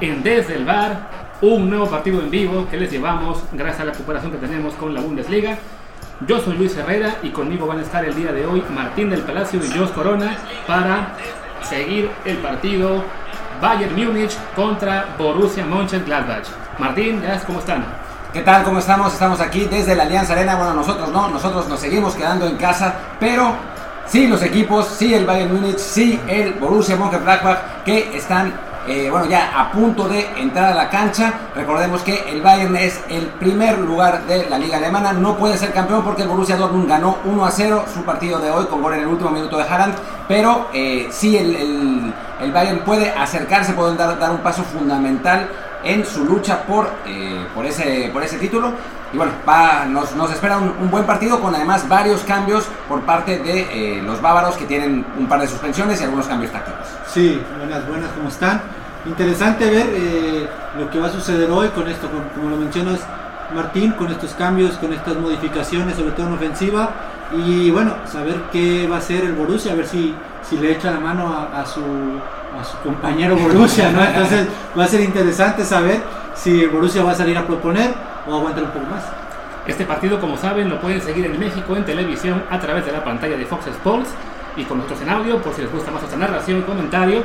En Desde el Bar, un nuevo partido en vivo que les llevamos gracias a la cooperación que tenemos con la Bundesliga. Yo soy Luis Herrera y conmigo van a estar el día de hoy Martín del Palacio y Jos Corona para seguir el partido Bayern Múnich contra Borussia Mönchengladbach. Martín, ¿cómo están? ¿Qué tal? ¿Cómo estamos? Estamos aquí desde la Alianza Arena. Bueno, nosotros no, nosotros nos seguimos quedando en casa, pero sí los equipos, sí el Bayern Múnich, sí el Borussia Mönchengladbach que están eh, bueno, ya a punto de entrar a la cancha. Recordemos que el Bayern es el primer lugar de la liga alemana. No puede ser campeón porque el Borussia Dortmund ganó 1 a 0 su partido de hoy con gol en el último minuto de Haaland. Pero eh, sí el, el, Bayern puede acercarse, puede dar, dar un paso fundamental en su lucha por, eh, por, ese, por ese título. Y bueno, va, nos, nos espera un, buen partido con además varios cambios por parte de los bávaros que tienen un par de suspensiones y algunos cambios tácticos. Sí, buenas, buenas, ¿cómo están? Interesante ver eh, lo que va a suceder hoy con esto, como, lo mencionas Martín, con estos cambios, con estas modificaciones, sobre todo en ofensiva. Y bueno, saber qué va a hacer el Borussia, a ver si, si le echa la mano a, su, a su compañero Borussia, ¿no? Entonces va a ser interesante saber si el Borussia va a salir a proponer o aguantar un poco más. Este partido, como saben, lo pueden seguir en México en televisión a través de la pantalla de Fox Sports y con nosotros en audio, por si les gusta más esta narración y comentario.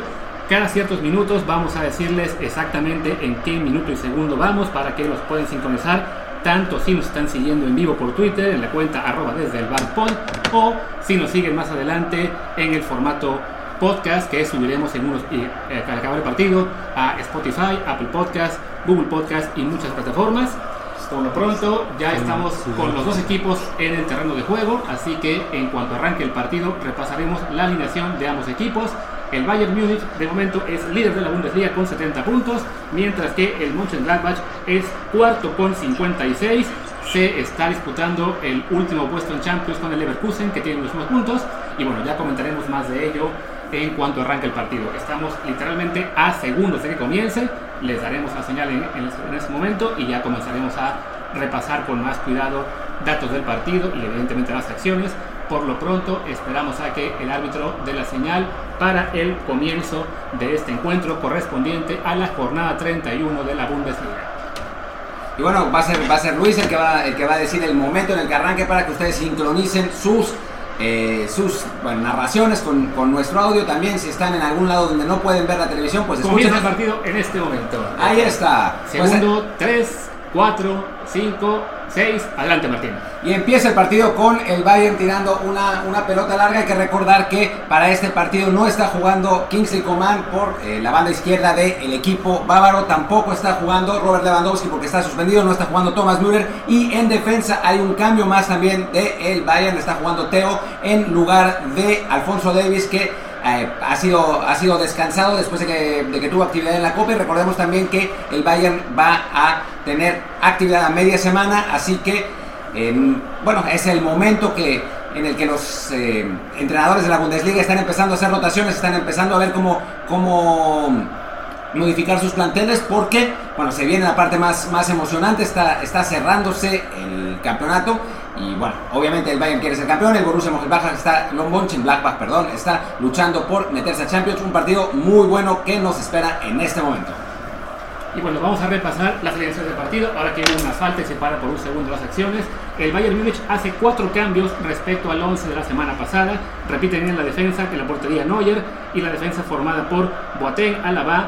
Cada ciertos minutos vamos a decirles exactamente en qué minuto y segundo vamos para que los puedan sincronizar tanto si nos están siguiendo en vivo por Twitter en la cuenta arroba desde el bar pod o si nos siguen más adelante en el formato podcast que subiremos en unos eh, al acabar el partido a Spotify, Apple Podcast, Google Podcast y muchas plataformas. Por lo pronto ya estamos con los dos equipos en el terreno de juego, así que en cuanto arranque el partido repasaremos la alineación de ambos equipos el Bayern Múnich de momento es líder de la Bundesliga con 70 puntos, mientras que el Mönchengladbach es cuarto con 56. Se está disputando el último puesto en Champions con el Leverkusen, que tiene los mismos puntos. Y bueno, ya comentaremos más de ello en cuanto arranque el partido. Estamos literalmente a segundos de que comience. Les daremos la señal en, en ese momento y ya comenzaremos a repasar con más cuidado datos del partido y evidentemente las acciones. Por lo pronto esperamos a que el árbitro dé la señal para el comienzo de este encuentro correspondiente a la jornada 31 de la Bundesliga. Y bueno, va a ser, va a ser Luis el que va, el que va a decir el momento en el que arranque para que ustedes sincronicen sus, eh, sus narraciones con, con, nuestro audio. También si están en algún lado donde no pueden ver la televisión, pues escuchen. el partido en este momento. Ahí está. Segundo, 3, 4, 5, 6. Adelante, Martín. Y empieza el partido con el Bayern tirando una, una pelota larga. Hay que recordar que para este partido no está jugando Kingsley Coman por eh, la banda izquierda del equipo bávaro. Tampoco está jugando Robert Lewandowski porque está suspendido. No está jugando Thomas Müller. Y en defensa hay un cambio más también de el Bayern. Está jugando Teo en lugar de Alfonso Davis que eh, ha, sido, ha sido descansado después de que, tuvo actividad en la Copa y recordemos también que el Bayern va a tener actividad a media semana, así que bueno, es el momento que, en el que los eh, entrenadores de la Bundesliga están empezando a hacer rotaciones, están empezando a ver cómo, cómo modificar sus planteles porque, bueno, se viene la parte más, más emocionante, está, está cerrándose el campeonato y bueno, obviamente el Bayern quiere ser campeón, el Borussia Mönchengladbach está, perdón, está luchando por meterse a Champions, un partido muy bueno que nos espera en este momento. Y bueno, vamos a repasar las alineaciones del partido. Ahora que hay una falta y se para por un segundo las acciones. El Bayern Múnich hace cuatro cambios respecto al 11 de la semana pasada. Repiten en la defensa que la portería Neuer y la defensa formada por Boateng, Alaba,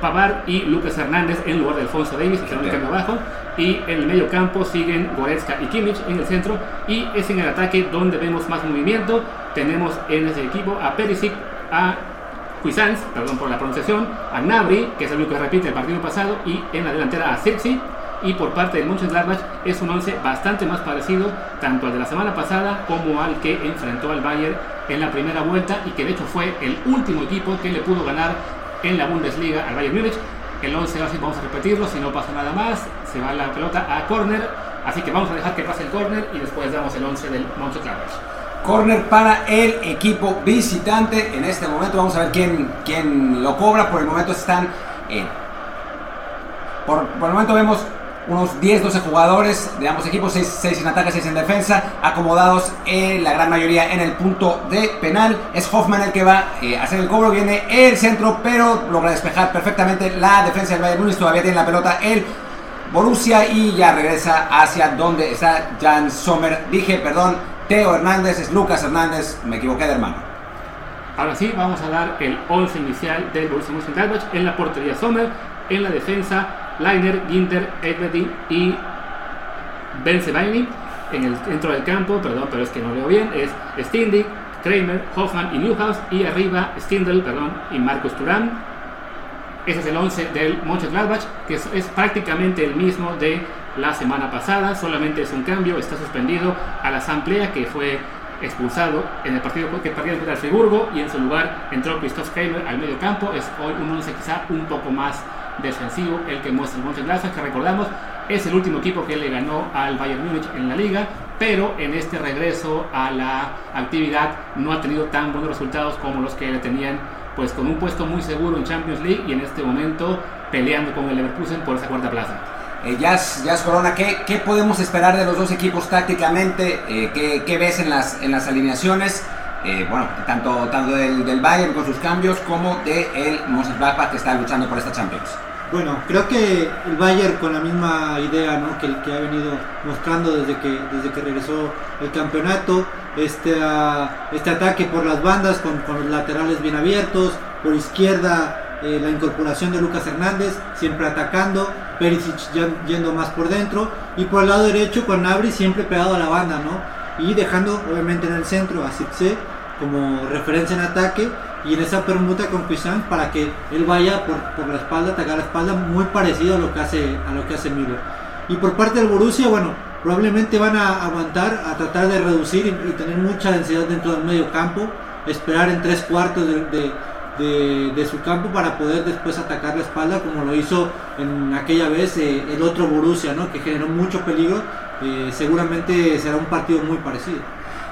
Pavard y Lucas Hernández en lugar de Alfonso Davis, que se abajo. Y en el medio campo siguen Goretzka y Kimmich en el centro. Y es en el ataque donde vemos más movimiento. Tenemos en ese equipo a Perisic, a Cuisance, perdón por la pronunciación, a Nabri, que es el único que repite el partido pasado, y en la delantera a Sexy. Y por parte del Mönchengladbach es un once bastante más parecido tanto al de la semana pasada como al que enfrentó al Bayern en la primera vuelta y que de hecho fue el último equipo que le pudo ganar en la Bundesliga al Bayern Múnich. El 11 así vamos a repetirlo, si no pasa nada más, se va la pelota a córner, así que vamos a dejar que pase el córner y después damos el 11 del Mönchengladbach. Corner para el equipo visitante. En este momento vamos a ver quién, quién lo cobra. Por el momento están. por, por, el momento vemos unos 10, 12 jugadores de ambos equipos, 6, en ataque, 6 en defensa, acomodados en la gran mayoría en el punto de penal. Es Hoffman el que va eh, a hacer el cobro, viene el centro, pero logra despejar perfectamente la defensa del Bayern Múnich, todavía tiene la pelota el Borussia y ya regresa hacia donde está Jan Sommer. Dije, perdón, Teo Hernández, es Lucas Hernández, me equivoqué de hermano. Ahora sí, vamos a dar el 11 inicial del Borussia Mönchengladbach en la portería Sommer, en la defensa Leiner, Ginter, Edvedin y Ben En el centro del campo, perdón, pero es que no leo bien, es Stindig, Kramer, Hoffman y Newhouse. Y arriba Stindl, perdón, y Marcos Turán. Ese es el 11 del Mönchengladbach, que es, prácticamente el mismo de la semana pasada, solamente es un cambio, está suspendido a la asamblea que fue expulsado en el partido que partido contra el Friburgo y en su lugar entró Christoph Kramer al medio campo, es hoy un 11 quizá un poco más defensivo el que muestra el Mönchengladbach, que recordamos es el último equipo que le ganó al Bayern Múnich en la liga, pero en este regreso a la actividad no ha tenido tan buenos resultados como los que le tenían pues con un puesto muy seguro en Champions League y en este momento peleando con el Leverkusen por esa cuarta plaza. Eh, Jazz, Corona, ¿qué, ¿qué, podemos esperar de los dos equipos tácticamente? Eh, ¿qué, ¿qué, ves en las, en las alineaciones? Eh, bueno, tanto, tanto del, del, Bayern con sus cambios como de Mönchengladbach que está luchando por esta Champions. Bueno, creo que el Bayern con la misma idea ¿no? que, que ha venido mostrando desde que, desde que regresó el campeonato, este, este ataque por las bandas con, con, los laterales bien abiertos, por izquierda eh, la incorporación de Lucas Hernández, siempre atacando, Perisic yendo más por dentro, y por el lado derecho con Nabri siempre pegado a la banda, ¿no? Y dejando obviamente en el centro a Sitze como referencia en ataque y en esa permuta con Pisan para que él vaya por, por, la espalda, atacar la espalda, muy parecido a lo que hace a lo que hace Müller. Y por parte del Borussia, bueno, probablemente van a aguantar, a tratar de reducir y, tener mucha densidad dentro del medio campo, esperar en tres cuartos de, de, su campo para poder después atacar la espalda, como lo hizo en aquella vez eh, el otro Borussia, ¿no? que generó mucho peligro. Eh, seguramente será un partido muy parecido.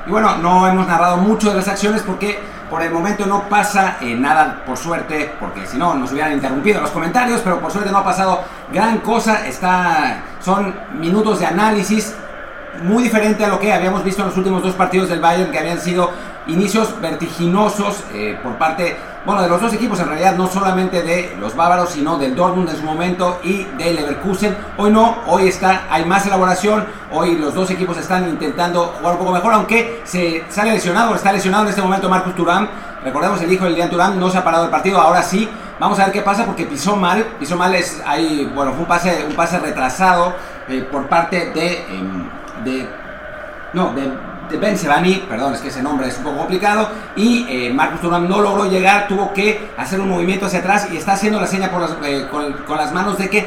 Y bueno, no hemos narrado mucho de las acciones porque por el momento no pasa eh, nada, por suerte, porque si no nos hubieran interrumpido los comentarios, pero por suerte no ha pasado gran cosa. Está, son minutos de análisis muy diferente a lo que habíamos visto en los últimos dos partidos del Bayern, que habían sido inicios vertiginosos por parte bueno, de los dos equipos, en realidad no solamente de los bávaros, sino del Dortmund en su momento y del Leverkusen. Hoy no, hoy está, hay más elaboración, hoy los dos equipos están intentando jugar un poco mejor, aunque se sale lesionado, está lesionado en este momento Marcus Turán. Recordemos el hijo de Lilian Turán, no se ha parado el partido, ahora sí. Vamos a ver qué pasa porque pisó mal, pisó mal es ahí, bueno, fue un pase, un pase retrasado eh, por parte de, em, de no, de Ben Sebani, perdón, es que ese nombre es un poco complicado, y eh, Marcus Thuram no logró llegar, tuvo que hacer un movimiento hacia atrás y está haciendo la seña eh, con, las manos de que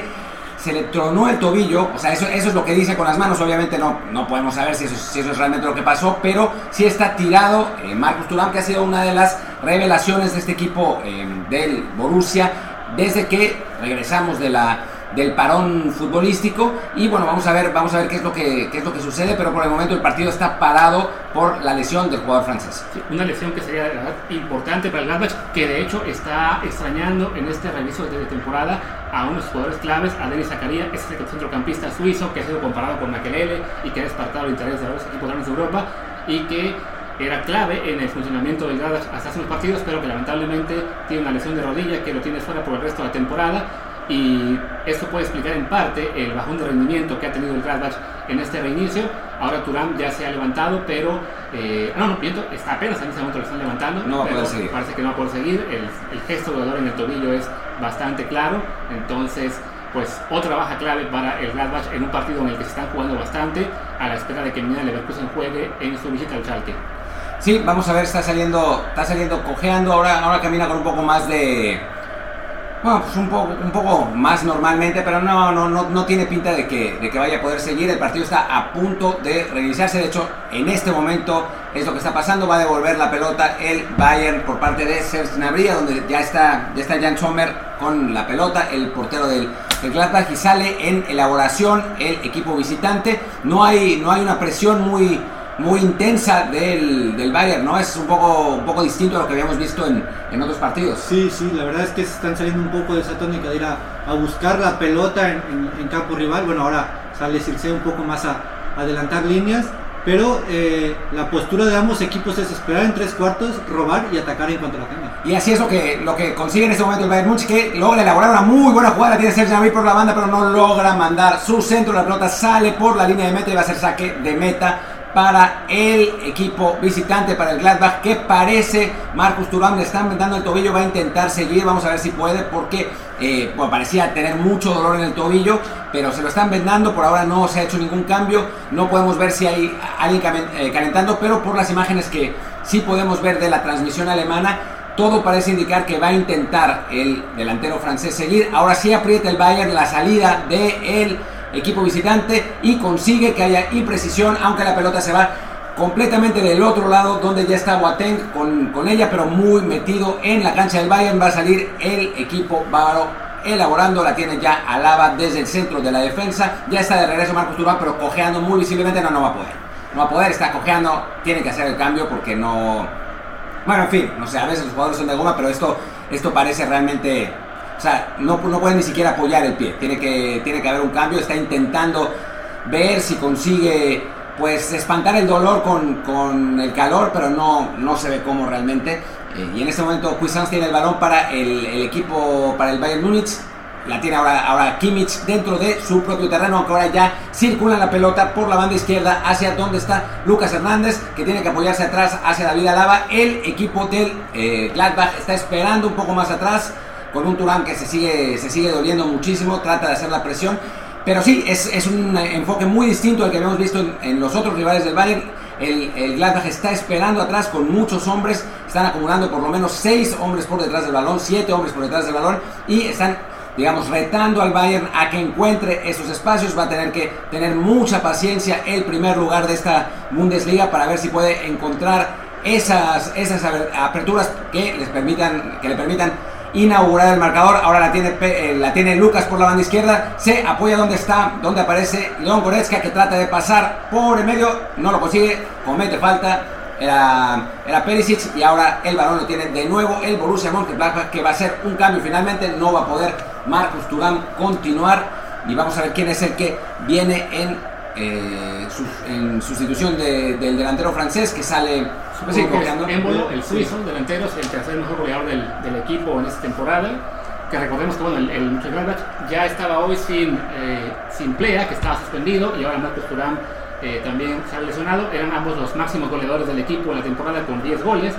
se le tronó el tobillo, o sea, eso, es lo que dice con las manos, obviamente no, no podemos saber si eso, es realmente lo que pasó, pero sí está tirado eh, Marcus que ha sido una de las revelaciones de este equipo del Borussia, desde que regresamos de la del parón futbolístico. Y bueno vamos a ver vamos a ver qué es lo que qué es lo que sucede pero por el momento el partido está parado por la lesión del jugador francés. Una lesión que sería importante para el Gladbach que de hecho está extrañando en este reinicio de temporada a unos jugadores claves a Denis Zakaria ese centrocampista suizo que ha sido comparado con Makelele y que ha despertado el interés de los equipos grandes de Europa y que era clave en el funcionamiento del Gladbach hasta hace unos partidos pero que lamentablemente tiene una lesión de rodilla que lo tiene fuera por el resto de la temporada y esto puede explicar en parte el bajón de rendimiento que ha tenido el Gladbach en este reinicio. Ahora Turán ya se ha levantado, pero eh, no, no, pienso, está apenas en ese momento lo están levantando, no pero seguir. parece que no va a poder seguir. El, el gesto de dolor en el tobillo es bastante claro, entonces pues otra baja clave para el Gladbach en un partido en el que se están jugando bastante a la espera de que mañana Leverkusen juegue en su visita al Schalke. Sí, vamos a ver, está saliendo, está saliendo cojeando, ahora, ahora camina con un poco más de, bueno, pues un poco, un poco más normalmente, pero no, no, no, no tiene pinta de que, de que vaya a poder seguir. El partido está a punto de reiniciarse. De hecho, en este momento es lo que está pasando. Va a devolver la pelota el Bayern por parte de Gnabry, donde ya está, ya está Jan Sommer con la pelota, el portero del, del Gladbach, y sale en elaboración el equipo visitante. No hay, no hay una presión muy muy intensa del, del Bayern, ¿no? Es un poco, un poco distinto a lo que habíamos visto en, en otros partidos. Sí, sí, la verdad es que se están saliendo un poco de esa tónica de ir a, a buscar la pelota en, en- en campo rival. Bueno, ahora sale Circe un poco más a adelantar líneas, pero eh, la postura de ambos equipos es esperar en tres cuartos, robar y atacar en cuanto la tengan. Y así es lo que, lo que consigue en este momento el Bayern Múnich, que logra elaborar una muy buena jugada, tiene Serge Gnabry por la banda, pero no logra mandar su centro, la pelota sale por la línea de meta y va a ser saque de meta para el equipo visitante, para el Gladbach, que parece, Marcus Thuram le están vendando el tobillo, va a intentar seguir, vamos a ver si puede, porque eh, parecía tener mucho dolor en el tobillo, pero se lo están vendando, por ahora no se ha hecho ningún cambio, no podemos ver si hay alguien eh, calentando, pero por las imágenes que sí podemos ver de la transmisión alemana, todo parece indicar que va a intentar el delantero francés seguir. Ahora sí aprieta el Bayern la salida del equipo visitante y consigue que haya imprecisión, aunque la pelota se va completamente del otro lado, donde ya está Boateng con, con ella, pero muy metido en la cancha del Bayern. Va a salir el equipo bávaro elaborando, la tiene ya Alaba desde el centro de la defensa. Ya está de regreso Marcos Turán, pero cojeando muy visiblemente. No, no va a poder. No va a poder, está cojeando, tiene que hacer el cambio porque no, bueno, en fin, no sé, a veces los jugadores son de goma, pero esto, esto parece realmente... O sea, no, no puede ni siquiera apoyar el pie. Tiene que, tiene que haber un cambio. Está intentando ver si consigue pues espantar el dolor con, con el calor, pero no, no se ve cómo realmente. Eh, y en este momento Cuisance tiene el balón para el, el equipo, para el Bayern Múnich. La tiene ahora, ahora Kimmich dentro de su propio terreno, aunque ahora ya circula la pelota por la banda izquierda hacia donde está Lucas Hernández, que tiene que apoyarse atrás hacia David Alaba. El equipo del eh, Gladbach está esperando un poco más atrás, con un Turán que se sigue, se sigue doliendo muchísimo, trata de hacer la presión. Pero sí, es, es un enfoque muy distinto al que habíamos visto en, en los otros rivales del Bayern. El, el, Gladbach está esperando atrás con muchos hombres, están acumulando por lo menos 6 hombres por detrás del balón, 7 hombres por detrás del balón y están digamos, retando al Bayern a que encuentre esos espacios. Va a tener que tener mucha paciencia el primer lugar de esta Bundesliga para ver si puede encontrar esas, esas aperturas que, les permitan, que le permitan inaugurar el marcador. Ahora la tiene, eh, la tiene Lucas por la banda izquierda. Se apoya donde está, donde aparece León Goretzka que trata de pasar por el medio. No lo consigue, comete falta. Era, era Perisic y ahora el balón lo tiene de nuevo el Borussia Mönchengladbach que va a ser un cambio finalmente. No va a poder Marcus Thuram continuar y vamos a ver quién es el que viene en, eh, sus, en sustitución de, del delantero francés que sale pues sí, Émbolo, el suizo, sí. delantero, es el tercer mejor goleador del, del, equipo en esta temporada. Que recordemos que bueno, el, el ya estaba hoy sin, eh, sin Plea, que estaba suspendido, y ahora Marcus Thuram eh, también se ha lesionado. Eran ambos los máximos goleadores del equipo en la temporada con 10 goles.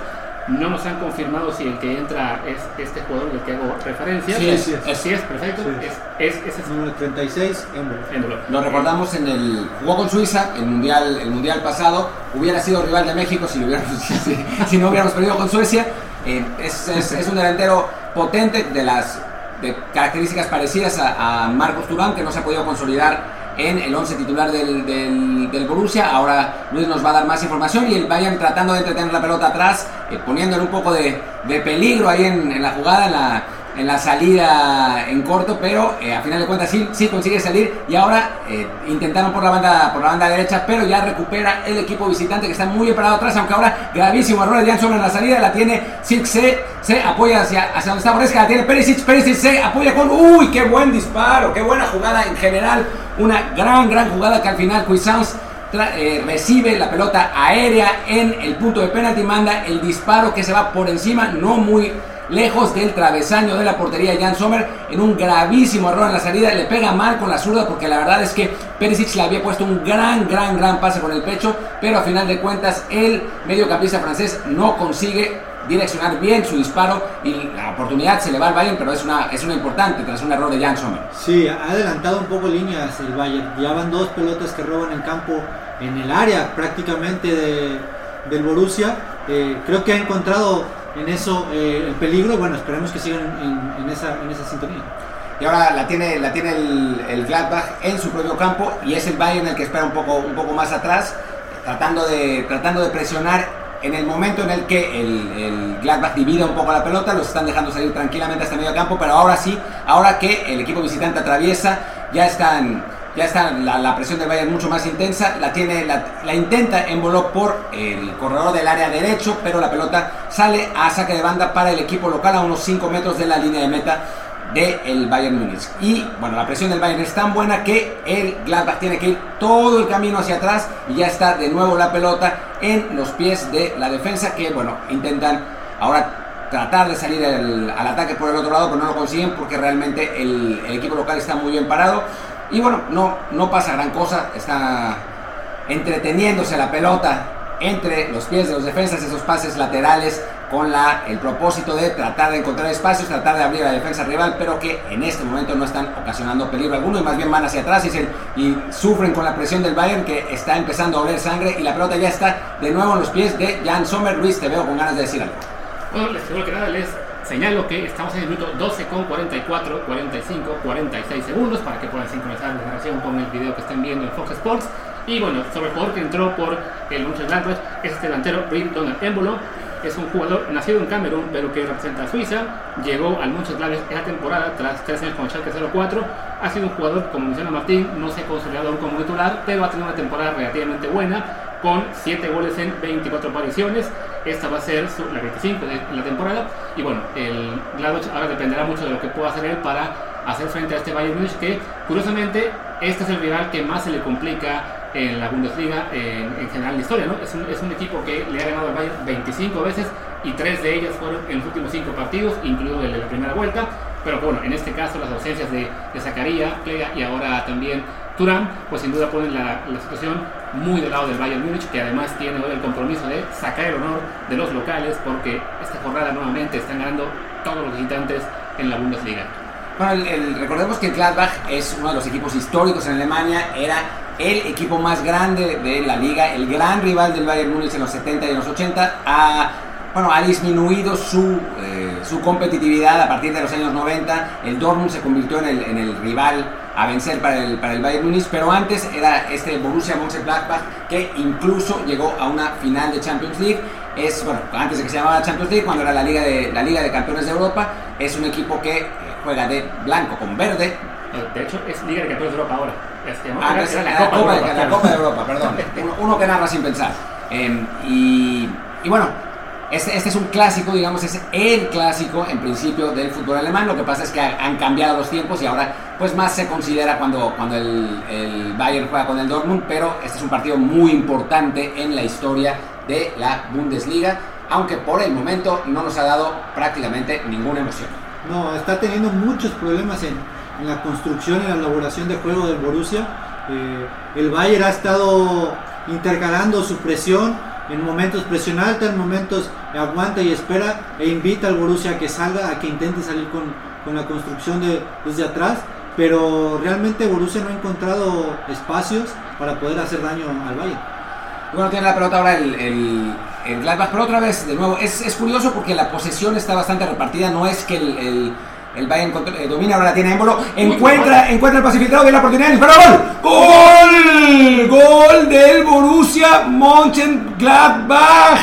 No nos han confirmado si el que entra es este jugador del que hago referencia. Sí, sí, es, sí, es perfecto. Sí. Es, es, es, número 36, Émbolo. Émbolo. Lo recordamos en el jugó con Suiza el mundial el mundial pasado. Hubiera sido rival de México si, hubiéramos, si, si no hubiéramos perdido con Suecia. Eh, es, es, un delantero potente de las de características parecidas a, a Marcos Turán que no se ha podido consolidar en el 11 titular del, del, Borussia. Ahora Luis nos va a dar más información y el Bayern tratando de entretener la pelota atrás, eh, poniéndole un poco de, de peligro ahí en, en, la jugada, en la, en la salida en corto, pero eh, a final de cuentas sí, sí consigue salir y ahora eh, intentaron por la banda por la banda derecha, pero ya recupera el equipo visitante que está muy bien parado atrás, aunque ahora gravísimo error de Jan en la salida, la tiene Sirkse, se apoya hacia, hacia donde está Borresca, la tiene Perisic, Perisic se apoya con, uy, qué buen disparo, qué buena jugada en general, una gran, gran jugada que al final Cuisance eh, recibe la pelota aérea en el punto de penalti, manda el disparo que se va por encima, no muy lejos del travesaño de la portería de Jan Sommer en un gravísimo error en la salida, le pega mal con la zurda porque la verdad es que Perisic le había puesto un gran, gran, gran pase con el pecho, pero a final de cuentas el mediocampista francés no consigue direccionar bien su disparo y la oportunidad se le va al Bayern, pero es una, es una importante tras un error de Jan Sommer. Sí, ha adelantado un poco líneas el Bayern, ya van dos pelotas que roban en campo en el área prácticamente de, del Borussia, eh, creo que ha encontrado en eso eh, el peligro. Bueno, esperemos que sigan en, esa, en esa sintonía. Y ahora la tiene, la tiene el, el, Gladbach en su propio campo y es el Bayern el que espera un poco, un poco más atrás, tratando de, tratando de presionar. En el momento en el que el, el Gladbach divide un poco la pelota, los están dejando salir tranquilamente hasta medio campo, pero ahora sí, ahora que el equipo visitante atraviesa, ya están ya está la, presión del Bayern mucho más intensa, la, tiene, la, la intenta por el corredor del área derecho, pero la pelota sale a saque de banda para el equipo local a unos 5 metros de la línea de meta del Bayern Múnich. Y bueno, la presión del Bayern es tan buena que el Gladbach tiene que ir todo el camino hacia atrás y ya está de nuevo la pelota en los pies de la defensa que bueno, intentan ahora tratar de salir al ataque por el otro lado, pero no lo consiguen porque realmente el, equipo local está muy bien parado. Y bueno, no, no pasa gran cosa, está entreteniéndose la pelota entre los pies de los defensas, esos pases laterales con la, el propósito de tratar de encontrar espacios, tratar de abrir la defensa rival, pero que en este momento no están ocasionando peligro alguno y más bien van hacia atrás y, y sufren con la presión del Bayern que está empezando a oler sangre y la pelota ya está de nuevo en los pies de Jan Sommer. Luis, te veo con ganas de decir algo. Bueno, les que nada señalo que estamos en el minuto 12 con 44, 45, 46 segundos para que puedan sincronizar la narración con el video que estén viendo en Fox Sports. Y bueno, sobre el jugador que entró por el Mönchengladbach es este delantero Brim Donald Embolo. Es un jugador nacido en Camerún, pero que representa a Suiza. Llegó al Mönchengladbach esta temporada tras tres años con Schalke 04. Ha sido un jugador, como menciona Martín, no se ha consolidado aún como titular, pero ha tenido una temporada relativamente buena, con 7 goles en 24 apariciones. Esta va a ser su, la 25 de la temporada. Y bueno, el Gladbach ahora dependerá mucho de lo que pueda hacer él para hacer frente a este Bayern Munich, que curiosamente este es el rival que más se le complica en la Bundesliga en, en general en la historia. ¿no? Es, un, es un equipo que le ha ganado al Bayern 25 veces y tres de ellas fueron en los últimos cinco partidos, incluido el de la primera vuelta. Pero bueno, en este caso las ausencias de, de Zacarías, Clega y ahora también Turán, pues sin duda ponen la, la, situación muy del lado del Bayern Múnich, que además tiene hoy el compromiso de sacar el honor de los locales, porque esta jornada nuevamente están ganando todos los visitantes en la Bundesliga. Bueno, recordemos que Gladbach es uno de los equipos históricos en Alemania, era el equipo más grande de la liga, el gran rival del Bayern Múnich en los 70 y en los 80, ha, bueno, ha disminuido su, eh, su competitividad a partir de los años 90. El Dortmund se convirtió en el rival a vencer para el, para el Bayern Múnich, pero antes era este Borussia Mönchengladbach que incluso llegó a una final de Champions League. Es, bueno, antes de que se llamaba Champions League, cuando era la Liga de, la Liga de Campeones de Europa, es un equipo que eh, juega de blanco con verde. De hecho, es Liga de Campeones de Europa ahora. Ah, era, era la, Copa, Copa, de Europa, la Copa de Europa, perdón. Uno, uno, que narra sin pensar. Eh, y, y, bueno, este, este, es un clásico, digamos, es el clásico en principio del fútbol alemán. Lo que pasa es que han cambiado los tiempos y ahora pues más se considera cuando, cuando el, el Bayern juega con el Dortmund, pero este es un partido muy importante en la historia de la Bundesliga, aunque por el momento no nos ha dado prácticamente ninguna emoción. No, está teniendo muchos problemas en, en la construcción y la elaboración de juego del Borussia. Eh, el Bayern ha estado intercalando su presión en momentos presión alta, en momentos aguanta y espera e invita al Borussia a que salga, a que intente salir con, con la construcción de, desde atrás, pero realmente Borussia no ha encontrado espacios para poder hacer daño al Bayern. Bueno, tiene la pelota ahora el, el, el Gladbach, pero otra vez, de nuevo, es, es, curioso porque la posesión está bastante repartida, no es que el el Bayern eh, domina, ahora la tiene Embolo. Encuentra, encuentra el pacificado, viene la oportunidad de disparar. ¡Gol! ¡Gol! Gol del Borussia Mönchengladbach.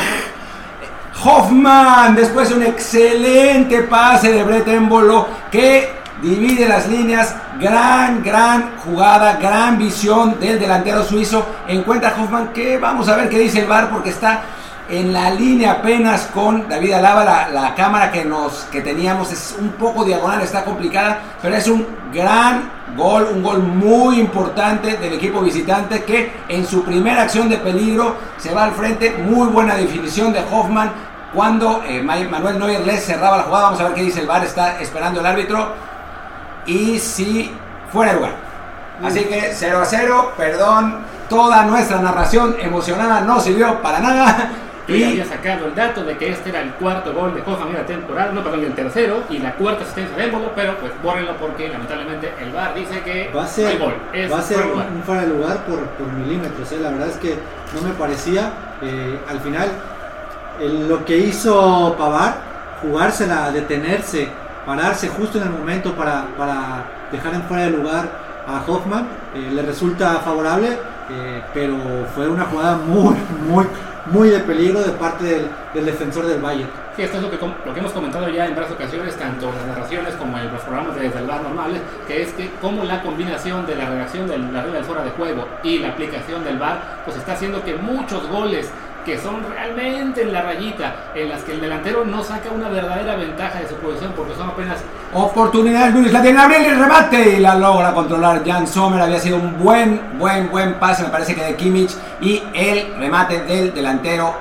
Hoffman, después de un excelente pase de Brett Embolo que divide las líneas. Gran, gran jugada, gran visión del delantero suizo. Encuentra Hoffman que vamos a ver qué dice el VAR porque está en la línea apenas con David Alaba. La, cámara que, nos, que teníamos es un poco diagonal, está complicada, pero es un gran gol, un gol muy importante del equipo visitante que en su primera acción de peligro se va al frente. Muy buena definición de Hoffman cuando eh, Manuel Neuer les cerraba la jugada. Vamos a ver qué dice el VAR, está esperando el árbitro. Y si fuera lugar. Así que 0 a 0, perdón, toda nuestra narración emocionada no sirvió para nada. Yo ya había sacado el dato de que este era el cuarto gol de Hoffman en la temporada, no, perdón, el tercero y la cuarta asistencia de Embolo, pero pues bórrenlo porque lamentablemente el VAR dice que va a ser, hay gol. Es va a ser un, un fuera de lugar por, por milímetros, ¿eh? la verdad es que no me parecía. Eh, al final, lo que hizo Pavar, jugársela, detenerse, pararse justo en el momento para, para dejar en fuera de lugar a Hoffman, eh, le resulta favorable, pero fue una jugada muy, muy muy de peligro de parte del, del defensor del Bayern. Sí, esto es lo que, lo que hemos comentado ya en varias ocasiones, tanto en las narraciones como en los programas de, bar normales, que es que como la combinación de la redacción de la regla del fuera de juego y la aplicación del bar, pues está haciendo que muchos goles que son realmente en la rayita, en las que el delantero no saca una verdadera ventaja de su posición porque son apenas oportunidades. Luis la tiene Gabriel el remate y la logra controlar Jan Sommer. Había sido un buen, buen, buen pase, me parece que de Kimmich y el remate del delantero,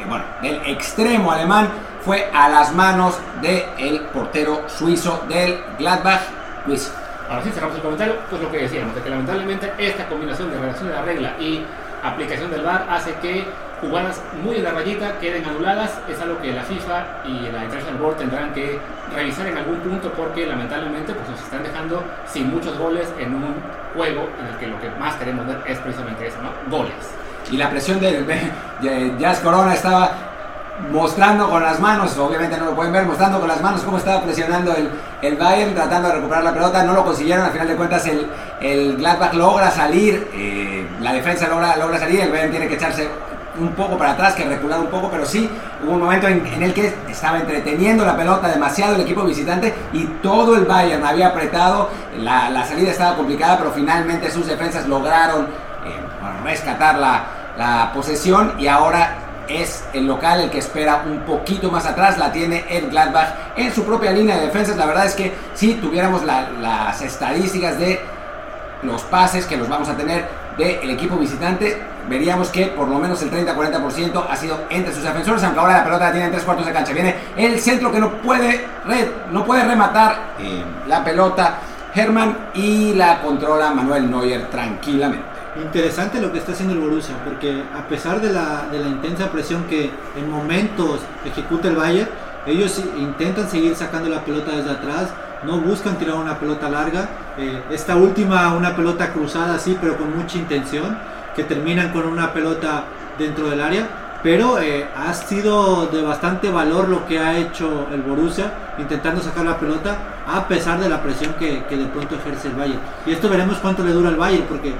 eh, bueno, del extremo alemán fue a las manos del portero suizo del Gladbach, Luis. Ahora sí cerramos el comentario, pues lo que decíamos, de que lamentablemente esta combinación de redacción de la regla y aplicación del VAR hace que jugadas muy en la rayita queden anuladas. Es algo que la FIFA y la International Board tendrán que revisar en algún punto porque lamentablemente pues, nos están dejando sin muchos goles en un juego en el que lo que más queremos ver es precisamente eso, ¿no? Goles. Y la presión de, Jazz Corona estaba mostrando con las manos, obviamente no lo pueden ver, mostrando con las manos cómo estaba presionando el, el Bayern, tratando de recuperar la pelota, no lo consiguieron, al final de cuentas el, el Gladbach logra salir, eh, la defensa logra, logra salir, el Bayern tiene que echarse un poco para atrás, que recular un poco, pero sí hubo un momento en, el que estaba entreteniendo la pelota demasiado el equipo visitante y todo el Bayern había apretado, la, la salida estaba complicada, pero finalmente sus defensas lograron eh, rescatar la, la posesión y ahora es el local el que espera un poquito más atrás, la tiene el Gladbach en su propia línea de defensas. La verdad es que si tuviéramos las estadísticas de los pases que los vamos a tener del equipo visitante, veríamos que por lo menos el 30-40% ha sido entre sus defensores, aunque ahora la pelota la tiene en tres cuartos de cancha. Viene el centro que no puede, no puede rematar eh, la pelota Herman y la controla Manuel Neuer tranquilamente. Interesante lo que está haciendo el Borussia, porque a pesar de la, de la intensa presión que en momentos ejecuta el Bayern, ellos intentan seguir sacando la pelota desde atrás, no buscan tirar una pelota larga. Eh, esta última, una pelota cruzada así, pero con mucha intención, que terminan con una pelota dentro del área. Pero eh, ha sido de bastante valor lo que ha hecho el Borussia intentando sacar la pelota a pesar de la presión que, que de pronto ejerce el Bayern. Y esto veremos cuánto le dura al Bayern porque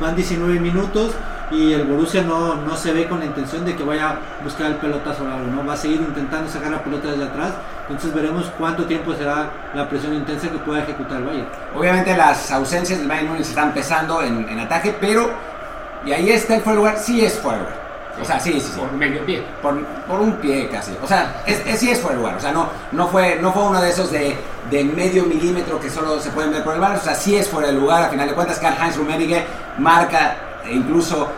van 19 minutos y el Borussia no, no se ve con la intención de que vaya a buscar el pelotazo largo, ¿no? Va a seguir intentando sacar la pelota desde atrás, entonces veremos cuánto tiempo será la presión intensa que pueda ejecutar el Bayern. Obviamente las ausencias del Bayern Múnich están pesando en, en, ataque, pero y ahí está el fuera lugar, sí es fuera lugar. O sea, sí, sí, sí. Por medio pie. Por, por un pie casi. O sea, es, es, sí es fuera de lugar. O sea, no, no, fue, no fue uno de esos de, de medio milímetro que solo se pueden ver por el bar. O sea, sí es fuera de lugar. A final de cuentas, Karl Heinz Rummenigge marca e incluso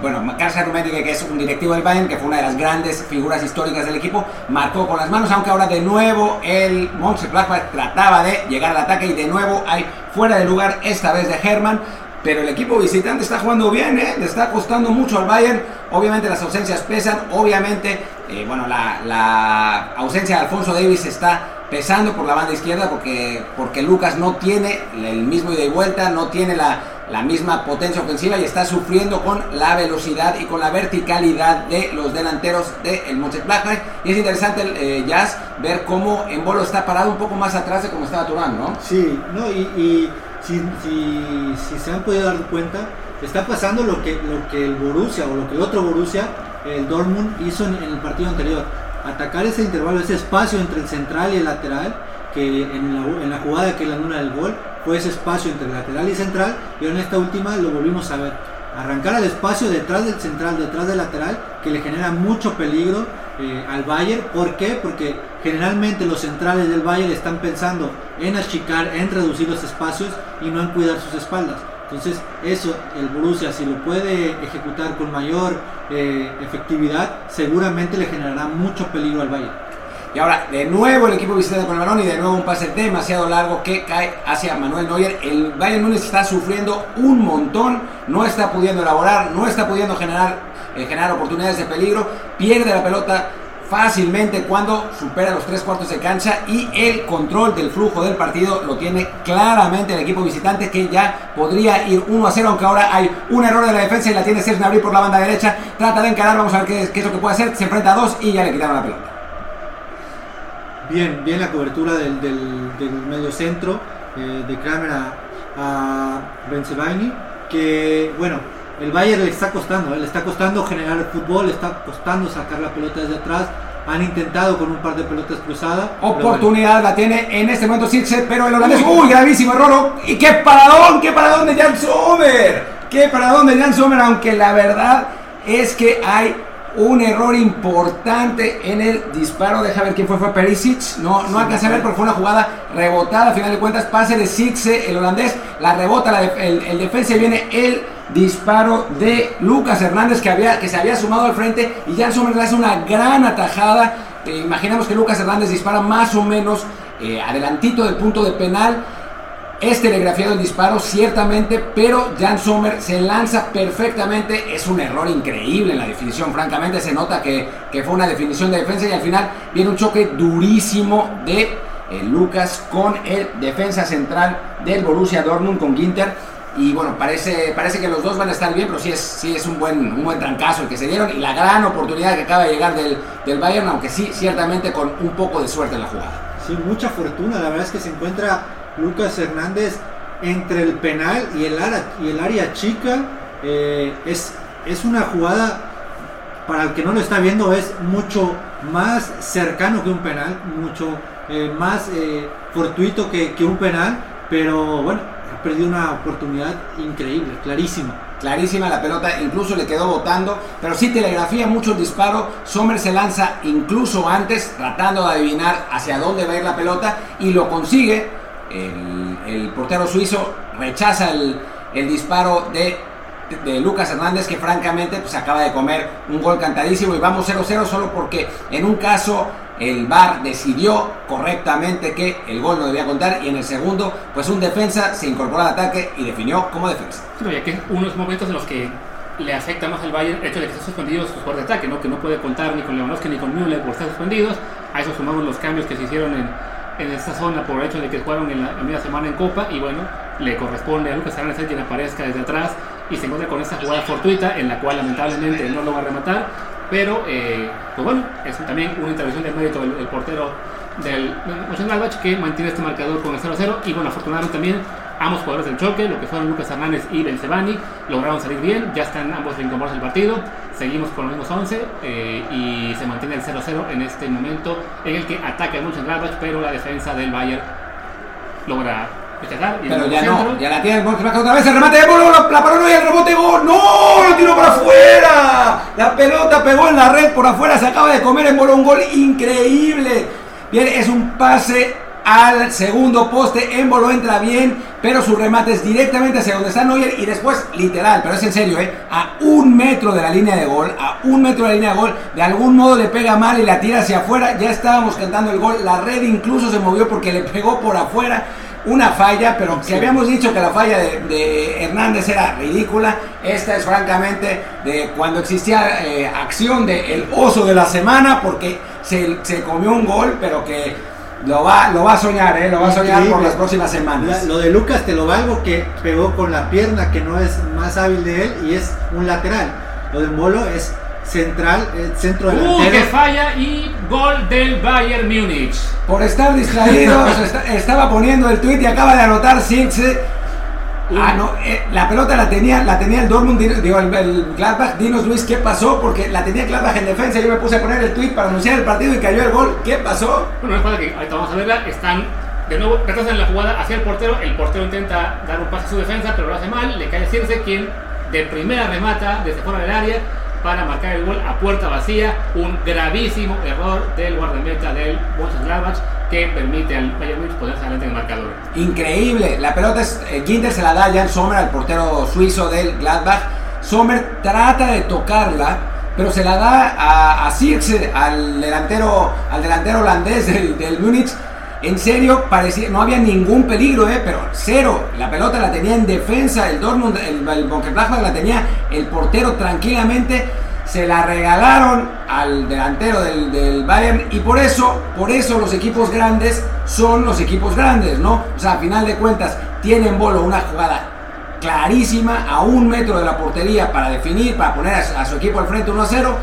bueno, Karl Rummenigge, que es un directivo del Bayern, que fue una de las grandes figuras históricas del equipo, marcó con las manos, aunque ahora de nuevo el Mönchengladbach trataba de llegar al ataque y de nuevo hay fuera de lugar, esta vez de Hermann, pero el equipo visitante está jugando bien, ¿eh? le está costando mucho al Bayern. Obviamente las ausencias pesan, obviamente, eh, bueno, la, la, ausencia de Alfonso Davis está pesando por la banda izquierda porque, porque Lucas no tiene el mismo ida y vuelta, no tiene la, la misma potencia ofensiva y está sufriendo con la velocidad y con la verticalidad de los delanteros del de Mönchengladbach. Y es interesante eh, Jazz ver cómo en Bolo está parado un poco más atrás de como estaba Turán, ¿no? Sí, no, y, si, si, se han podido dar cuenta, está pasando lo que, lo que el Borussia o lo que el otro Borussia, el Dortmund, hizo en el partido anterior. Atacar ese intervalo, ese espacio entre el central y el lateral, que en la, jugada que la luna del gol fue ese espacio entre lateral y central, y en esta última lo volvimos a ver. Arrancar al espacio detrás del central, detrás del lateral, que le genera mucho peligro eh, al Bayern. ¿Por qué? Porque generalmente los centrales del Bayern están pensando en achicar, en reducir los espacios y no en cuidar sus espaldas. Entonces eso el Borussia si lo puede ejecutar con mayor eh, efectividad seguramente le generará mucho peligro al Bayern. Y ahora de nuevo el equipo visitante con el balón y de nuevo un pase demasiado largo que cae hacia Manuel Neuer. El Bayern Múnich está sufriendo un montón, no está pudiendo elaborar, no está pudiendo generar, eh, generar oportunidades de peligro, pierde la pelota fácilmente cuando supera los tres cuartos de cancha y el control del flujo del partido lo tiene claramente el equipo visitante que ya podría ir 1 a 0 aunque ahora hay un error de la defensa y la tiene Sergio Gnabry por la banda derecha. Trata de encarar vamos a ver qué, qué, es lo que puede hacer. Se enfrenta a dos y ya le quitaron la pelota bien bien la cobertura del, del, del medio centro eh, de Kramer a, a Benzebaini que bueno el Bayern le está costando, ¿eh? le está costando generar el fútbol, le está costando sacar la pelota desde atrás. han intentado con un par de pelotas cruzadas. Oportunidad la tiene en este momento Sirse, pero el holandés, uy, gravísimo error. Y qué paradón, qué paradón de Jan Sommer. Qué paradón de Jan Sommer, aunque la verdad es que hay un error importante en el disparo. Deja ver quién fue, fue Perisic. No, no alcancé a ver porque fue una jugada rebotada. A final de cuentas, pase de Sirse, el holandés, la rebota el, el defensa y viene el disparo de Lucas Hernández que, había, que se había sumado al frente y Jan Sommer le hace una gran atajada. Eh, imaginamos que Lucas Hernández dispara más o menos eh, adelantito del punto de penal. Es telegrafiado el disparo, ciertamente, pero Jan Sommer se lanza perfectamente. Es un error increíble en la definición, francamente. Se nota que, que fue una definición de defensa y al final viene un choque durísimo de eh, Lucas con el defensa central del Borussia Dortmund, con Ginter y bueno, parece, parece que los dos van a estar bien, pero sí es, sí es un, buen, un buen trancazo el que se dieron y la gran oportunidad que acaba de llegar del, del Bayern, aunque sí, ciertamente con un poco de suerte en la jugada. Sí, mucha fortuna. La verdad es que se encuentra Lucas Hernández entre el penal y el área, y el área chica. Eh, es, es una jugada, para el que no lo está viendo, es mucho más cercano que un penal, mucho eh, más eh, fortuito que, que un penal. Pero bueno, perdió una oportunidad increíble, clarísima. Clarísima la pelota, incluso le quedó botando, pero sí telegrafía mucho el disparo. Sommer se lanza incluso antes, tratando de adivinar hacia dónde va a ir la pelota y lo consigue. El, portero suizo rechaza el, disparo de, de, Lucas Hernández, que francamente pues, acaba de comer un gol cantadísimo y vamos 0-0 solo porque en un caso el VAR decidió correctamente que el gol no debía contar y en el segundo, pues un defensa se incorporó al ataque y definió como defensa. Sí, ya que unos momentos en los que le afecta más al Bayern el hecho de que estén suspendidos sus jugadores de ataque, ¿no? que no puede contar ni con Lewandowski ni con Müller por estar suspendidos. A eso sumamos los cambios que se hicieron en, en esta zona por el hecho de que jugaron en la, media semana en Copa y bueno, le corresponde a Lucas Hernández quien aparezca desde atrás y se encuentra con esta jugada fortuita en la cual lamentablemente no lo va a rematar pero, eh, pues bueno, es también una intervención de mérito del, portero del Mönchengladbach que mantiene este marcador con el 0-0. Y bueno, afortunadamente también ambos jugadores del choque, lo que fueron Lucas Hernández y Benzebani, lograron salir bien. Ya están ambos reincorporados al partido. Seguimos con los mismos 11 eh, y se mantiene el 0-0 en este momento en el que ataca el Mönchengladbach, pero la defensa del Bayern logra pero ya no, ya la tiene el otra vez, el remate de Bolo, la, la paró y el rebote gol, no, lo tiró para afuera, la pelota pegó en la red por afuera, se acaba de comer en Bolo un gol increíble, bien, es un pase al segundo poste, Embolo entra bien, pero su remate es directamente hacia donde está Neuer y después, literal, pero es en serio, ¿eh? a un metro de la línea de gol, a un metro de la línea de gol, de algún modo le pega mal y la tira hacia afuera, ya estábamos cantando el gol, la red incluso se movió porque le pegó por afuera, una falla, pero si habíamos dicho que la falla de, Hernández era ridícula, esta es francamente de cuando existía eh, acción de el oso de la semana, porque se, se, comió un gol, pero que lo va, lo va a soñar, eh, lo va a soñar por las próximas semanas. lo de Lucas te lo valgo que pegó con la pierna que no es más hábil de él y es un lateral. Lo de Molo es central, eh, centro delantero. Uh, que falla y gol del Bayern Múnich. Por estar distraído, estaba poniendo el tweet y acaba de anotar Sirse. Ah, no, eh, la pelota la tenía, la tenía el Dortmund, digo, el, Gladbach. Dinos Luis, ¿qué pasó? Porque la tenía Gladbach en defensa. Yo me puse a poner el tweet para anunciar el partido y cayó el gol. ¿Qué pasó? Bueno, es que ahorita vamos a verla. Están de nuevo retrasan la jugada hacia el portero. El portero intenta dar un pase a su defensa, pero lo hace mal. Le cae Circe, quien de primera remata desde fuera del área para marcar el gol a puerta vacía. Un gravísimo error del guardameta del Mönchengladbach que permite al Bayern Munich poder salir en el marcador. Increíble, la pelota es eh, Ginter se la da a Jan Sommer al portero suizo del Gladbach. Sommer trata de tocarla, pero se la da a, a al delantero, al delantero holandés del, del Múnich en serio, parecía, no había ningún peligro, ¿eh? pero cero. La pelota la tenía en defensa, el Dortmund, el, el la tenía el portero tranquilamente. Se la regalaron al delantero del, del, Bayern y por eso, por eso los equipos grandes son los equipos grandes, ¿no? O sea, a final de cuentas, tienen bolo una jugada clarísima a un metro de la portería para definir, para poner a, su equipo al frente 1 a 0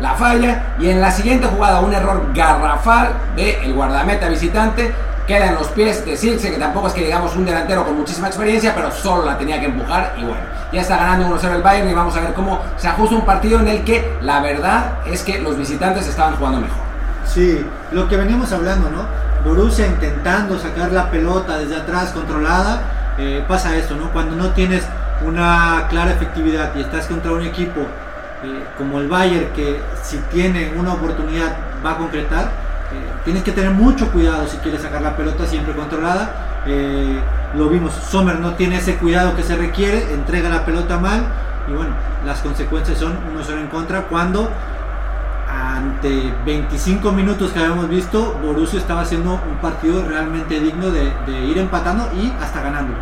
la falla y en la siguiente jugada un error garrafal de el guardameta visitante queda en los pies de Silce que tampoco es que digamos un delantero con muchísima experiencia pero solo la tenía que empujar y bueno ya está ganando 1-0 el Bayern y vamos a ver cómo se ajusta un partido en el que la verdad es que los visitantes estaban jugando mejor Sí, lo que veníamos hablando, ¿no? Borussia intentando sacar la pelota desde atrás controlada, eh, pasa esto, ¿no? Cuando no tienes una clara efectividad y estás contra un equipo eh, como el Bayern que si tiene una oportunidad va a concretar, tienes que tener mucho cuidado si quieres sacar la pelota siempre controlada. lo vimos, Sommer no tiene ese cuidado que se requiere, entrega la pelota mal y bueno, las consecuencias son uno 0 en contra cuando ante 25 minutos que habíamos visto, Borussia estaba haciendo un partido realmente digno de, ir empatando y hasta ganando.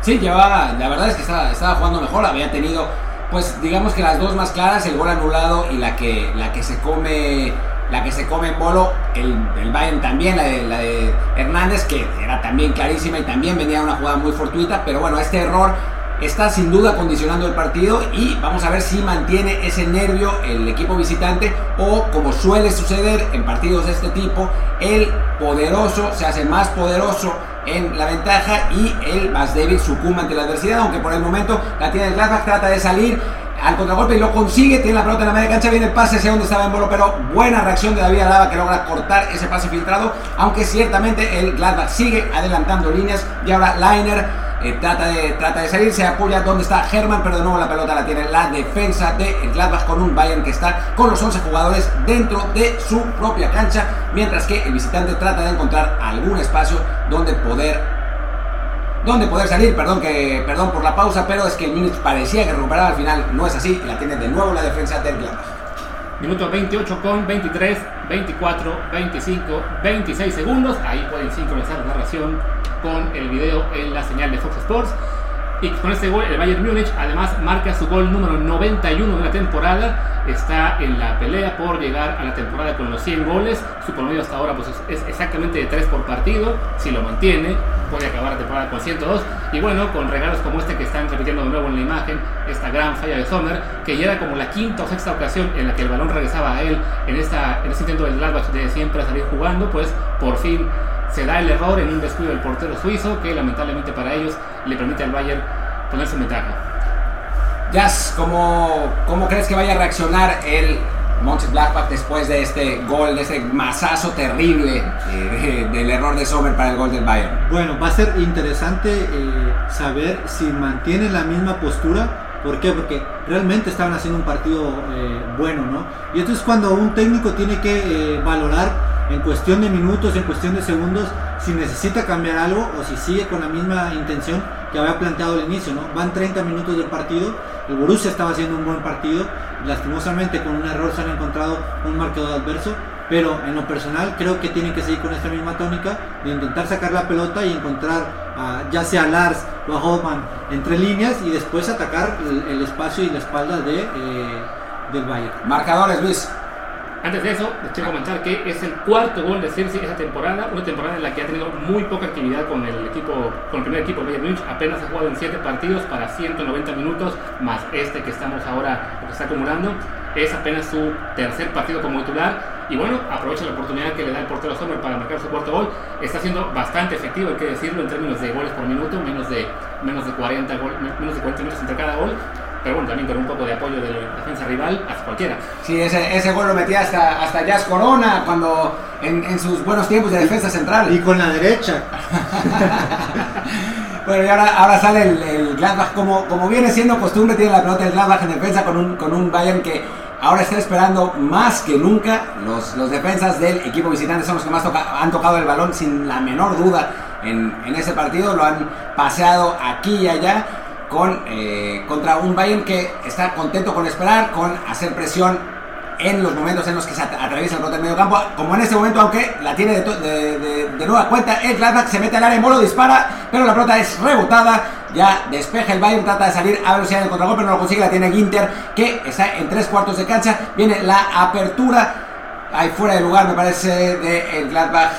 Sí, llevaba, la verdad es que estaba, estaba, jugando mejor, había tenido, pues digamos que las dos más claras, el gol anulado y la que, la que se come la que se come en bolo, el, el Bayern también, la de, Hernández, que era también clarísima y también venía una jugada muy fortuita, pero bueno, este error está sin duda condicionando el partido y vamos a ver si mantiene ese nervio el equipo visitante o como suele suceder en partidos de este tipo, el poderoso se hace más poderoso en la ventaja y el más débil sucumbe ante la adversidad, aunque por el momento la tiene el Gladbach, trata de salir al contragolpe y lo consigue, tiene la pelota en la media cancha, viene el pase hacia donde estaba en bolo, pero buena reacción de David Alaba que logra cortar ese pase filtrado, aunque ciertamente el Gladbach sigue adelantando líneas y ahora Liner eh, trata, de, trata de salir, se apoya donde está Herman, pero de nuevo la pelota la tiene la defensa de Gladbach con un Bayern que está con los 11 jugadores dentro de su propia cancha, mientras que el visitante trata de encontrar algún espacio donde poder donde poder salir, perdón que perdón por la pausa, pero es que el Múnich parecía que recuperaba al final, no es así, la tiene de nuevo la defensa del Gladbach. Minuto 28 con 23, 24, 25, 26 segundos. Ahí pueden sincronizar la narración con el video en la señal de Fox Sports. Y con este gol, el Bayern Múnich además marca su gol número 91 de la temporada. Está en la pelea por llegar a la temporada con los 100 goles. Su promedio hasta ahora pues, es, exactamente de 3 por partido. Si lo mantiene, puede acabar la temporada con 102. Y bueno, con regalos como este que están repitiendo de nuevo en la imagen, esta gran falla de Sommer, que ya era como la quinta o sexta ocasión en la que el balón regresaba a él en, esta, en este intento del Gladbach de siempre salir jugando, pues por fin se da el error en un descuido del portero suizo que lamentablemente para ellos le permite al Bayern ponerse en ventaja. Jazz, ¿cómo, ¿cómo crees que vaya a reaccionar el Montes Blackback después de este gol, de este masazo terrible eh, del error de Sommer para el gol del Bayern? Bueno, va a ser interesante eh, saber si mantiene la misma postura. ¿Por qué? Porque realmente estaban haciendo un partido eh, bueno, ¿no? Y esto es cuando un técnico tiene que valorar en cuestión de minutos, en cuestión de segundos, si necesita cambiar algo o si sigue con la misma intención que había planteado al inicio, ¿no? Van 30 minutos del partido, el Borussia estaba haciendo un buen partido, lastimosamente con un error se han encontrado un marcador adverso, pero en lo personal creo que tiene que seguir con esta misma tónica de intentar sacar la pelota y encontrar ya sea Lars o a Hoffman entre líneas y después atacar el, espacio y la espalda de, eh, del Bayern. Marcadores, Luis. Antes de eso, les quiero comentar que es el cuarto gol de Chelsea esa temporada, una temporada en la que ha tenido muy poca actividad con el equipo, con el primer equipo, el Bayern Munich, apenas ha jugado en 7 partidos para 190 minutos, más este que estamos ahora, que está acumulando, es apenas su tercer partido como titular, y bueno, aprovecha la oportunidad que le da el portero Sommer para marcar su cuarto gol, está siendo bastante efectivo, hay que decirlo, en términos de goles por minuto, menos de, menos de 40 gol, menos de 40 minutos entre cada gol, pero bueno, también con un poco de apoyo de la defensa rival, hasta cualquiera. Sí, ese, ese gol lo metía hasta, hasta Jazz Corona cuando en, en sus buenos tiempos de defensa central. Y con la derecha. bueno, y ahora, ahora sale el, el, Gladbach, como, como viene siendo costumbre, tiene la pelota del Gladbach en defensa con un, con un Bayern que ahora está esperando más que nunca. Los, los defensas del equipo visitante son los que más han tocado el balón sin la menor duda en, en ese partido. Lo han paseado aquí y allá con, eh, contra un Bayern que está contento con esperar, con hacer presión en los momentos en los que se atraviesa el del medio campo, como en este momento, aunque la tiene de, nueva cuenta, el Gladbach se mete al área en bolo, dispara, pero la pelota es rebotada, ya despeja el Bayern, trata de salir a velocidad del contragolpe, no lo consigue, la tiene Ginter, que está en tres cuartos de cancha, viene la apertura, ahí fuera de lugar me parece de el Gladbach,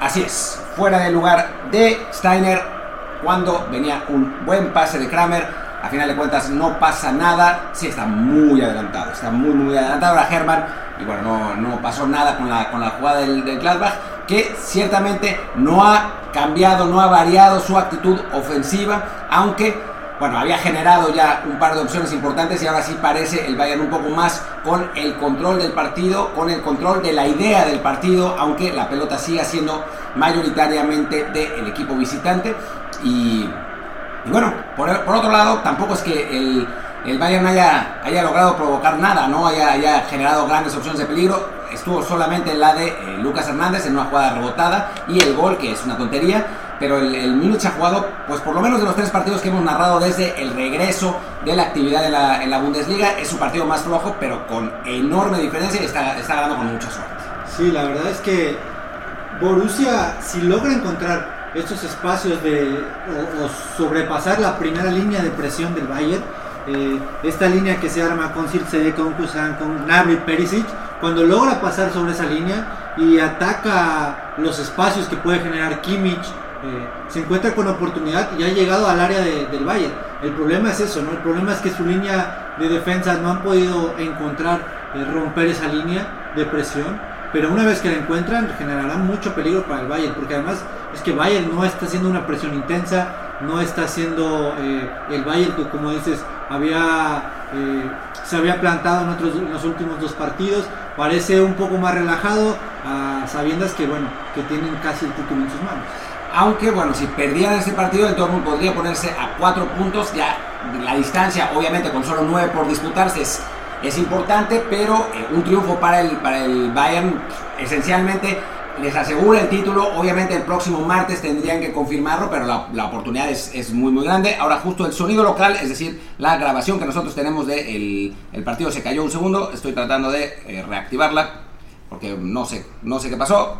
así es, fuera de lugar de Steiner, cuando venía un buen pase de Kramer. A final de cuentas no pasa nada. Sí, está muy adelantado. Está muy, muy adelantado ahora Herman. Y bueno, no, no pasó nada con la, con la jugada del, Gladbach. Que ciertamente no ha cambiado, no ha variado su actitud ofensiva. Aunque bueno, había generado ya un par de opciones importantes y ahora sí parece el Bayern un poco más con el control del partido, con el control de la idea del partido, aunque la pelota siga siendo mayoritariamente del equipo visitante. Y, bueno, por, otro lado, tampoco es que el, el Bayern haya, haya logrado provocar nada, no haya, haya generado grandes opciones de peligro. Estuvo solamente la de eh, Lucas Hernández en una jugada rebotada y el gol, que es una tontería pero el, el ha jugado, pues por lo menos de los tres partidos que hemos narrado desde el regreso de la actividad en la, en la Bundesliga, es su partido más flojo, pero con enorme diferencia y está, está ganando con mucha suerte. Sí, la verdad es que Borussia, si logra encontrar estos espacios de o, sobrepasar la primera línea de presión del Bayern, eh, esta línea que se arma con Circe, con Kusan, con Nabri, Perisic, cuando logra pasar sobre esa línea y ataca los espacios que puede generar Kimmich, eh, se encuentra con oportunidad y ha llegado al área del Bayern. El problema es eso, ¿no? El problema es que su línea de defensa no han podido encontrar eh, romper esa línea de presión, pero una vez que la encuentran generará mucho peligro para el Bayern, porque además es que Bayern no está haciendo una presión intensa, no está haciendo eh, el Bayern que como dices había se había plantado en, otros, en los últimos dos partidos, parece un poco más relajado, a sabiendas que bueno que tienen casi el título en sus manos. Aunque bueno, si perdieran ese partido, el Dortmund podría ponerse a cuatro puntos. Ya la distancia, obviamente con solo nueve por disputarse, es, es importante, pero eh, un triunfo para el, para el Bayern esencialmente les asegura el título. Obviamente el próximo martes tendrían que confirmarlo, pero la, oportunidad es, es, muy muy grande. Ahora justo el sonido local, es decir, la grabación que nosotros tenemos del de el partido se cayó un segundo. Estoy tratando de eh, reactivarla porque no sé, no sé qué pasó.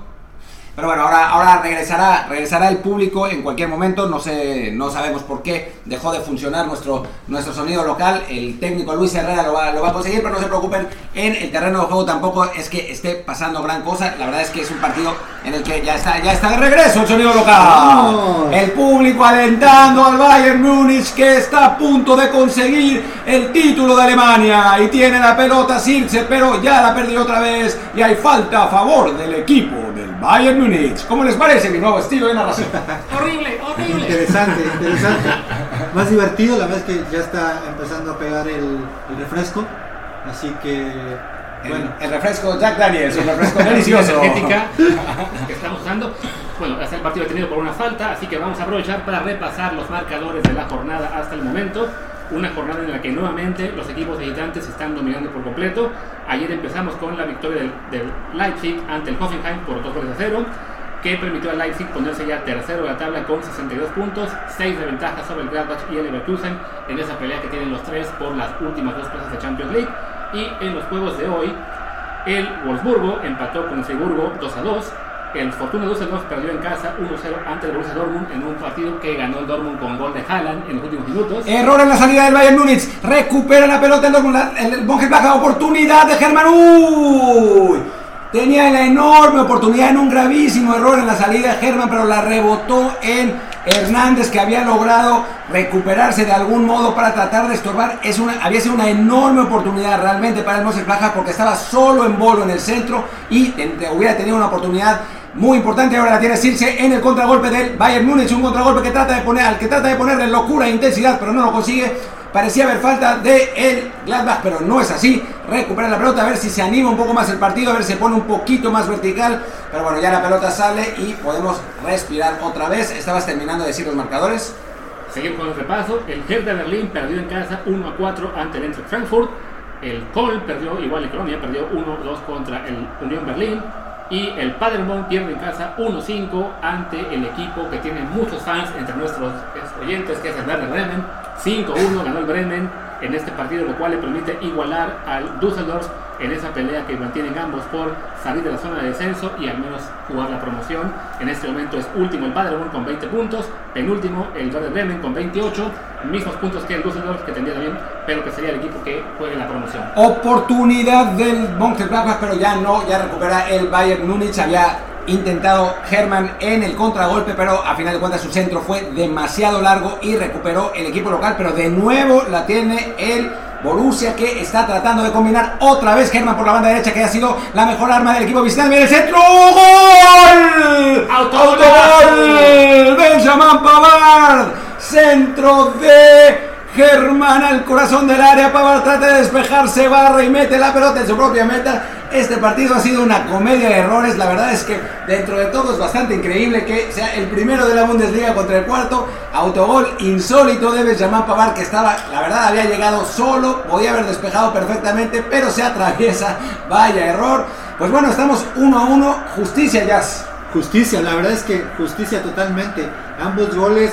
Pero bueno, ahora, ahora regresará, regresará el público en cualquier momento. No sé, no sabemos por qué dejó de funcionar nuestro, nuestro sonido local. El técnico Luis Herrera lo va, lo va a conseguir, pero no se preocupen. En el terreno de juego tampoco es que esté pasando gran cosa. La verdad es que es un partido en el que ya está, ya está de regreso el sonido local. El público alentando al Bayern Múnich que está a punto de conseguir el título de Alemania. Y tiene la pelota Sirce, pero ya la perdió otra vez. Y hay falta a favor del equipo Bayern Múnich. ¿Cómo les parece mi nuevo estilo de narración? horrible, horrible. Interesante, interesante. Más divertido, la verdad es que ya está empezando a pegar el, refresco. Así que bueno. El, refresco Jack Daniels, el refresco delicioso. energética que estamos usando. Bueno, hasta el partido tenido por una falta, así que vamos a aprovechar para repasar los marcadores de la jornada hasta el momento. Una jornada en la que nuevamente los equipos visitantes están dominando por completo. Ayer empezamos con la victoria del, Leipzig ante el Hoffenheim por 2 goles a 0, que permitió al Leipzig ponerse ya tercero de la tabla con 62 puntos, 6 de ventaja sobre el Gladbach y el Leverkusen en esa pelea que tienen los tres por las últimas dos plazas de Champions League. Y en los juegos de hoy, el Wolfsburgo empató con el Friburgo 2 a 2 el Fortuna Düsseldorf perdió en casa 1-0 ante el Borussia Dortmund en un partido que ganó el Dortmund con gol de Haaland en los últimos minutos. Error en la salida del Bayern Múnich. Recupera la pelota el Dortmund. El oportunidad de Germán. Uy. Tenía la enorme oportunidad en un gravísimo error en la salida de Germán, pero la rebotó en Hernández que había logrado recuperarse de algún modo para tratar de estorbar. Había sido una enorme oportunidad realmente para el Mönchengladbach porque estaba solo en bolo en el centro y hubiera tenido una oportunidad muy importante. Ahora la tiene Circe en el contragolpe del Bayern Múnich, un contragolpe que trata de poner, al que trata de ponerle locura e intensidad, pero no lo consigue. Parecía haber falta de el Gladbach, pero no es así. Recupera la pelota, a ver si se anima un poco más el partido, a ver si se pone un poquito más vertical. Pero bueno, ya la pelota sale y podemos respirar otra vez. Estabas terminando de decir los marcadores. Seguimos con el repaso. El Hertha Berlín perdió en casa 1 a 4 ante el Eintracht Frankfurt. El Kohl perdió, igual en Colonia, perdió 1-2 contra el Unión Berlín. Y el Paderborn pierde en casa 1-5 ante el equipo que tiene muchos fans entre nuestros oyentes, que es el Werder Bremen. 5-1 ganó el Bremen en este partido, lo cual le permite igualar al Düsseldorf en esa pelea que mantienen ambos por salir de la zona de descenso y al menos jugar la promoción. En este momento es último el Paderborn con 20 puntos, penúltimo el Werder Bremen con 28, mismos puntos que el Düsseldorf que tendría también, pero que sería el equipo que juegue la promoción. Oportunidad del Mönchengladbach, pero ya no, ya recupera el Bayern Múnich, había intentado Herman en el contragolpe, pero a final de cuentas su centro fue demasiado largo y recuperó el equipo local, pero de nuevo la tiene el Borussia que está tratando de combinar otra vez Germán por la banda derecha que ha sido la mejor arma del equipo visitante. el centro! ¡Gol! ¡Autogol! Benjamin Pavard, centro de Germán al corazón del área. Pavard trata de despejarse, barra y mete la pelota en su propia meta. Este partido ha sido una comedia de errores. La verdad es que dentro de todo es bastante increíble que sea el primero de la Bundesliga contra el cuarto. Autogol insólito de Benjamin Pavard que estaba, la verdad, había llegado solo. Podía haber despejado perfectamente, pero se atraviesa. Vaya error. Pues bueno, estamos uno a uno. Justicia, Jazz. Justicia, la verdad es que justicia totalmente. Ambos goles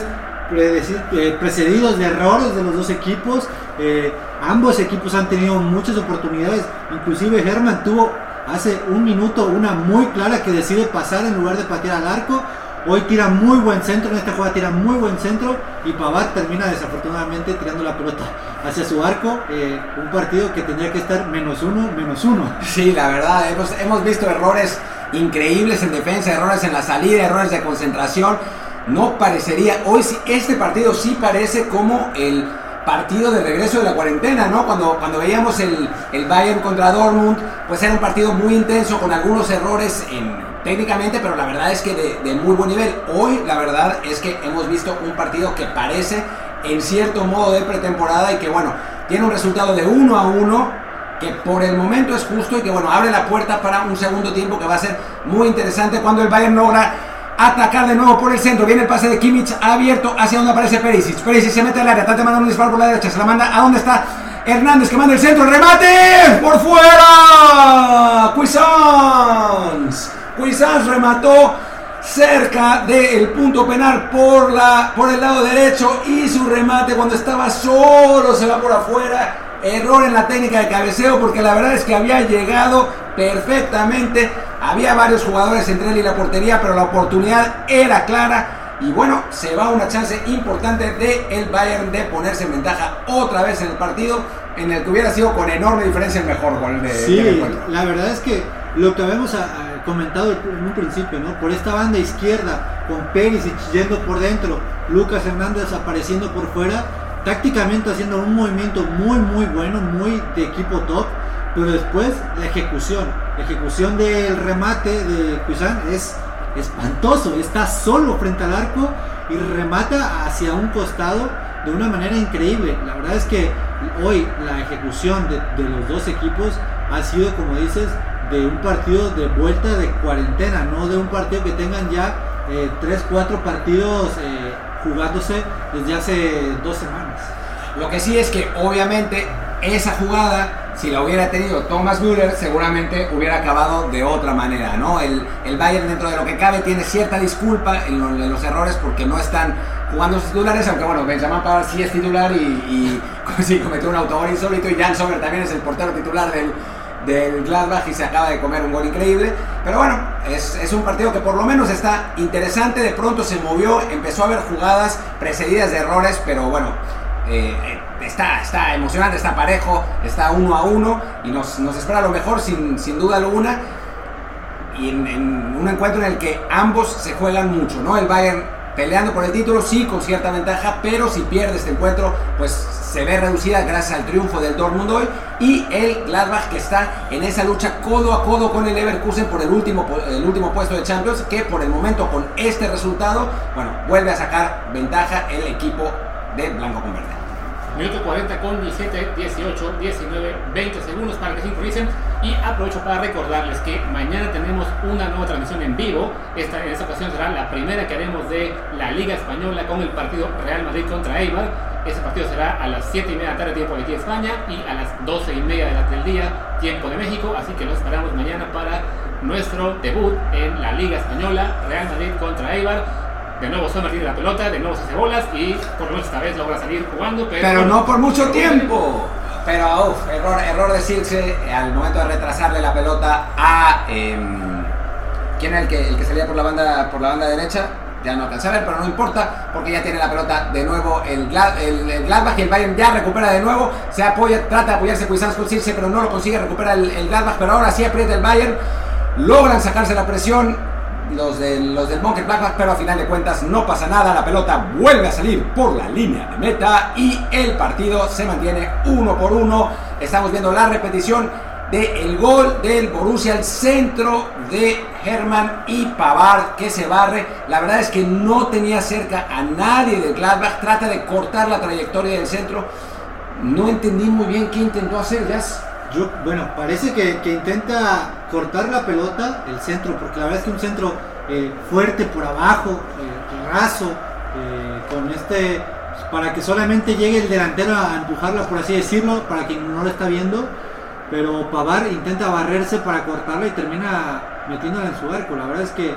eh, precedidos de errores de los dos equipos. Eh, ambos equipos han tenido muchas oportunidades. Inclusive Herman tuvo hace un minuto una muy clara que decide pasar en lugar de patear al arco. Hoy tira muy buen centro, en esta jugada tira muy buen centro y Pavard termina desafortunadamente tirando la pelota hacia su arco. Eh, un partido que tendría que estar menos uno, menos uno. Sí, la verdad, hemos, hemos visto errores increíbles en defensa, errores en la salida, errores de concentración no parecería, hoy sí, este partido sí parece como el partido de regreso de la cuarentena, ¿no? Cuando, cuando veíamos el, el Bayern contra Dortmund, pues era un partido muy intenso con algunos errores en, técnicamente, pero la verdad es que de, de, muy buen nivel. Hoy la verdad es que hemos visto un partido que parece en cierto modo de pretemporada y que bueno, tiene un resultado de 1 a 1 que por el momento es justo y que bueno, abre la puerta para un segundo tiempo que va a ser muy interesante cuando el Bayern logra atacar de nuevo por el centro. Viene el pase de Kimmich abierto hacia donde aparece Perisic. Perisic se mete al área, trata de mandar un disparo por la derecha. Se la manda a donde está Hernández que manda el centro. ¡Remate! ¡Por fuera! Cuisance. Cuisance remató cerca del punto penal por, la, por el lado derecho y su remate cuando estaba solo se va por afuera. Error en la técnica de cabeceo porque la verdad es que había llegado perfectamente había varios jugadores entre él y la portería, pero la oportunidad era clara. Y bueno, se va una chance importante de el Bayern de ponerse en ventaja otra vez en el partido, en el que hubiera sido con enorme diferencia el mejor gol de Sí, la verdad es que lo que habíamos ah, comentado en un principio, ¿no? Por esta banda izquierda, con Pérez yendo por dentro, Lucas Hernández apareciendo por fuera, tácticamente haciendo un movimiento muy, muy bueno, muy de equipo top pero después la ejecución, la ejecución del remate de Cuisán es espantoso, está solo frente al arco y remata hacia un costado de una manera increíble. La verdad es que hoy la ejecución de, los dos equipos ha sido, como dices, de un partido de vuelta de cuarentena, no de un partido que tengan ya eh, 3, 4 partidos eh, jugándose desde hace dos semanas. Lo que sí es que obviamente esa jugada si la hubiera tenido Thomas Müller, seguramente hubiera acabado de otra manera, ¿no? El, el Bayern, dentro de lo que cabe, tiene cierta disculpa en, los errores porque no están jugando sus titulares, aunque bueno, Benjamin Pavard sí es titular y, y sí cometió un autogol insólito y Jan Sommer también es el portero titular del, del Gladbach y se acaba de comer un gol increíble. Pero bueno, es, es, un partido que por lo menos está interesante. De pronto se movió, empezó a haber jugadas precedidas de errores, pero bueno, eh, está, está emocionante, está parejo, está uno a uno y nos, nos espera lo mejor sin, sin duda alguna. Y en, un encuentro en el que ambos se juegan mucho, ¿no? El Bayern peleando por el título, sí, con cierta ventaja, pero si pierde este encuentro, pues se ve reducida gracias al triunfo del Dortmund hoy. Y el Gladbach que está en esa lucha codo a codo con el Leverkusen por el último, el último puesto de Champions, que por el momento con este resultado, bueno, vuelve a sacar ventaja el equipo de Blanco con. Minuto 40 con 17, 18, 19, 20 segundos para que sincronicen. Y aprovecho para recordarles que mañana tenemos una nueva transmisión en vivo. Esta, en esta ocasión será la primera que haremos de la Liga Española con el partido Real Madrid contra Eibar. Ese partido será a las 7 y media de la tarde, tiempo de aquí España, y a las 12 y media del día, tiempo de México. Así que los esperamos mañana para nuestro debut en la Liga Española, Real Madrid contra Eibar. De nuevo Sommer tiene la pelota, de nuevo se hace bolas y por lo menos esta vez logra salir jugando. Pero, pero no por mucho tiempo. Pero error, error decirse al momento de retrasarle la pelota a. Eh, ¿Quién era el que, el que salía por la banda por la banda derecha? Ya no alcanza a ver, pero no importa, porque ya tiene la pelota de nuevo el, el, el Gladbach y el Bayern ya recupera de nuevo. Se apoya, trata de apoyarse Cuisance con Circe, pero no lo consigue, recupera el, el Gladbach, pero ahora sí aprieta el Bayern. Logran sacarse la presión, los, de, los del Monkey Blackback, pero a final de cuentas no pasa nada, la pelota vuelve a salir por la línea de meta y el partido se mantiene uno por uno. Estamos viendo la repetición del gol del Borussia al centro de Hermann y Pavard que se barre. La verdad es que no tenía cerca a nadie del Gladbach. Trata de cortar la trayectoria del centro. No entendí muy bien qué intentó hacer, Jazz. Bueno, parece que, intenta cortar la pelota, el centro, porque la verdad es que un centro eh, fuerte por abajo, eh, raso, eh, con este, para que solamente llegue el delantero a empujarla, por así decirlo, para quien no lo está viendo pero Pavar intenta barrerse para cortarla y termina metiéndola en su arco. La verdad es que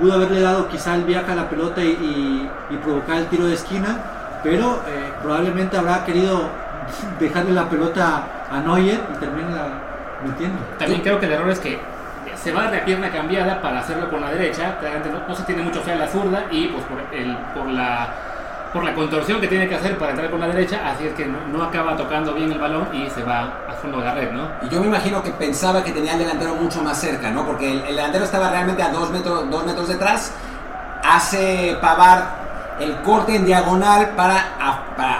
pudo haberle dado quizá el viaje a la pelota y, provocar el tiro de esquina, pero probablemente habrá querido dejarle la pelota a Neuer y termina metiendo. También creo que el error es que se va de la pierna cambiada para hacerlo con la derecha, no, no se tiene mucho fe a la zurda y pues por, el, por la por la contorsión que tiene que hacer para entrar con la derecha, así es que no, acaba tocando bien el balón y se va a fondo de la red, ¿no? Y yo me imagino que pensaba que tenía el delantero mucho más cerca, ¿no? Porque el, delantero estaba realmente a dos metros, dos metros detrás, hace pavar el corte en diagonal para,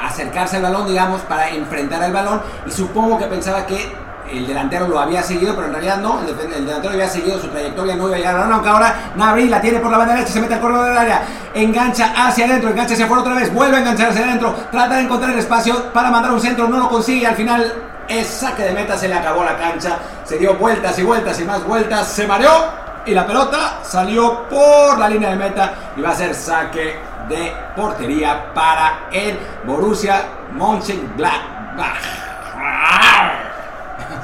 acercarse al balón, digamos, para enfrentar al balón, y supongo que pensaba que el delantero lo había seguido, pero en realidad no, el, delantero había seguido su trayectoria, no iba a llegar a aunque ahora Nabri la tiene por la banda derecha, se mete al corredor del área, engancha hacia adentro, engancha hacia afuera otra vez, vuelve a engancharse adentro, trata de encontrar el espacio para mandar un centro, no lo consigue, al final es saque de meta, se le acabó la cancha, se dio vueltas y vueltas y más vueltas, se mareó y la pelota salió por la línea de meta y va a ser saque de portería para el Borussia Mönchengladbach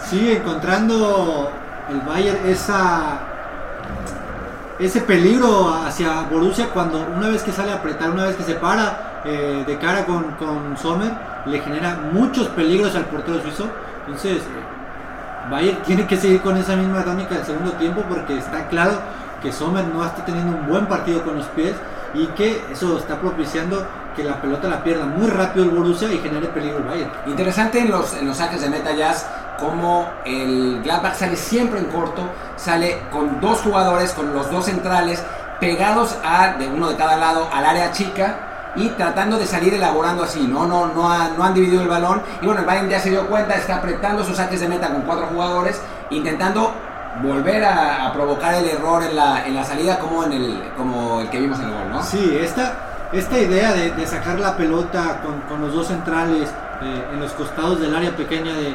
sigue encontrando el Bayern esa ese peligro hacia Borussia cuando una vez que sale a apretar, una vez que se para eh, de cara con, con, Sommer, le genera muchos peligros al portero suizo. Entonces, Bayern tiene que seguir con esa misma tónica del segundo tiempo porque está claro que Sommer no está teniendo un buen partido con los pies y que eso está propiciando que la pelota la pierda muy rápido el Borussia y genere peligro el Bayern. Interesante en los, en los saques de meta jazz como el Gladbach sale siempre en corto, sale con dos jugadores, con los dos centrales pegados a de uno de cada lado al área chica y tratando de salir elaborando así, no no no, no han dividido el balón y bueno, el Bayern ya se dio cuenta, está apretando sus saques de meta con cuatro jugadores, intentando volver a, provocar el error en la, en la, salida como en el como el que vimos en el gol, ¿no? Sí, esta esta idea de, sacar la pelota con, los dos centrales eh, en los costados del área pequeña de,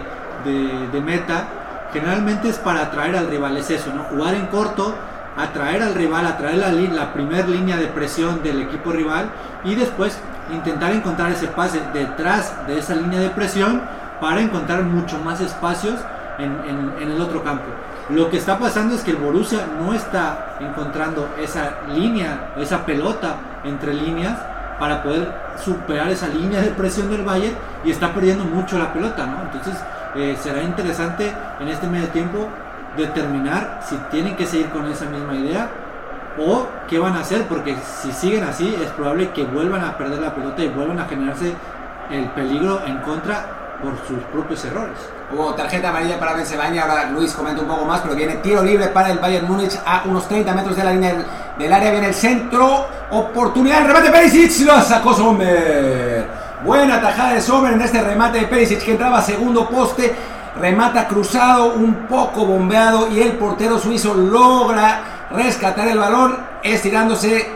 de, meta, generalmente es para atraer al rival, es eso, ¿no? Jugar en corto, atraer al rival, atraer la, la primera línea de presión del equipo rival y después intentar encontrar ese pase detrás de esa línea de presión para encontrar mucho más espacios en, en, el otro campo. Lo que está pasando es que el Borussia no está encontrando esa línea, esa pelota entre líneas para poder superar esa línea de presión del Bayern y está perdiendo mucho la pelota, ¿no? Entonces, eh, será interesante en este medio tiempo determinar si tienen que seguir con esa misma idea o qué van a hacer, porque si siguen así es probable que vuelvan a perder la pelota y vuelvan a generarse el peligro en contra por sus propios errores. Hubo tarjeta amarilla para Benzemaña, ahora Luis comenta un poco más, pero viene tiro libre para el Bayern Múnich a unos 30 metros de la línea del, área, viene el centro, oportunidad, el remate Perisic, lo sacó Sommer. Buena tajada de Sommer en este remate de Perisic que entraba a segundo poste. Remata cruzado, un poco bombeado y el portero suizo logra rescatar el balón estirándose.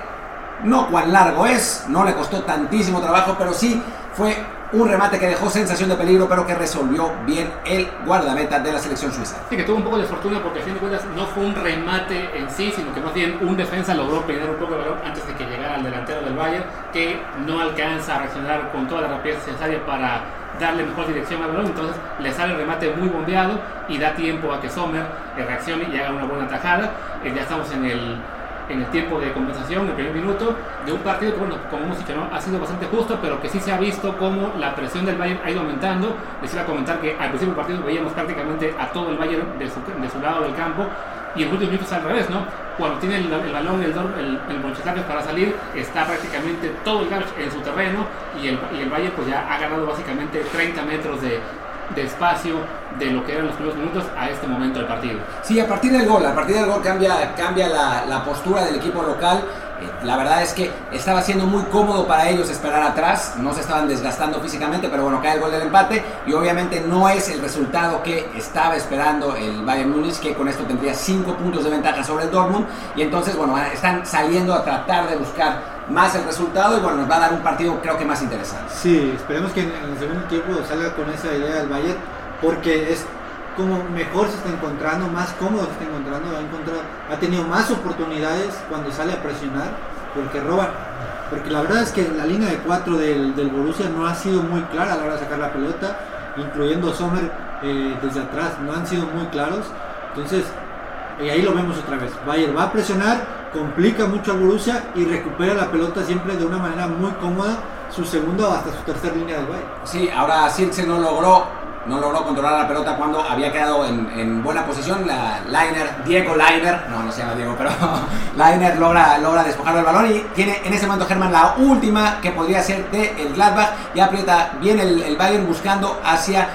No cuán largo es, no le costó tantísimo trabajo, pero sí fue un remate que dejó sensación de peligro, pero que resolvió bien el guardameta de la selección suiza. Sí, que tuvo un poco de fortuna porque a fin de cuentas no fue un remate en sí, sino que más bien un defensa logró peinar un poco de balón antes de que llegara al delantero del Bayern, que no alcanza a reaccionar con toda la rapidez necesaria para darle mejor dirección al balón, entonces le sale el remate muy bombeado y da tiempo a que Sommer reaccione y haga una buena tajada. Eh, ya estamos en el en el tiempo de compensación, el primer minuto, de un partido que, bueno, como hemos dicho, ¿no? ha sido bastante justo, pero que sí se ha visto como la presión del Bayern ha ido aumentando. Les iba a comentar que al principio del partido veíamos prácticamente a todo el Bayern de su, de su lado del campo, y en los últimos minutos al revés, ¿no? Cuando tiene el, balón, el, el, el para salir, está prácticamente todo el Garbage en su terreno, y el, y el Bayern pues ya ha ganado básicamente 30 metros de, de espacio de lo que eran los primeros minutos a este momento del partido. Sí, a partir del gol, a partir del gol cambia, cambia la, postura del equipo local. Eh, la verdad es que estaba siendo muy cómodo para ellos esperar atrás, no se estaban desgastando físicamente, pero bueno, cae el gol del empate y obviamente no es el resultado que estaba esperando el Bayern Múnich, que con esto tendría 5 puntos de ventaja sobre el Dortmund. Y entonces, bueno, están saliendo a tratar de buscar más el resultado y bueno, nos va a dar un partido creo que más interesante. Sí, esperemos que en el segundo tiempo salga con esa idea el Bayern, porque es como mejor se está encontrando, más cómodo se está encontrando, ha, encontrado, ha tenido más oportunidades cuando sale a presionar, porque roban. Porque la verdad es que la línea de 4 del, del Borussia no ha sido muy clara a la hora de sacar la pelota, incluyendo Sommer eh, desde atrás, no han sido muy claros. Entonces, y ahí lo vemos otra vez. Bayern va a presionar, complica mucho a Borussia y recupera la pelota siempre de una manera muy cómoda, su segunda o hasta su tercera línea del Bayern. Sí, ahora Silce no logró no logró controlar la pelota cuando había quedado en, buena posición. La Liner, Diego Liner, no, no se llama Diego, pero Liner logra, logra despojar el balón y tiene en ese momento Germán la última que podría ser de el Gladbach y aprieta bien el, el Bayern buscando hacia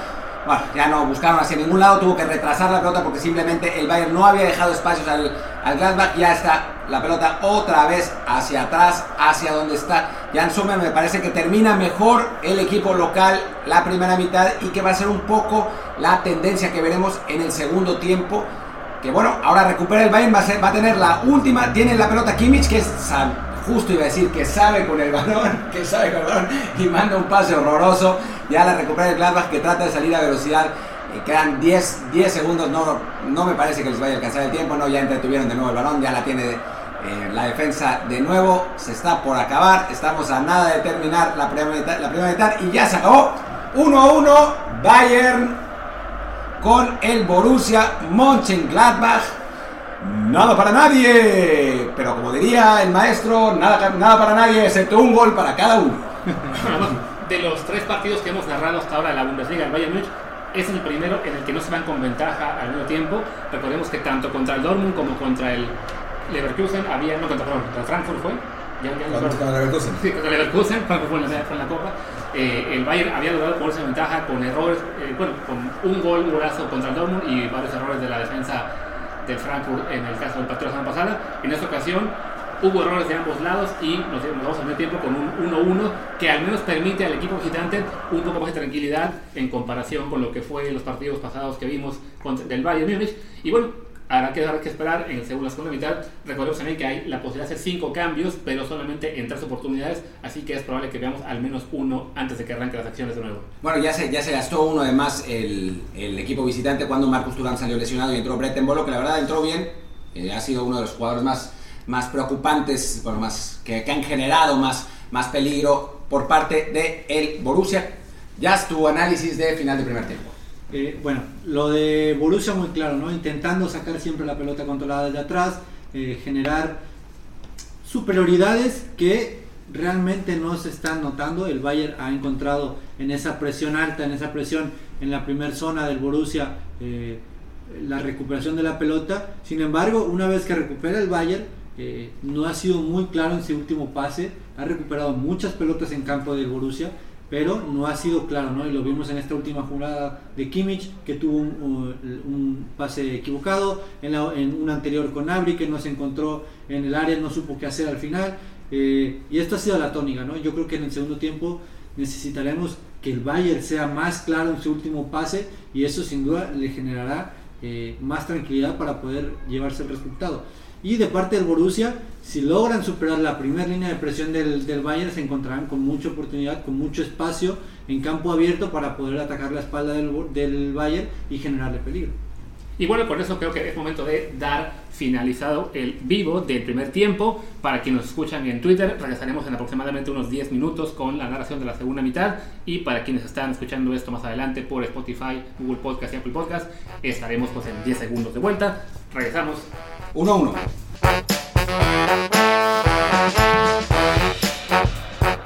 bueno, ya no buscaron hacia ningún lado, tuvo que retrasar la pelota porque simplemente el Bayern no había dejado espacios al, al Gladbach, ya está la pelota otra vez hacia atrás, hacia donde está Jan Sommer, me parece que termina mejor el equipo local la primera mitad y que va a ser un poco la tendencia que veremos en el segundo tiempo, que bueno, ahora recupera el Bayern, va a, tener la última, tiene la pelota Kimmich, que es justo iba a decir que sabe con el balón, que sabe con el balón y manda un pase horroroso. Ya la recupera el Gladbach que trata de salir a velocidad. Eh, quedan 10, 10 segundos, no, no me parece que les vaya a alcanzar el tiempo, no, ya entretuvieron de nuevo el balón, ya la tiene eh, la defensa de nuevo, se está por acabar, estamos a nada de terminar la primera mitad, la primera mitad y ya se acabó. 1 a 1, Bayern con el Borussia Mönchengladbach Nada para nadie. Pero como diría el maestro, nada, nada para nadie, excepto un gol para cada uno. de los tres partidos que hemos narrado hasta ahora en la Bundesliga, el Bayern Munich es el primero en el que no se van con ventaja al mismo tiempo. Recordemos que tanto contra el Dortmund como contra el Leverkusen había, no contra, perdón, contra Frankfurt fue. Ya, ya contra el Leverkusen. Sí, contra el Leverkusen, Frankfurt fue en la, fue en la Copa. Eh, el Bayern había logrado ponerse ventaja con errores, eh, bueno, con un gol, un golazo contra el Dortmund y varios errores de la defensa del Frankfurt en el caso del partido de la semana pasada. En esta ocasión hubo errores de ambos lados y nos, vamos a meter tiempo con un 1-1 que al menos permite al equipo visitante un poco más de tranquilidad en comparación con lo que fue los partidos pasados que vimos del Bayern Múnich. Y bueno, Habrá que, que esperar en el segundo, la segunda mitad. Recordemos también que hay la posibilidad de hacer cinco cambios, pero solamente en tres oportunidades, así que es probable que veamos al menos uno antes de que arranque las acciones de nuevo. Bueno, ya se, ya se gastó uno además el, el equipo visitante cuando Marcus Turán salió lesionado y entró Bolo, que la verdad entró bien. Eh, ha sido uno de los jugadores más, más preocupantes, bueno, más, que, que han generado más, más peligro por parte de el Borussia. Ya tu análisis de final de primer tiempo. Eh, bueno, lo de Borussia muy claro, ¿no? Intentando sacar siempre la pelota controlada desde atrás, eh, generar superioridades que realmente no se están notando. El Bayern ha encontrado en esa presión alta, en esa presión en la primera zona del Borussia, eh, la recuperación de la pelota. Sin embargo, una vez que recupera el Bayern, no ha sido muy claro en ese último pase. Ha recuperado muchas pelotas en campo del Borussia pero no ha sido claro, ¿no? Y lo vimos en esta última jugada de Kimmich, que tuvo un, pase equivocado, en, un anterior con Abri, que no se encontró en el área, no supo qué hacer al final, eh, y esto ha sido la tónica, ¿no? Yo creo que en el segundo tiempo necesitaremos que el Bayern sea más claro en su último pase, y eso sin duda le generará eh, más tranquilidad para poder llevarse el resultado. Y de parte del Borussia, si logran superar la primera línea de presión del, del Bayern, se encontrarán con mucha oportunidad, con mucho espacio en campo abierto para poder atacar la espalda del, del Bayern y generarle peligro. Y bueno, por eso creo que es momento de dar finalizado el vivo del primer tiempo. Para quienes nos escuchan en Twitter, regresaremos en aproximadamente unos 10 minutos con la narración de la segunda mitad. Y para quienes están escuchando esto más adelante por Spotify, Google Podcast y Apple Podcast, estaremos pues en 10 segundos de vuelta. Regresamos 1-1.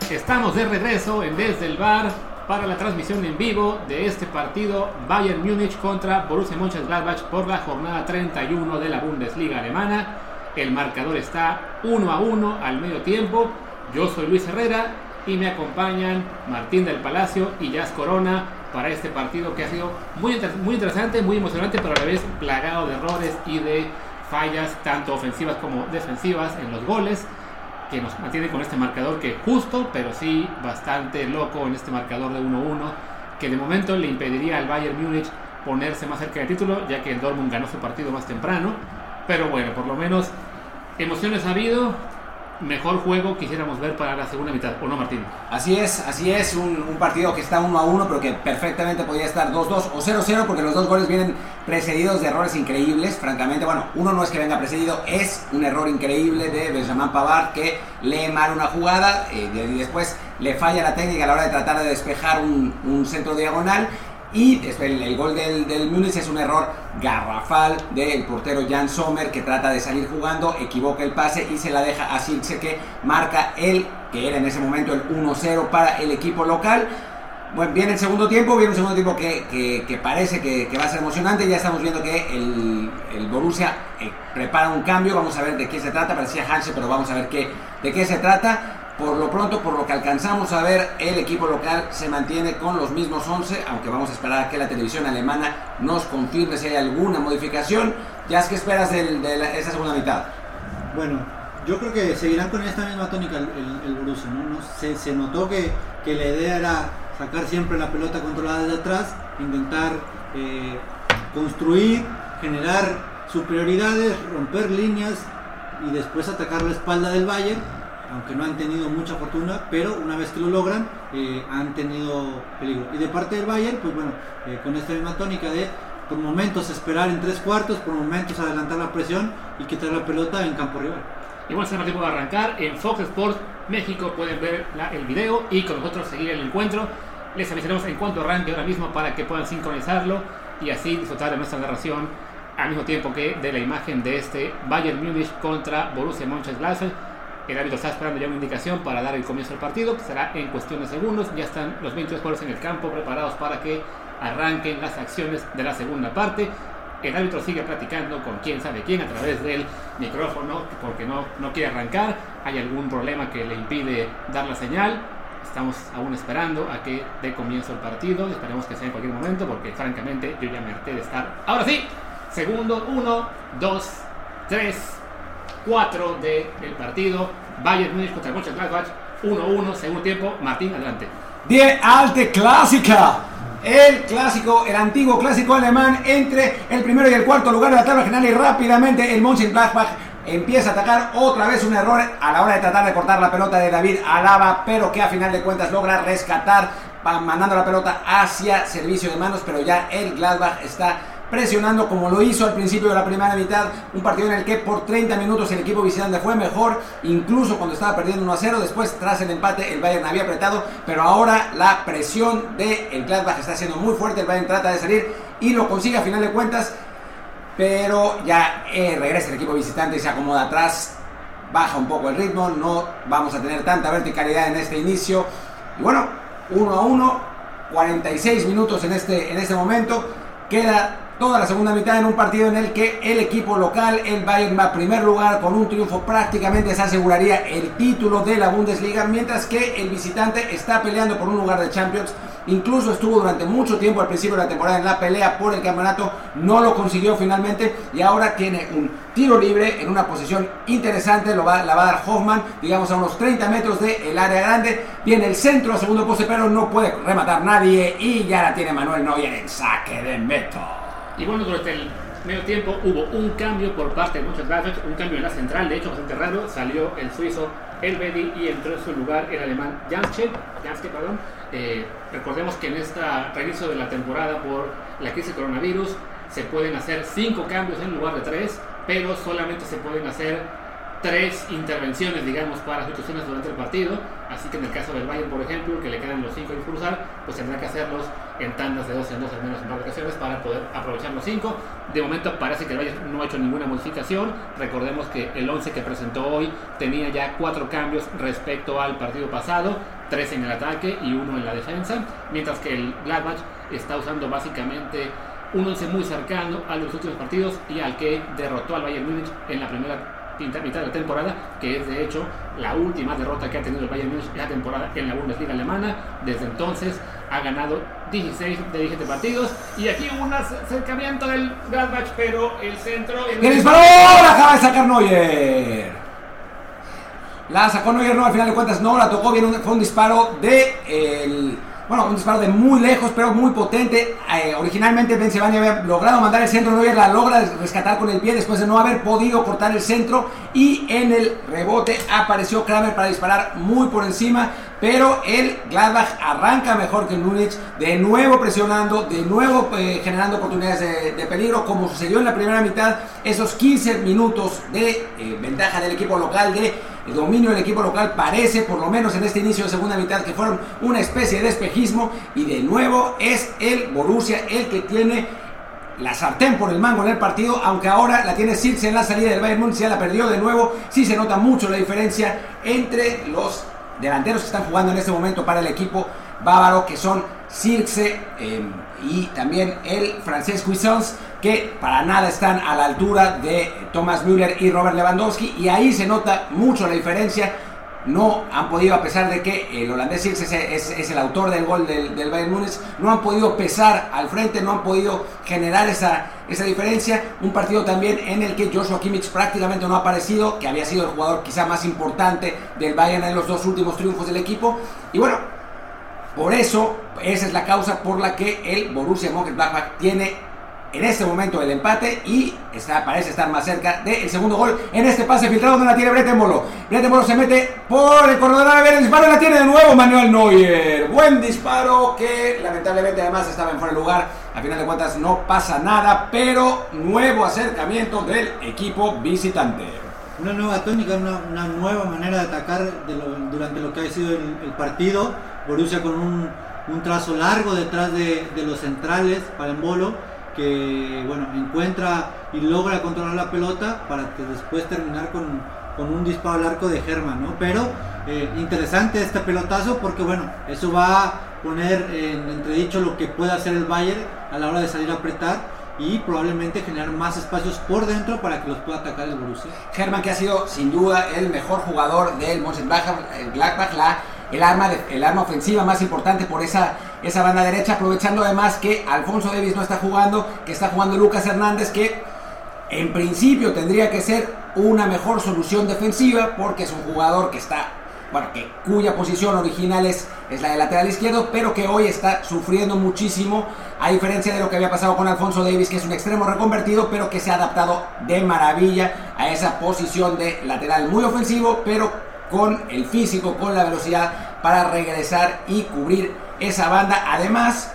Estamos de regreso en Desde el Bar para la transmisión en vivo de este partido Bayern Múnich contra Borussia Mönchengladbach por la jornada 31 de la Bundesliga alemana. El marcador está 1 a 1 al medio tiempo. Yo soy Luis Herrera y me acompañan Martín del Palacio y Jazz Corona para este partido que ha sido muy, muy interesante, muy emocionante, pero a la vez plagado de errores y de fallas tanto ofensivas como defensivas en los goles. Que nos mantiene con este marcador que justo, pero sí bastante loco en este marcador de 1-1, que de momento le impediría al Bayern Múnich ponerse más cerca del título, ya que el Dortmund ganó su partido más temprano. Pero bueno, por lo menos emociones ha habido, mejor juego quisiéramos ver para la segunda mitad, ¿o no, Martín? Así es, así es, un, partido que está 1 a 1, pero que perfectamente podría estar 2-2 o 0-0, porque los dos goles vienen precedidos de errores increíbles. Francamente, bueno, uno no es que venga precedido, es un error increíble de Benjamin Pavard que lee mal una jugada eh, y después le falla la técnica a la hora de tratar de despejar un, un centro diagonal y el, el gol del, del Múnich es un error garrafal del portero Jan Sommer que trata de salir jugando, equivoca el pase y se la deja a Silce que marca el, que era en ese momento el 1-0 para el equipo local. Bueno, viene el segundo tiempo, viene un segundo tiempo que, que, parece que, va a ser emocionante. Ya estamos viendo que el, el Borussia eh, prepara un cambio. Vamos a ver de qué se trata. Parecía Hansen, pero vamos a ver qué, de qué se trata. Por lo pronto, por lo que alcanzamos a ver, el equipo local se mantiene con los mismos 11, aunque vamos a esperar a que la televisión alemana nos confirme si hay alguna modificación. Ya es que esperas de esa segunda mitad. Bueno, yo creo que seguirán con esta misma tónica el, el, ¿no? se, notó que, que, la idea era sacar siempre la pelota controlada desde atrás, intentar eh, construir, generar superioridades, romper líneas y después atacar la espalda del Bayern aunque no han tenido mucha fortuna, pero una vez que lo logran, eh, han tenido peligro. Y de parte del Bayern, pues bueno, eh, con esta misma tónica de por momentos esperar en tres cuartos, por momentos adelantar la presión y quitar la pelota en campo rival. Y bueno, se tiempo de arrancar en Fox Sports México. Pueden ver el video y con nosotros seguir el encuentro. Les avisaremos en cuanto arranque ahora mismo para que puedan sincronizarlo y así disfrutar de nuestra narración al mismo tiempo que de la imagen de este Bayern Múnich contra Borussia Mönchengladbach el árbitro está esperando ya una indicación para dar el comienzo del partido, que será en cuestión de segundos. Ya están los 22 jugadores en el campo preparados para que arranquen las acciones de la segunda parte. El árbitro sigue platicando con quién sabe quién a través del micrófono porque no, no quiere arrancar. Hay algún problema que le impide dar la señal. Estamos aún esperando a que dé comienzo el partido. Esperemos que sea en cualquier momento porque francamente yo ya me harté de estar. Ahora sí, segundo, uno, dos, tres, 4 del partido. Bayern Múnich contra Mönchengladbach 1-1, segundo tiempo. Martín, adelante. Die alte clásica. El clásico, el antiguo clásico alemán entre el primero y el cuarto lugar de la tabla general y rápidamente el Mönchengladbach empieza a atacar otra vez un error a la hora de tratar de cortar la pelota de David Alaba, pero que a final de cuentas logra rescatar mandando la pelota hacia servicio de manos, pero ya el Gladbach está presionando como lo hizo al principio de la primera mitad, un partido en el que por 30 minutos el equipo visitante fue mejor, incluso cuando estaba perdiendo 1 a 0, después tras el empate el Bayern había apretado, pero ahora la presión del el Gladbach está siendo muy fuerte, el Bayern trata de salir y lo consigue a final de cuentas, pero ya eh, regresa el equipo visitante y se acomoda atrás, baja un poco el ritmo, no vamos a tener tanta verticalidad en este inicio, y bueno, 1 a 1, 46 minutos en este, en este momento, queda toda la segunda mitad en un partido en el que el equipo local, el Bayern, va a primer lugar con un triunfo prácticamente se aseguraría el título de la Bundesliga, mientras que el visitante está peleando por un lugar de Champions. Incluso estuvo durante mucho tiempo al principio de la temporada en la pelea por el campeonato, no lo consiguió finalmente y ahora tiene un tiro libre en una posición interesante, lo va, la va a dar Hoffman, digamos a unos 30 metros del área grande, viene el centro a segundo poste, pero no puede rematar nadie y ya la tiene Manuel Neuer en saque de meto. Y bueno, durante el medio tiempo hubo un cambio por parte de muchos grados, un cambio en la central, de hecho bastante raro, salió el suizo Elvedi y entró en su lugar el alemán Janske, Janske perdón. Eh, recordemos que en este reinicio de la temporada por la crisis de coronavirus se pueden hacer cinco cambios en lugar de tres, pero solamente se pueden hacer tres intervenciones, digamos, para situaciones durante el partido. Así que en el caso del Bayern, por ejemplo, que le quedan los cinco a cruzar, pues tendrá que hacerlos en tandas de dos en dos al menos en varias ocasiones para poder aprovechar los cinco. De momento parece que el Bayern no ha hecho ninguna modificación. Recordemos que el 11 que presentó hoy tenía ya cuatro cambios respecto al partido pasado, tres en el ataque y uno en la defensa, mientras que el Gladbach está usando básicamente un 11 muy cercano a los últimos partidos y al que derrotó al Bayern Múnich en la primera mitad de la temporada, que es de hecho la última derrota que ha tenido el Bayern Múnich en la temporada en la Bundesliga alemana. Desde entonces ha ganado 16 de 17 partidos y aquí un acercamiento del Gladbach, pero el centro... ¡Que disparó! acaba de sacar Neuer! La sacó Neuer, no, al final de cuentas no, la tocó bien, fue un disparo de el bueno, un disparo de muy lejos, pero muy potente. Eh, originalmente Pensilvania había logrado mandar el centro, Neuer la logra rescatar con el pie después de no haber podido cortar el centro. Y en el rebote apareció Kramer para disparar muy por encima. Pero el Gladbach arranca mejor que el Múnich, de nuevo presionando, de nuevo eh, generando oportunidades de, peligro, como sucedió en la primera mitad. Esos 15 minutos de eh, ventaja del equipo local de el dominio del equipo local parece, por lo menos en este inicio de segunda mitad, que fueron una especie de espejismo. Y de nuevo es el Borussia el que tiene la sartén por el mango en el partido, aunque ahora la tiene Sirce en la salida del Bayern Munich, ya la perdió de nuevo. Sí se nota mucho la diferencia entre los delanteros que están jugando en este momento para el equipo bávaro, que son Sirce eh, y también el francés Cuisance que para nada están a la altura de Thomas Müller y Robert Lewandowski y ahí se nota mucho la diferencia. No han podido, a pesar de que el holandés es, es, el autor del gol del, Bayern Múnich, no han podido pesar al frente, no han podido generar esa, esa diferencia. Un partido también en el que Joshua Kimmich prácticamente no ha aparecido, que había sido el jugador quizá más importante del Bayern en los dos últimos triunfos del equipo. Y bueno, por eso, esa es la causa por la que el Borussia Mönchengladbach tiene en este momento el empate y parece estar más cerca del segundo gol en este pase filtrado donde la tiene Bretembolo. Bretembolo se mete por el corredor a el disparo la tiene de nuevo Manuel Neuer. Buen disparo que lamentablemente además estaba en fuera de lugar. A final de cuentas no pasa nada, pero nuevo acercamiento del equipo visitante. Una nueva tónica, una, nueva manera de atacar durante lo que ha sido el, partido. Borussia con un, trazo largo detrás de, de los centrales para Embolo que bueno, encuentra y logra controlar la pelota para que después terminar con, un disparo al arco de Germán, ¿no? Pero eh, interesante este pelotazo porque bueno, eso va a poner en entredicho lo que puede hacer el Bayern a la hora de salir a apretar y probablemente generar más espacios por dentro para que los pueda atacar el Borussia. Germán que ha sido sin duda el mejor jugador del Mönchengladbach, la el arma, el arma ofensiva más importante por esa, esa banda derecha, aprovechando además que Alfonso Davis no está jugando, que está jugando Lucas Hernández, que en principio tendría que ser una mejor solución defensiva, porque es un jugador que está, bueno, que, cuya posición original es, es la de lateral izquierdo, pero que hoy está sufriendo muchísimo, a diferencia de lo que había pasado con Alfonso Davis, que es un extremo reconvertido, pero que se ha adaptado de maravilla a esa posición de lateral muy ofensivo, pero con el físico, con la velocidad para regresar y cubrir esa banda. Además,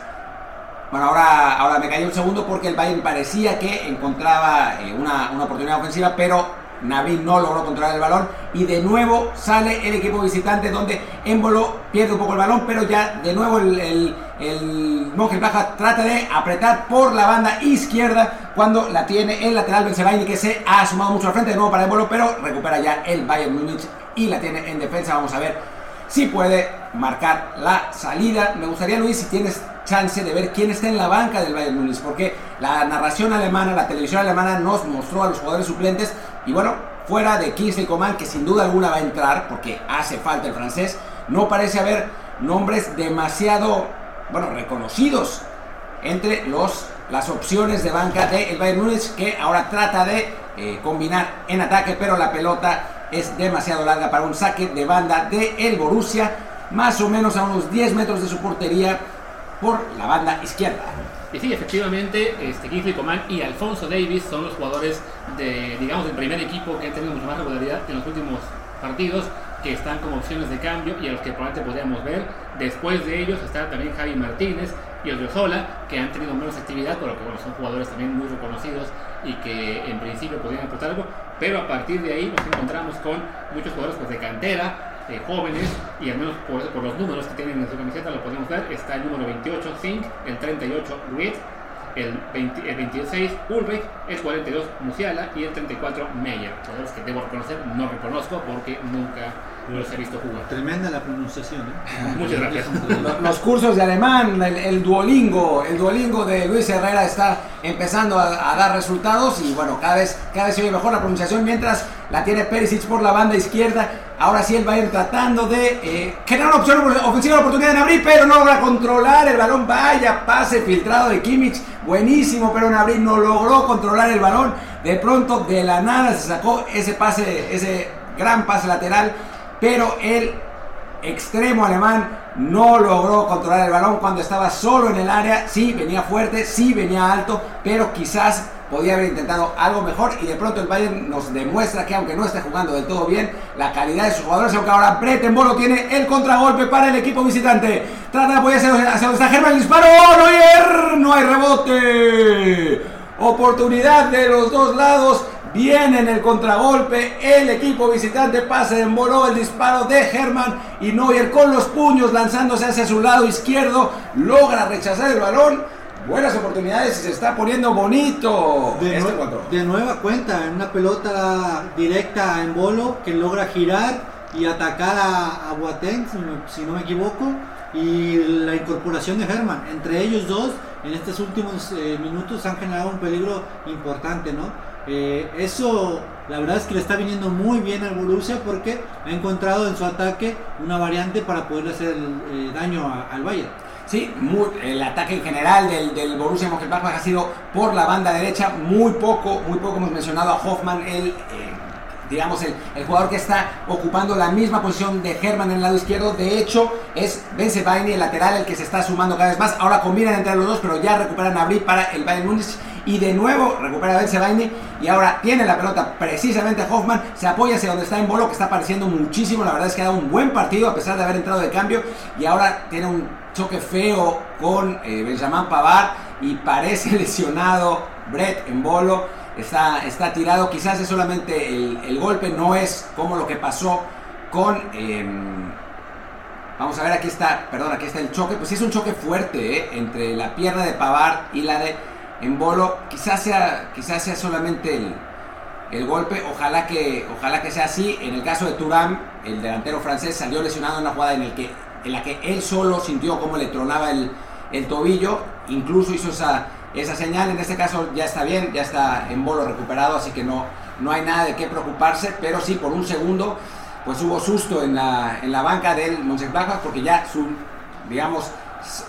bueno, ahora, ahora me cayó un segundo porque el Bayern parecía que encontraba eh, una, una, oportunidad ofensiva, pero Nabil no logró controlar el balón. Y de nuevo sale el equipo visitante donde Embolo pierde un poco el balón, pero ya de nuevo el, el, el Baja trata de apretar por la banda izquierda cuando la tiene el lateral Benzebaini que se ha sumado mucho al frente de nuevo para Embolo, pero recupera ya el Bayern Múnich y la tiene en defensa. Vamos a ver si puede marcar la salida. Me gustaría, Luis, si tienes chance de ver quién está en la banca del Bayern Múnich, porque la narración alemana, la televisión alemana nos mostró a los jugadores suplentes y bueno, fuera de Kingsley Coman, que sin duda alguna va a entrar porque hace falta el francés, no parece haber nombres demasiado, bueno, reconocidos entre los, las opciones de banca del Bayern Múnich que ahora trata de eh, combinar en ataque, pero la pelota es demasiado larga para un saque de banda de el Borussia, más o menos a unos 10 metros de su portería por la banda izquierda. Y sí, efectivamente, este, Kingsley Coman y Alfonso Davis son los jugadores de, digamos, del primer equipo que han tenido mucha más regularidad en los últimos partidos, que están como opciones de cambio y a los que probablemente podríamos ver. Después de ellos está también Javi Martínez y Odriozola, que han tenido menos actividad, pero que bueno, son jugadores también muy reconocidos y que en principio podrían aportar algo pero a partir de ahí nos encontramos con muchos jugadores pues, de cantera, jóvenes, y al menos por, los números que tienen en su camiseta lo podemos ver, está el número 28 Zink, el 38 Reed, el, 26 Ulrich, el 42 Musiala y el 34 Meyer, jugadores que debo reconocer, no reconozco porque nunca los he visto jugar. Tremenda la pronunciación. ¿eh? Muchas gracias. Los cursos de alemán, el, Duolingo, el Duolingo de Luis Herrera está empezando a, dar resultados y bueno, cada vez, cada vez se oye mejor la pronunciación mientras la tiene Perisic por la banda izquierda. Ahora sí él va a ir tratando de eh, generar una opción ofensiva, la oportunidad de abrir, pero no logra controlar el balón. Vaya pase filtrado de Kimmich, buenísimo, pero Nabri no logró controlar el balón. De pronto, de la nada, se sacó ese pase, ese gran pase lateral pero el extremo alemán no logró controlar el balón cuando estaba solo en el área. Sí, venía fuerte, sí, venía alto, pero quizás podía haber intentado algo mejor y de pronto el Bayern nos demuestra que aunque no esté jugando del todo bien, la calidad de sus jugadores, aunque ahora Bolo tiene el contragolpe para el equipo visitante. Trata de apoyarse hacia donde está Germán, el disparo, Neuer, no hay rebote. Oportunidad de los dos lados. Viene en el contragolpe, el equipo visitante pasa en voló el disparo de Germán y Neuer con los puños lanzándose hacia su lado izquierdo logra rechazar el balón buenas oportunidades y se está poniendo bonito. De, este de nueva cuenta, en una pelota directa en bolo que logra girar y atacar a, a Boateng, si, no me equivoco, y la incorporación de Herman. Entre ellos dos, en estos últimos eh, minutos han generado un peligro importante, ¿no? Eh, eso, la verdad es que le está viniendo muy bien al Borussia porque ha encontrado en su ataque una variante para poder hacer eh, daño al Bayern. Sí, el ataque en general del, del Borussia Mönchengladbach ha sido por la banda derecha, muy poco, muy poco hemos mencionado a Hoffman, el, eh, digamos, el, el, jugador que está ocupando la misma posición de Herman en el lado izquierdo. De hecho, es Bence Baini, el lateral, el que se está sumando cada vez más. Ahora combinan entre los dos, pero ya recuperan a para el Bayern Múnich. Y de nuevo recupera a Baini y ahora tiene la pelota precisamente Hoffman. Se apoya hacia donde está en Bolo, que está apareciendo muchísimo. La verdad es que ha dado un buen partido a pesar de haber entrado de cambio. Y ahora tiene un choque feo con eh, Benjamin Pavard y parece lesionado Brett en bolo. Está, está tirado, quizás es solamente el, golpe, no es como lo que pasó con... Em, vamos a ver, aquí está, perdón, aquí está el choque. Pues sí es un choque fuerte eh, entre la pierna de Pavard y la de Embolo. Quizás sea, quizás sea solamente el, el golpe. Ojalá que, ojalá que sea así. En el caso de Turán, el delantero francés salió lesionado en una jugada en el que en la que él solo sintió cómo le tronaba el, el tobillo, incluso hizo esa, esa señal, en este caso ya está bien, ya está en bolo recuperado, así que no, no hay nada de qué preocuparse, pero sí por un segundo pues hubo susto en la, en la banca del Mönchengladbach porque ya su, digamos,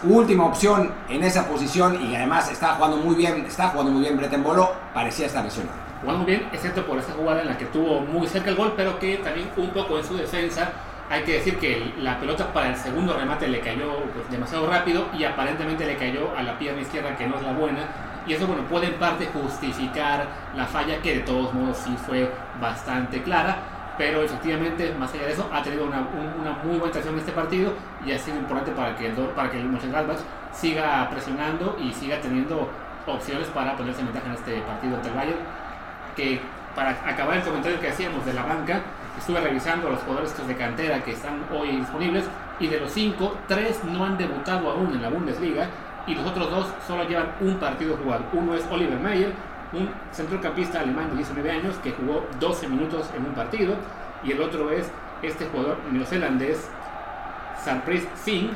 última opción en esa posición y además estaba jugando muy bien, está jugando muy bien Breten Bolo, parecía estar lesionado. Jugando bien, excepto por esa jugada en la que tuvo muy cerca el gol, pero que también un poco en su defensa hay que decir que la pelota para el segundo remate le cayó pues, demasiado rápido y aparentemente le cayó a la pierna izquierda que no es la buena. Y eso bueno, puede en parte justificar la falla que de todos modos sí fue bastante clara. Pero efectivamente, más allá de eso, ha tenido una, muy buena atención en este partido y ha sido importante para que, para que el Mönchengladbach siga presionando y siga teniendo opciones para ponerse en ventaja en este partido ante el Bayern. Que para acabar el comentario que hacíamos de la banca, estuve revisando a los jugadores de cantera que están hoy disponibles y de los cinco, tres no han debutado aún en la Bundesliga y los otros dos solo llevan un partido jugado. Uno es Oliver Meyer, un centrocampista alemán de 19 años que jugó 12 minutos en un partido y el otro es este jugador neozelandés Sarpris Singh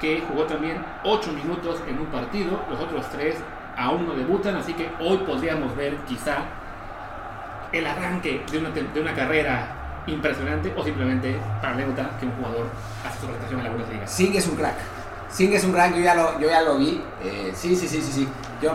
que jugó también 8 minutos en un partido. Los otros tres aún no debutan, así que hoy podríamos ver quizá el arranque de una, de una carrera impresionante o simplemente para anécdota que un jugador hace su presentación en la Bundesliga. Singh es un crack. Singh es un crack, yo ya lo, yo ya lo vi. Eh, sí, sí, sí, sí, sí. Yo,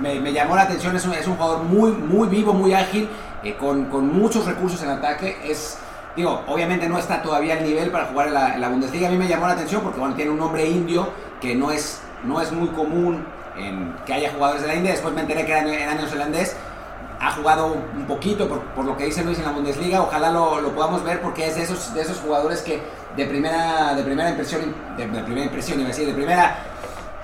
me, me, llamó la atención, es un, es un jugador muy, muy vivo, muy ágil, eh, con, con, muchos recursos en ataque. Es, digo, obviamente no está todavía al nivel para jugar en la, en la, Bundesliga. A mí me llamó la atención porque bueno, tiene un nombre indio que no es, no es muy común en que haya jugadores de la India. Después me enteré que era, era neozelandés ha jugado un poquito por, lo que dice Luis en la Bundesliga, ojalá lo, lo, podamos ver porque es de esos, de esos jugadores que de primera, de primera impresión, de, primera impresión, iba a decir, de primera,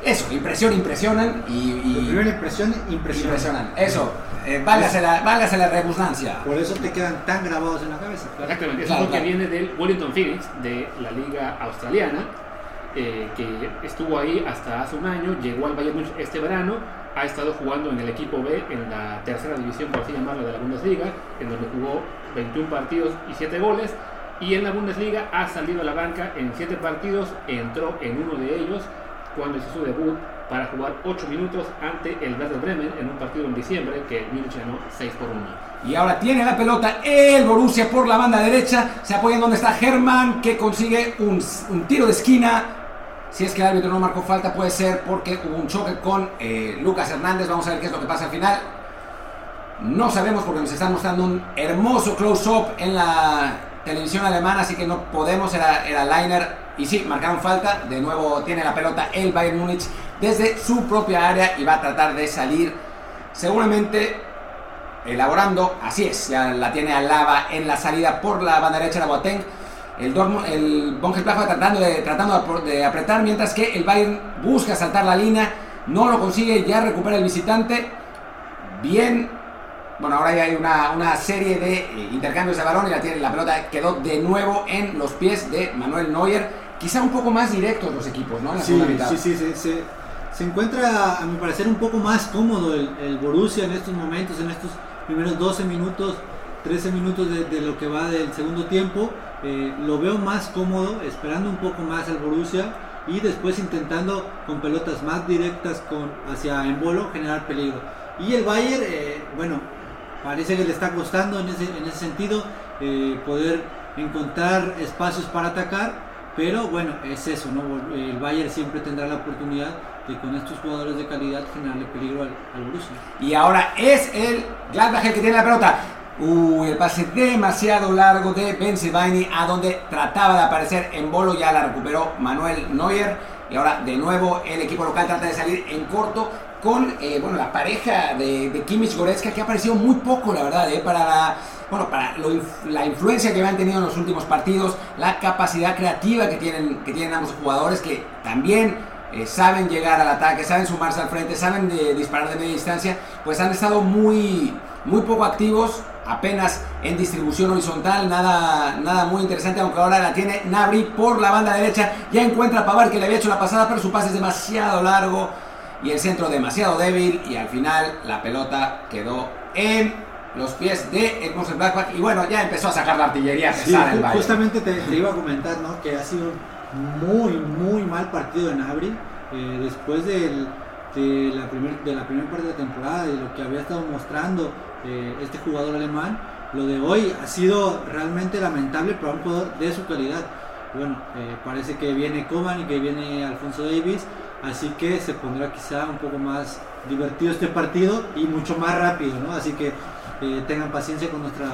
eso, impresión, impresionan y... de primera impresión, impresionan. Eso, eh, válgase, la, válgase la rebusnancia. Por eso te quedan tan grabados en la cabeza. Exactamente, es algo que viene del Wellington Phoenix, de la liga australiana, eh, que estuvo ahí hasta hace un año, llegó al Bayern Munich este verano, ha estado jugando en el equipo B, en la tercera división, por así llamarlo, de la Bundesliga, en donde jugó 21 partidos y 7 goles. Y en la Bundesliga ha salido a la banca en 7 partidos, entró en uno de ellos cuando hizo su debut para jugar 8 minutos ante el Werder Bremen en un partido en diciembre que el Munich ganó 6 por 1. Y ahora tiene la pelota el Borussia por la banda derecha, se apoya en donde está Germán que consigue un, un tiro de esquina si es que el árbitro no marcó falta, puede ser porque hubo un choque con eh, Lucas Hernández. Vamos a ver qué es lo que pasa al final. No sabemos porque nos están mostrando un hermoso close-up en la televisión alemana, así que no podemos, era, era liner. Y sí, marcaron falta. De nuevo tiene la pelota el Bayern Múnich desde su propia área y va a tratar de salir seguramente elaborando. Así es, ya la tiene Alaba en la salida por la banda derecha de Boateng. El, Dortmund, el tratando, de, tratando de apretar, mientras que el Bayern busca saltar la línea, no lo consigue, ya recupera el visitante. Bien, bueno, ahora ya hay una, serie de eh, intercambios de balón y la, tiene, la pelota quedó de nuevo en los pies de Manuel Neuer. Quizá un poco más directos los equipos, ¿no? sí, sí, sí, sí, se encuentra, a mi parecer, un poco más cómodo el, el Borussia en estos momentos, en estos primeros 12 minutos, 13 minutos de, lo que va del segundo tiempo. Eh, lo veo más cómodo, esperando un poco más al Borussia y después intentando con pelotas más directas con, hacia Embolo generar peligro. Y el Bayern, eh, bueno, parece que le está costando en ese, en ese sentido eh, poder encontrar espacios para atacar, pero bueno, es eso, ¿no? El Bayern siempre tendrá la oportunidad y con estos jugadores de calidad generarle peligro al, Borussia. Y ahora es el Gladbach que tiene la pelota. Uy, el pase demasiado largo de Benzebaini a donde trataba de aparecer en bolo, ya la recuperó Manuel Neuer. Y ahora de nuevo el equipo local trata de salir en corto con eh, bueno, la pareja de, de Kimmich Goretzka que ha aparecido muy poco, la verdad, eh, para la, bueno, para la influencia que han tenido en los últimos partidos, la capacidad creativa que tienen, que tienen ambos jugadores que también eh, saben llegar al ataque, saben sumarse al frente, saben de disparar de media distancia, pues han estado muy, muy poco activos, apenas en distribución horizontal, nada, nada muy interesante, aunque ahora la tiene Nabri por la banda derecha, ya encuentra a Pavar que le había hecho la pasada, pero su pase es demasiado largo y el centro demasiado débil y al final la pelota quedó en los pies de el Blackback y bueno, ya empezó a sacar la artillería el Justamente te, te, iba a comentar, ¿no? Que ha sido muy, muy mal partido en Abri. Eh, después de, la primer, de la primera parte de la temporada, de lo que había estado mostrando eh, este jugador alemán, lo de hoy ha sido realmente lamentable para un jugador de su calidad. Bueno, eh, parece que viene Coman y que viene Alfonso Davis, así que se pondrá quizá un poco más divertido este partido y mucho más rápido, ¿no? Así que tengan paciencia con nuestras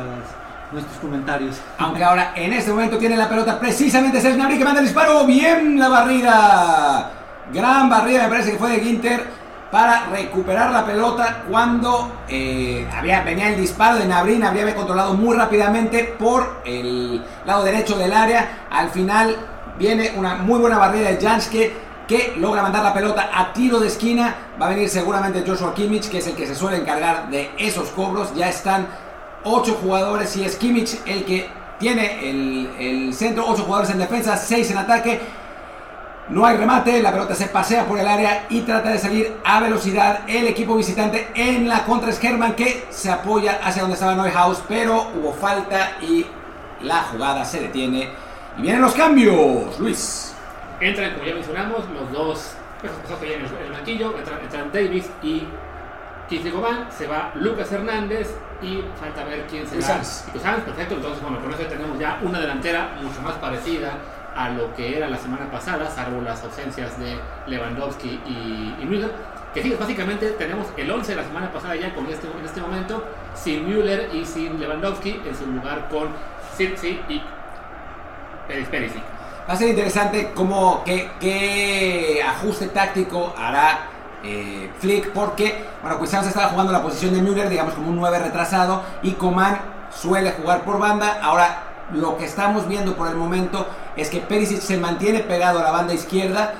nuestros comentarios. Aunque ahora en este momento tiene la pelota precisamente Sergio Gnabry que manda el disparo. Bien la barrida. Gran barrida me parece que fue de Ginter para recuperar la pelota cuando eh, había, venía el disparo de. Gnabry había controlado muy rápidamente por el lado derecho del área. Al final viene una muy buena barrida de Janske que logra mandar la pelota a tiro de esquina. Va a venir seguramente Joshua Kimmich, que es el que se suele encargar de esos cobros. Ya están 8 jugadores y es Kimmich el que tiene el, centro, 8 jugadores en defensa, 6 en ataque. No hay remate, la pelota se pasea por el área y trata de salir a velocidad el equipo visitante en la contra es Herman que se apoya hacia donde estaba Neuhaus, pero hubo falta y la jugada se detiene. Y vienen los cambios, Luis. Entran, como ya mencionamos, los dos pesos que en el banquillo, entran, entran Davis y Kingsley Coman, se va Lucas Hernández y falta ver quién será. Y Sanz, perfecto. Entonces, bueno, con eso tenemos ya una delantera mucho más parecida a lo que era la semana pasada, salvo las ausencias de Lewandowski y, Müller. Que sí, básicamente tenemos el 11 de la semana pasada ya con este, en este momento, sin Müller y sin Lewandowski, en su lugar con Sirsi y Perisic. Va a ser interesante cómo, qué, qué ajuste táctico hará eh, Flick porque, bueno, se estaba jugando la posición de Müller, digamos como un 9 retrasado, y Coman suele jugar por banda. Ahora, lo que estamos viendo por el momento es que Perisic se mantiene pegado a la banda izquierda.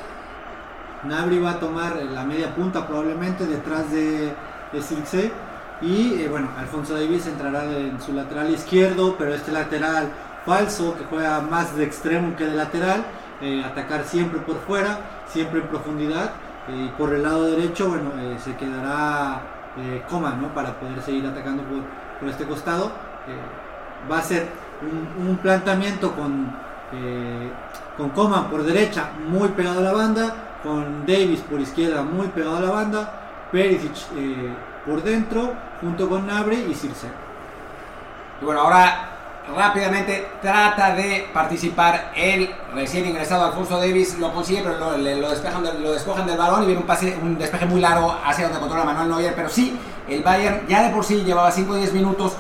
Nabri va a tomar la media punta probablemente detrás de, de Y eh, bueno, Alfonso Davis entrará en su lateral izquierdo, pero este lateral falso que juega más de extremo que de lateral, eh, atacar siempre por fuera, siempre en profundidad y por el lado derecho, bueno, eh, se quedará Coman, ¿no? Para poder seguir atacando por, este costado. Va a ser un, planteamiento con, con Coman por derecha, muy pegado a la banda, con Davis por izquierda, muy pegado a la banda, Perisic por dentro, junto con Nabre y Circe. Y bueno, ahora rápidamente trata de participar el recién ingresado Alfonso Davis, lo consigue, pero lo, despejan, lo despojan del balón y viene un pase, un despeje muy largo hacia donde controla Manuel Neuer, pero sí el Bayern ya de por sí llevaba 5 o 10 minutos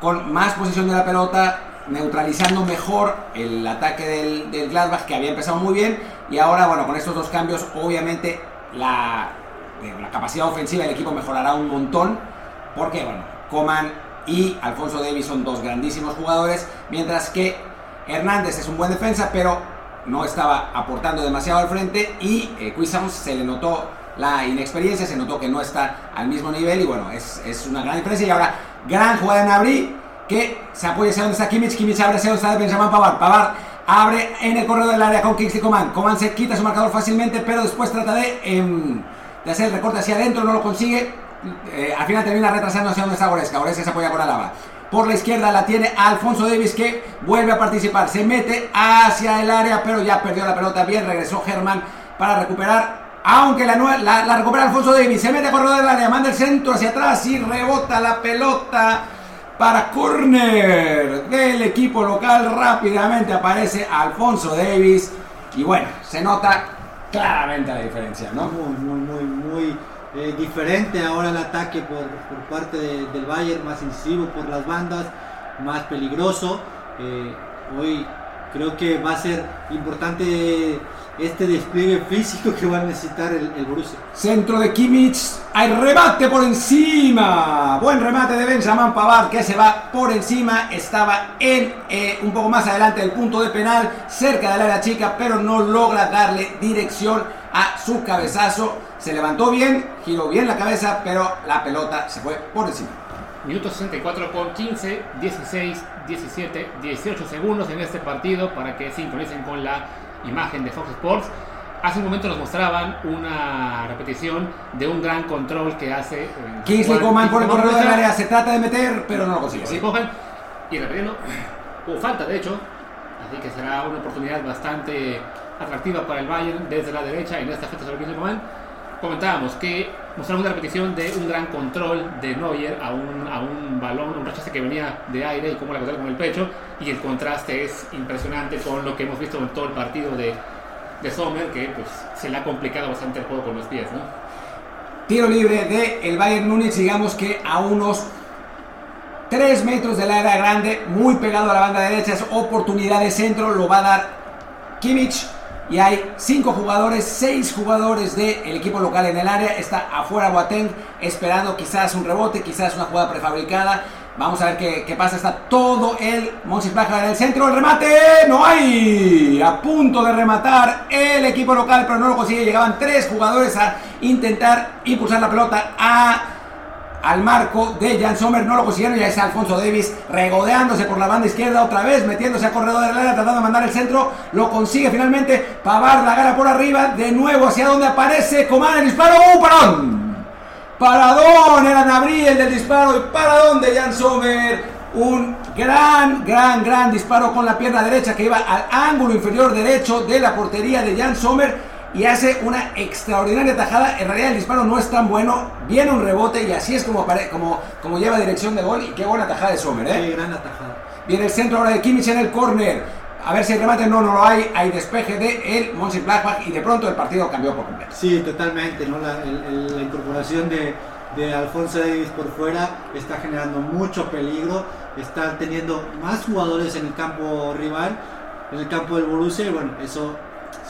con más posición de la pelota, neutralizando mejor el ataque del, del Gladbach que había empezado muy bien. Y ahora bueno con estos dos cambios obviamente la, eh, la capacidad ofensiva del equipo mejorará un montón porque bueno Coman y Alfonso Davis son dos grandísimos jugadores mientras que Hernández es un buen defensa pero no estaba aportando demasiado al frente y eh, se le notó la inexperiencia, se notó que no está al mismo nivel y bueno, es, es una gran diferencia. Y ahora gran jugada de Nabri que se apoya hacia donde está Kimmich, Kimmich abre hacia donde está Benjamin Pavard, Pavard abre en el corredor del área con Kingsley Coman, Coman se quita su marcador fácilmente pero después trata de, em, de hacer el recorte hacia adentro, no lo consigue, eh, al final termina retrasando hacia donde está Goretzka, Goretzka se apoya con Alaba. Por la izquierda la tiene Alfonso Davis que vuelve a participar. Se mete hacia el área, pero ya perdió la pelota. Bien, regresó Germán para recuperar. Aunque la, la, la recupera Alfonso Davis. Se mete a corredor del área, manda el centro hacia atrás y rebota la pelota para corner del equipo local. Rápidamente aparece Alfonso Davis. Y bueno, se nota claramente la diferencia, ¿no? Muy, muy, muy, muy eh, diferente ahora el ataque por, por parte de- del Bayern, más incisivo por las bandas, más peligroso. Eh, hoy creo que va a ser importante este despliegue físico que va a necesitar el, el Borussia. Centro de Kimmich. Hay remate por encima. Buen remate de Benjamin Pavard que se va por encima. Estaba en eh, un poco más adelante del punto de penal, cerca del área chica, pero no logra darle dirección a su cabezazo. Se levantó bien, giró bien la cabeza, pero la pelota se fue por encima. Minuto 64 con 15, 16, 17, 18 segundos en este partido para que sincronicen con la imagen de Fox Sports. Hace un momento nos mostraban una repetición de un gran control que hace eh, Kingsley Coman por el corredor del Coman. área, se trata de meter, pero no lo consigue. Sí, cogen y repitiendo. Hubo falta, de hecho. Así que será una oportunidad bastante atractiva para el Bayern desde la derecha en esta fecha sobre Kingsley Coman. Comentábamos que mostraron una repetición de un gran control de Neuer a un, a un balón, un rechace que venía de aire y cómo la controla con el pecho. Y el contraste es impresionante con lo que hemos visto en todo el partido de, de Sommer, que pues, se le ha complicado bastante el juego con los pies. Tiro libre de el Bayern Múnich, digamos que a unos 3 metros del área grande, muy pegado a la banda derecha, es oportunidad de centro, lo va a dar Kimmich. Y hay 5 jugadores, 6 jugadores del equipo local en el área. Está afuera Boateng esperando quizás un rebote, quizás una jugada prefabricada. Vamos a ver qué, qué pasa. Está todo el Mönchengladbach en el centro. El remate no hay. A punto de rematar el equipo local, pero no lo consigue. Llegaban tres jugadores a intentar impulsar la pelota a al marco de Jan Sommer, no lo consiguieron, ya está Alfonso Davis regodeándose por la banda izquierda otra vez, metiéndose a corredor del área, tratando de mandar el centro, lo consigue finalmente, Pavard la gana por arriba, de nuevo hacia donde aparece Coman el disparo, ¡uh, parón! Paradón, era Nabri el del disparo y paradón de Jan Sommer, un gran, gran, gran disparo con la pierna derecha que iba al ángulo inferior derecho de la portería de Jan Sommer y hace una extraordinaria tajada. En realidad el disparo no es tan bueno, viene un rebote y así es como, como, como lleva dirección de gol y qué buena tajada de Sommer, ¿eh? Qué gran atajada. Viene el centro ahora de Kimmich en el córner. A ver si hay remate, no, no lo hay. Hay despeje de el Mönchengladbach y de pronto el partido cambió por completo. Sí, totalmente, ¿no? La, el- el- la incorporación de, de Alfonso Davis por fuera está generando mucho peligro, está teniendo más jugadores en el campo rival, en el campo del Borussia, y bueno, eso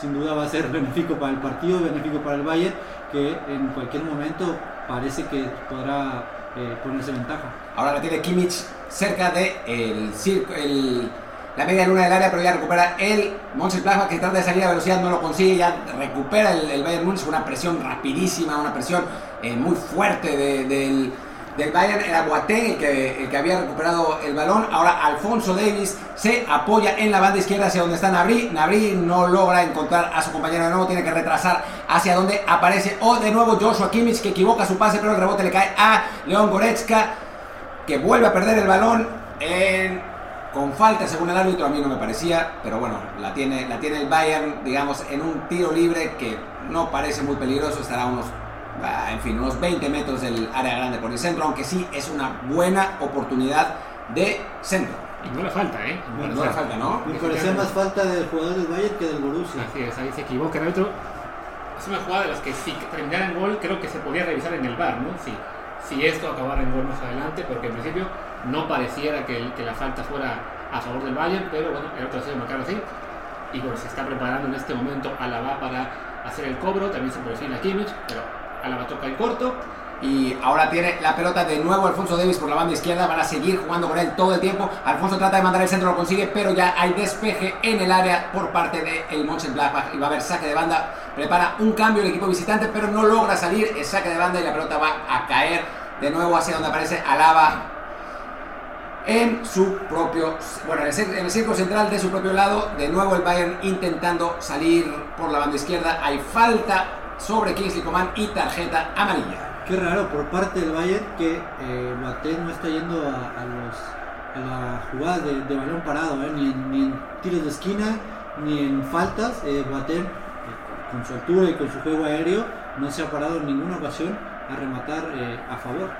sin duda va a ser benéfico para el partido, benéfico para el Bayern, que en cualquier momento parece que podrá eh, ponerse ventaja. Ahora la tiene Kimmich cerca de el la media luna del área, pero ya recupera el Mönchengladbach que trata de salir a velocidad, no lo consigue, ya recupera el, el Bayern Múnich con una presión rapidísima, una presión eh, muy fuerte de- del, del Bayern. Era Boateng el que, que había recuperado el balón. Ahora Alfonso Davis se apoya en la banda izquierda hacia donde está Nabri. Nabri no logra encontrar a su compañero de nuevo, tiene que retrasar hacia donde aparece. O de nuevo Joshua Kimmich que equivoca su pase, pero el rebote le cae a León Goretzka que vuelve a perder el balón con falta según el árbitro, a mí no me parecía, pero bueno, la tiene, la tiene el Bayern, digamos, en un tiro libre que no parece muy peligroso, estará unos, en fin, unos 20 metros del área grande por el centro, aunque sí es una buena oportunidad de centro. Y no le falta, ¿eh? No, le no le falta, ¿no? Me parecía más falta del jugador del Bayern que del Borussia. Así es, ahí se equivoca el árbitro. Es una jugada de las que si terminara en gol creo que se podía revisar en el bar, ¿no? Sí. si esto acabara en gol más adelante, porque en principio no pareciera que, que la falta fuera a favor del Bayern, pero bueno, el otro ha sido marcado así. Y bueno, se está preparando en este momento Alaba para hacer el cobro, también se perfila Kimmich, pero Alaba toca el corto. Y ahora tiene la pelota de nuevo Alfonso Davis por la banda izquierda. Van a seguir jugando con él todo el tiempo. Alfonso trata de mandar el centro, lo consigue, pero ya hay despeje en el área por parte del el Mönchengladbach. Y va a haber saque de banda. Prepara un cambio el equipo visitante, pero no logra salir. El saque de banda y la pelota va a caer de nuevo hacia donde aparece Alaba en su propio, bueno, en el, en el círculo central de su propio lado. De nuevo el Bayern intentando salir por la banda izquierda. Hay falta sobre Kingsley Coman y tarjeta amarilla. Qué raro por parte del Bayern que eh, no está yendo a, a los, a la jugada de, de balón parado, eh, ni, en, ni, en, tiros de esquina, ni en faltas. Eh, eh, con su altura y con su juego aéreo, no se ha parado en ninguna ocasión a rematar eh, a favor.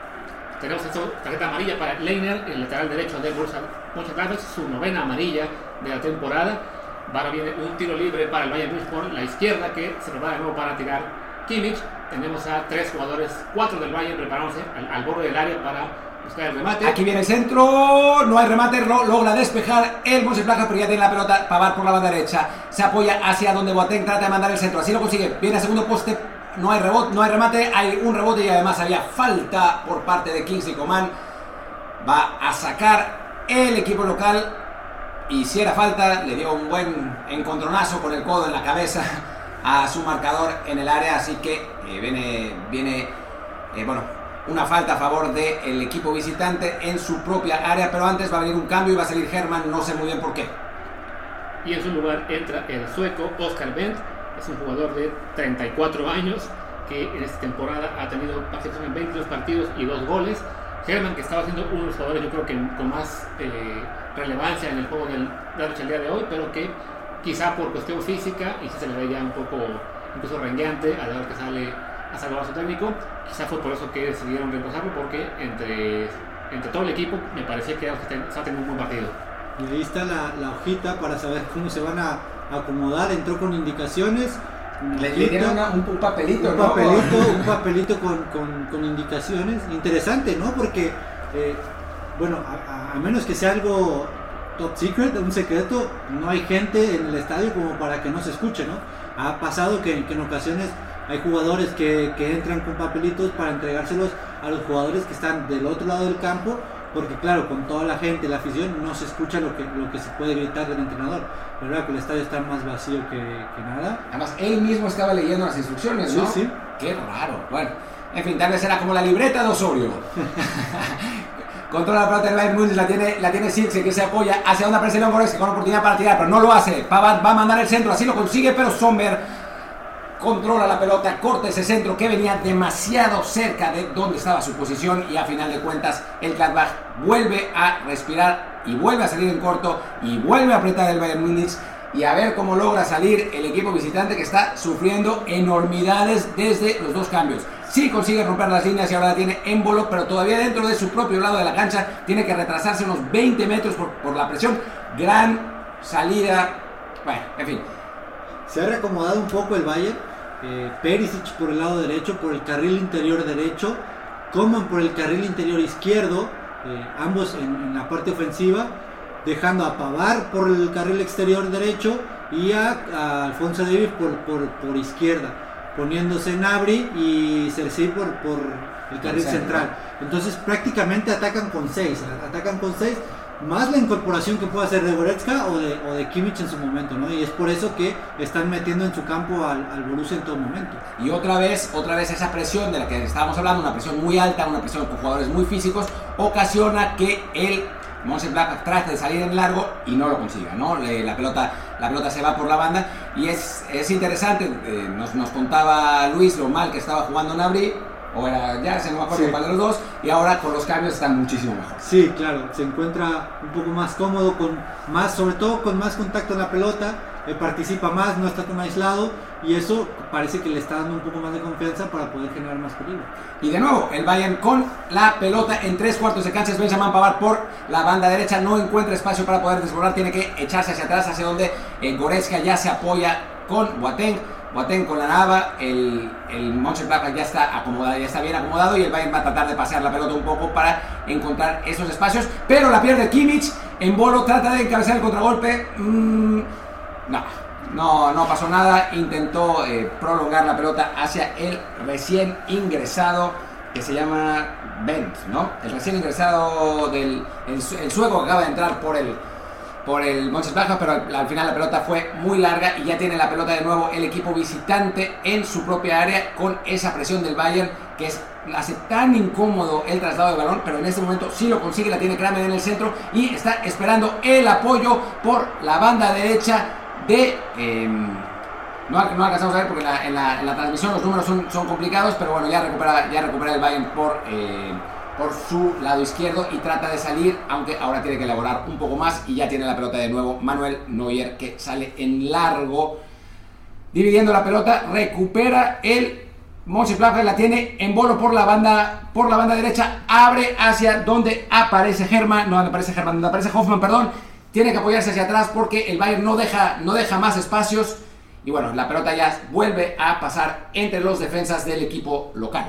Tenemos tarjeta amarilla para Leiner, el lateral derecho de Borussia Mönchengladbach, su novena amarilla de la temporada. Ahora viene un tiro libre para el Bayern Munich por la izquierda que se prepara de nuevo para tirar Kimmich. Tenemos a tres jugadores, cuatro del Bayern preparándose al, al borde del área para buscar el remate. Aquí viene el centro, no hay remate, lo, logra despejar el Mönchengladbach, pero ya tiene la pelota Pavar por la banda derecha. Se apoya hacia donde Boateng trata de mandar el centro, así lo consigue. Viene a segundo poste, no hay rebote, no hay remate, hay un rebote y además había falta por parte de Kingsley Coman. Va a sacar el equipo local y si era falta, le dio un buen encontronazo con el codo en la cabeza a su marcador en el área, así que eh, viene, viene eh, bueno, una falta a favor del equipo visitante en su propia área, pero antes va a venir un cambio y va a salir Herman, no sé muy bien por qué. Y en su lugar entra el sueco Oscar Wendt, es un jugador de 34 años que en esta temporada ha tenido participación en 22 partidos y 2 goles. Herman, que estaba siendo uno de los jugadores, yo creo que con más eh, relevancia en el juego del Dutch el día de hoy, pero que quizá por cuestión física, y si se le ve ya un poco incluso rengueante a la hora que sale a salvar a su técnico, quizá fue por eso que decidieron reemplazarlo, porque entre, entre todo el equipo me parecía que estaba teniendo un buen partido. Y ahí está la, la hojita para saber cómo se van a acomodar, entró con indicaciones. Le, le dieron una, un, un, papelito, un ¿no? papelito, un papelito con, con, con, indicaciones. Interesante, ¿no? Porque, eh, bueno, a, a, menos que sea algo top secret, un secreto, no hay gente en el estadio como para que no se escuche, ¿no? Ha pasado que, que en ocasiones hay jugadores que, que entran con papelitos para entregárselos a los jugadores que están del otro lado del campo porque claro, con toda la gente, la afición, no se escucha lo que, lo que se puede gritar del entrenador. ¿Verdad? Que el estadio está más vacío que, que nada. Además, él mismo estaba leyendo las instrucciones, ¿no? Sí, sí. Qué raro. Bueno, en fin, tal vez era como la libreta de Osorio. Controla la pelota del Bayern Munich, la tiene, la tiene Silce que se apoya hacia donde aparece León Goretzka con oportunidad para tirar, pero no lo hace. Pavard va a mandar el centro, así lo consigue, pero Sommer controla la pelota, corta ese centro que venía demasiado cerca de donde estaba su posición y a final de cuentas el Gladbach vuelve a respirar y vuelve a salir en corto y vuelve a apretar el Bayern Múnich y a ver cómo logra salir el equipo visitante que está sufriendo enormidades desde los dos cambios. Sí consigue romper las líneas y ahora tiene émbolo, pero todavía dentro de su propio lado de la cancha tiene que retrasarse unos 20 metros por, por la presión. Gran salida. Bueno, en fin. Se ha reacomodado un poco el Bayern. Eh, Perisic por el lado derecho, por el carril interior derecho. Coman por el carril interior izquierdo. Eh, ambos en, en la parte ofensiva dejando a Pavar por el carril exterior derecho y a, a Alfonso Davis por, por, por, izquierda, poniéndose Nabri y Cersei por, por el carril central. Entonces prácticamente atacan con 6, atacan con 6, más la incorporación que pueda hacer de Goretzka o de, o de Kimmich en su momento, ¿no? Y es por eso que están metiendo en su campo al, al Borussia en todo momento. Y otra vez, otra vez esa presión de la que estábamos hablando, una presión muy alta, una presión con jugadores muy físicos, ocasiona que el Mönchengladbach trata de salir en largo y no lo consiga, ¿no? La pelota, la pelota se va por la banda y es, es interesante, eh, nos, nos, contaba Luis lo mal que estaba jugando Nabri, o era ya, se me acuerdo sí. de los dos, y ahora con los cambios están muchísimo mejor. Sí, claro, se encuentra un poco más cómodo, con más, sobre todo con más contacto en la pelota, eh, participa más, no está tan aislado y eso parece que le está dando un poco más de confianza para poder generar más peligro. Y de nuevo, el Bayern con la pelota en tres cuartos de cancha, es Benjamin Pavard por la banda derecha, no encuentra espacio para poder desbordar, tiene que echarse hacia atrás, hacia donde eh, Goretzka ya se apoya con Boateng. Boateng con la Nava, el, el Mönchengladbach ya está acomodado, ya está bien acomodado y el Bayern va a tratar de pasear la pelota un poco para encontrar esos espacios, pero la pierde Kimmich, en bolo trata de encabezar el contragolpe, mm, no, no, pasó nada, intentó eh, prolongar la pelota hacia el recién ingresado que se llama Bent, ¿no? El recién ingresado del el, el sueco que acaba de entrar por el por el Mönchengladbach, pero al, al, final la pelota fue muy larga y ya tiene la pelota de nuevo el equipo visitante en su propia área con esa presión del Bayern que hace tan incómodo el traslado de balón, pero en este momento sí lo consigue, la tiene Kramer en el centro y está esperando el apoyo por la banda derecha de... Eh, no, alcanzamos a ver porque en la, transmisión los números son, son, complicados, pero bueno, ya recupera, ya recupera el Bayern por... Eh, por su lado izquierdo y trata de salir, aunque ahora tiene que elaborar un poco más y ya tiene la pelota de nuevo Manuel Neuer que sale en largo, dividiendo la pelota, recupera el Mönchengladbach, la tiene en bolo por la banda por la banda derecha, abre hacia donde aparece Hermann, no donde aparece Hermann, donde aparece Hoffman, perdón, tiene que apoyarse hacia atrás porque el Bayern no deja, no deja más espacios. Y bueno, la pelota ya vuelve a pasar entre los defensas del equipo local.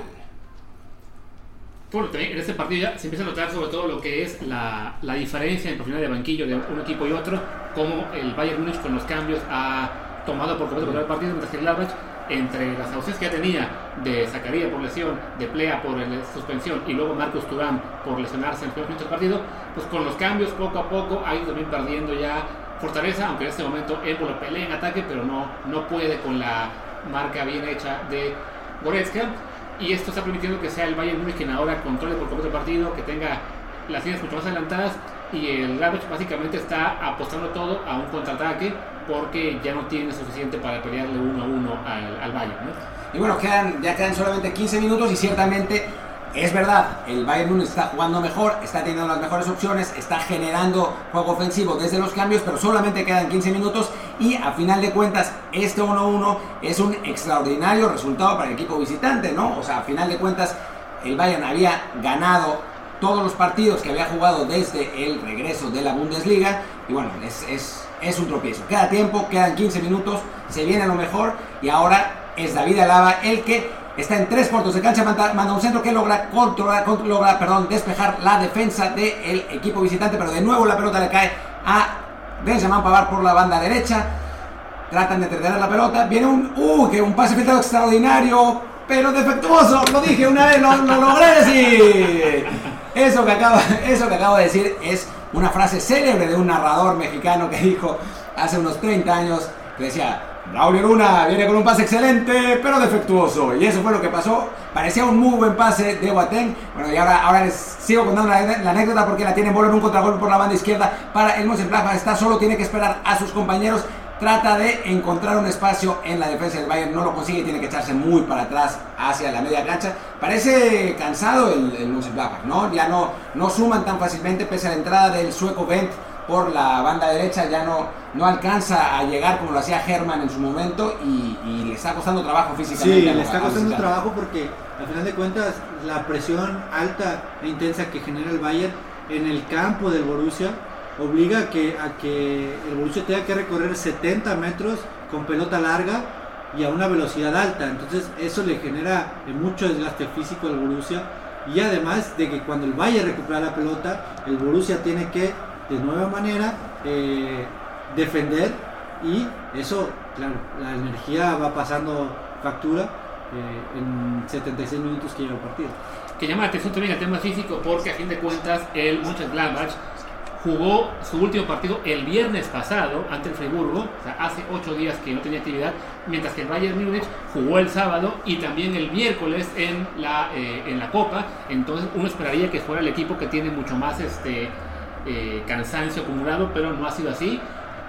Bueno, en este partido ya se empieza a notar sobre todo lo que es la, la diferencia en profundidad de banquillo de un equipo y otro, como el Bayern Múnich con los cambios ha tomado por completo el partido, mientras que el entre las ausencias que ya tenía de Zacarías por lesión, de Plea por suspensión y luego Marcos Turán por lesionarse en el primer minuto del partido, pues con los cambios poco a poco ha ido también perdiendo ya fortaleza, aunque en este momento Ébola pelea en ataque, pero no, no puede con la marca bien hecha de Goretzka y esto está permitiendo que sea el Bayern Múnich quien ahora controle por completo el partido, que tenga las líneas mucho más adelantadas y el Gladbach básicamente está apostando todo a un contraataque porque ya no tiene suficiente para pelearle uno a uno al, al Bayern. ¿no? Y bueno, quedan, ya quedan solamente 15 minutos y ciertamente es verdad, el Bayern está jugando mejor, está teniendo las mejores opciones, está generando juego ofensivo desde los cambios, pero solamente quedan 15 minutos y a final de cuentas este 1-1 es un extraordinario resultado para el equipo visitante, ¿no? O sea, a final de cuentas el Bayern había ganado todos los partidos que había jugado desde el regreso de la Bundesliga y bueno, es, es, es un tropiezo. Queda tiempo, quedan 15 minutos, se viene lo mejor y ahora es David Alaba el que está en tres cuartos de cancha, manda, un centro que logra controlar, logra, perdón, despejar la defensa del equipo visitante, pero de nuevo la pelota le cae a Benjamin Pavar por la banda derecha. Tratan de entretener la pelota. Viene un, uh, que un pase filtrado extraordinario, pero defectuoso. Lo dije una vez, lo, lo logré decir. Eso que, acabo, eso que acabo de decir es una frase célebre de un narrador mexicano que dijo hace unos 30 años, que decía, Raúl Luna viene con un pase excelente, pero defectuoso. Y eso fue lo que pasó. Parecía un muy buen pase de Boateng. Bueno, y ahora, ahora les sigo contando la, la anécdota porque la tiene en en un contragolpe por la banda izquierda para el Mönchengladbach. Está solo, tiene que esperar a sus compañeros. Trata de encontrar un espacio en la defensa del Bayern. No lo consigue, tiene que echarse muy para atrás hacia la media cancha. Parece cansado el, el Mönchengladbach, ¿no? Ya no, no suman tan fácilmente pese a la entrada del sueco Bent por la banda derecha ya no, no alcanza a llegar como lo hacía Germán en su momento y, y, le está costando trabajo físicamente. Sí, le está costando trabajo porque al final de cuentas la presión alta e intensa que genera el Bayern en el campo del Borussia obliga a que, a que el Borussia tenga que recorrer 70 metros con pelota larga y a una velocidad alta. Entonces eso le genera mucho desgaste físico al Borussia y además de que cuando el Bayern recupera la pelota, el Borussia tiene que de nueva manera eh, defender y eso, claro, la energía va pasando factura eh, en 76 minutos que lleva el partido. Que llama la atención también el tema físico porque a fin de cuentas el Mönchengladbach jugó su último partido el viernes pasado ante el Friburgo, o sea, hace 8 días que no tenía actividad, mientras que el Bayern Múnich jugó el sábado y también el miércoles en la, eh, en la Copa, entonces uno esperaría que fuera el equipo que tiene mucho más este, eh, cansancio acumulado, pero no ha sido así.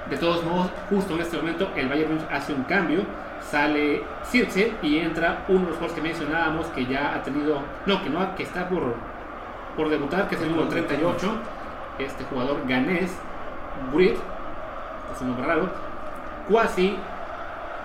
De todos modos, justo en este momento el Bayern Munich hace un cambio, sale Circe y entra uno de los jugadores que mencionábamos que ya ha tenido, no, que no, que está por, por debutar, que es el número 38, este jugador ganés, Burit, es un nombre raro, Quasi,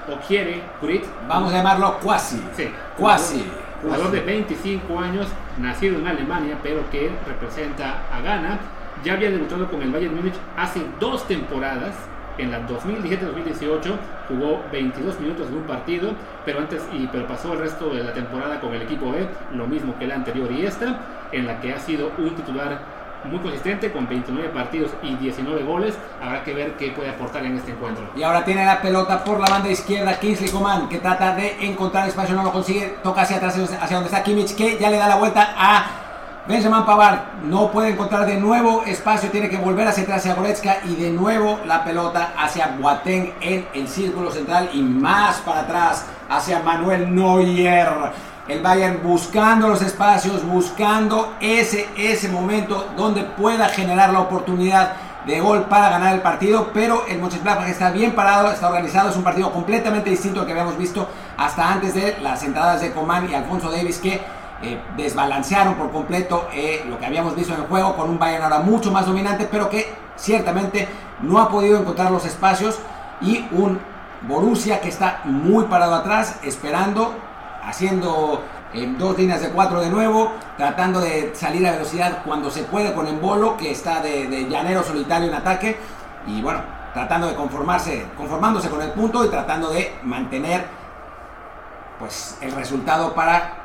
o quiere, Burit. Vamos a llamarlo Quasi. Sí, Quasi. Jugador de 25 años, nacido en Alemania, pero que representa a Ghana ya había debutado con el Bayern Múnich hace dos temporadas En la 2017-2018 jugó 22 minutos de un partido, pero antes y pero pasó el resto de la temporada con el equipo B, lo mismo que la anterior y esta, en la que ha sido un titular muy consistente con 29 partidos y 19 goles. Habrá que ver qué puede aportar en este encuentro. Y ahora tiene la pelota por la banda izquierda Kingsley Coman, que trata de encontrar espacio, no lo consigue, toca hacia atrás, hacia donde está Kimmich, que ya le da la vuelta a Benjamin Pavard. No puede encontrar de nuevo espacio, tiene que volver hacia atrás hacia Goretzka y de nuevo la pelota hacia Boateng en el círculo central y más para atrás hacia Manuel Neuer el Bayern buscando los espacios, buscando ese, ese momento donde pueda generar la oportunidad de gol para ganar el partido, pero el Mönchengladbach está bien parado, está organizado, es un partido completamente distinto al que habíamos visto hasta antes de las entradas de Coman y Alfonso Davis que eh, desbalancearon por completo eh, lo que habíamos visto en el juego con un Bayern ahora mucho más dominante, pero que ciertamente no ha podido encontrar los espacios y un Borussia que está muy parado atrás esperando haciendo en dos líneas de cuatro de nuevo, tratando de salir a velocidad cuando se puede con Embolo, que está de, llanero solitario en ataque, y bueno, tratando de conformarse, conformándose con el punto y tratando de mantener pues el resultado para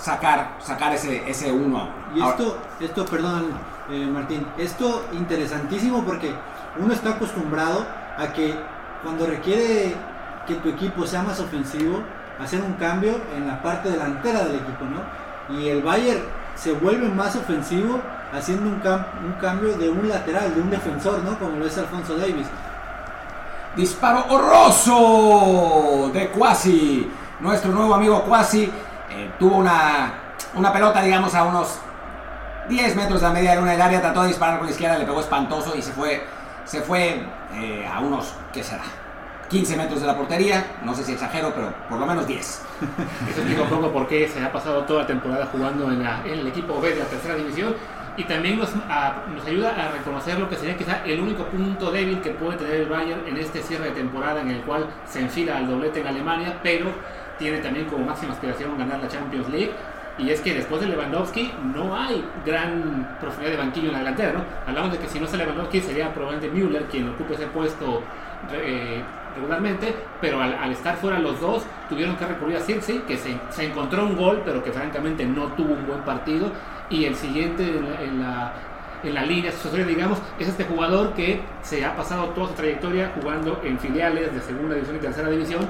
sacar, sacar ese, ese 1 a 1. Y esto, esto perdón eh, Martín, esto interesantísimo porque uno está acostumbrado a que cuando requiere que tu equipo sea más ofensivo, hacer un cambio en la parte delantera del equipo, ¿no? Y el Bayern se vuelve más ofensivo haciendo un, un cambio de un lateral, de un defensor, ¿no? Como lo es Alfonso Davis. Disparo horroroso de Quasi. Nuestro nuevo amigo Quasi eh, tuvo una, una pelota, digamos, a unos 10 metros de la media luna del área, trató de disparar con la izquierda, le pegó espantoso y se fue, se fue eh, a unos, ¿qué será? 15 metros de la portería, no sé si exagero, pero por lo menos 10. Eso explica un poco por qué se ha pasado toda la temporada jugando en, el equipo B de la tercera división y también nos, nos, ayuda a reconocer lo que sería quizá el único punto débil que puede tener el Bayern en este cierre de temporada en el cual se enfila al doblete en Alemania, pero tiene también como máxima aspiración ganar la Champions League. Y es que después de Lewandowski no hay gran profundidad de banquillo en la delantera, ¿no? Hablamos de que si no sale Lewandowski sería probablemente Müller quien ocupe ese puesto eh, regularmente, pero al, estar fuera los dos tuvieron que recurrir a Circe, que se, se, encontró un gol, pero que francamente no tuvo un buen partido, y el siguiente en la, en la, línea sucesoria, digamos, es este jugador que se ha pasado toda su trayectoria jugando en filiales de segunda división y tercera división,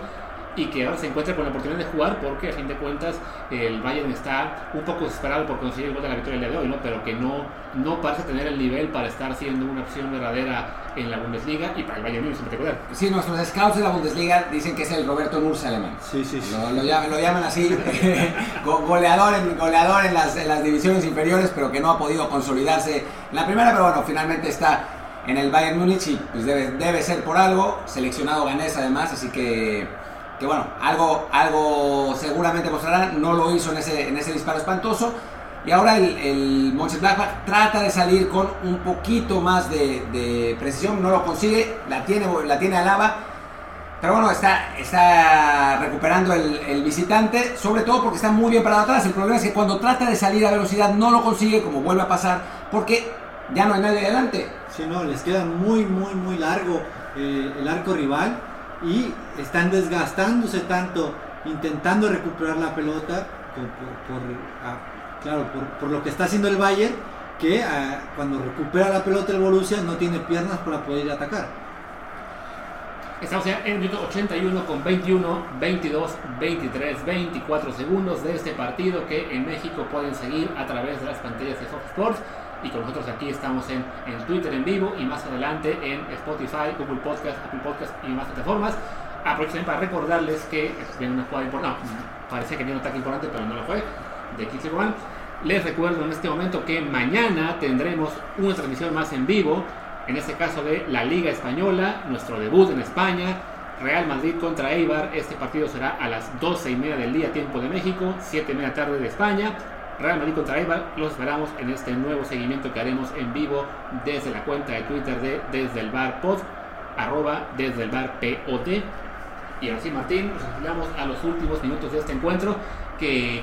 y que ahora se encuentra con la oportunidad de jugar porque a fin de cuentas el Bayern está un poco desesperado por conseguir el gol de la victoria el día de hoy, ¿no? pero que no, no parece tener el nivel para estar siendo una opción verdadera en la Bundesliga y para el Bayern Múnich en particular. Sí, nuestros scouts de la Bundesliga dicen que es el Roberto Nurse alemán. Sí, sí, sí. Lo, llaman, así, goleador, en, goleador en, las, en las divisiones inferiores, pero que no ha podido consolidarse en la primera, pero bueno, finalmente está en el Bayern Múnich y pues debe, debe ser por algo, seleccionado ganés además, así que que bueno, algo, algo seguramente mostrarán, no lo hizo en ese, en ese disparo espantoso. Y ahora el, el Mönchengladbach trata de salir con un poquito más de, precisión, no lo consigue, la tiene, la tiene Alaba, pero bueno, está, está recuperando el, el, visitante, sobre todo porque está muy bien parado atrás. El problema es que cuando trata de salir a velocidad no lo consigue, como vuelve a pasar, porque ya no hay nadie adelante. Sí, no, les queda muy, muy, muy largo eh, el arco rival y están desgastándose tanto intentando recuperar la pelota por, ah, claro, por, lo que está haciendo el Bayern que ah, cuando recupera la pelota el Borussia no tiene piernas para poder atacar. Estamos en el minuto 81 con 21, 22, 23, 24 segundos de este partido que en México pueden seguir a través de las pantallas de Fox Sports y con nosotros aquí estamos en, en Twitter en vivo y más adelante en Spotify, Google Podcast, Apple Podcast y más plataformas. Aprovechen para recordarles que viene una jugada importante, no, parecía que viene un ataque importante, pero no lo fue, de Kingsley One. Les recuerdo en este momento que mañana tendremos una transmisión más en vivo, en este caso de la Liga Española, nuestro debut en España, Real Madrid contra Eibar. Este partido será a las 12 y media del día, tiempo de México, 7 y media tarde de España. Real Madrid contra Eibar. Los esperamos en este nuevo seguimiento que haremos en vivo desde la cuenta de Twitter de Desde el Bar Pod, arroba Desde el Bar POT. Y ahora sí, Martín, nos enfilamos a los últimos minutos de este encuentro que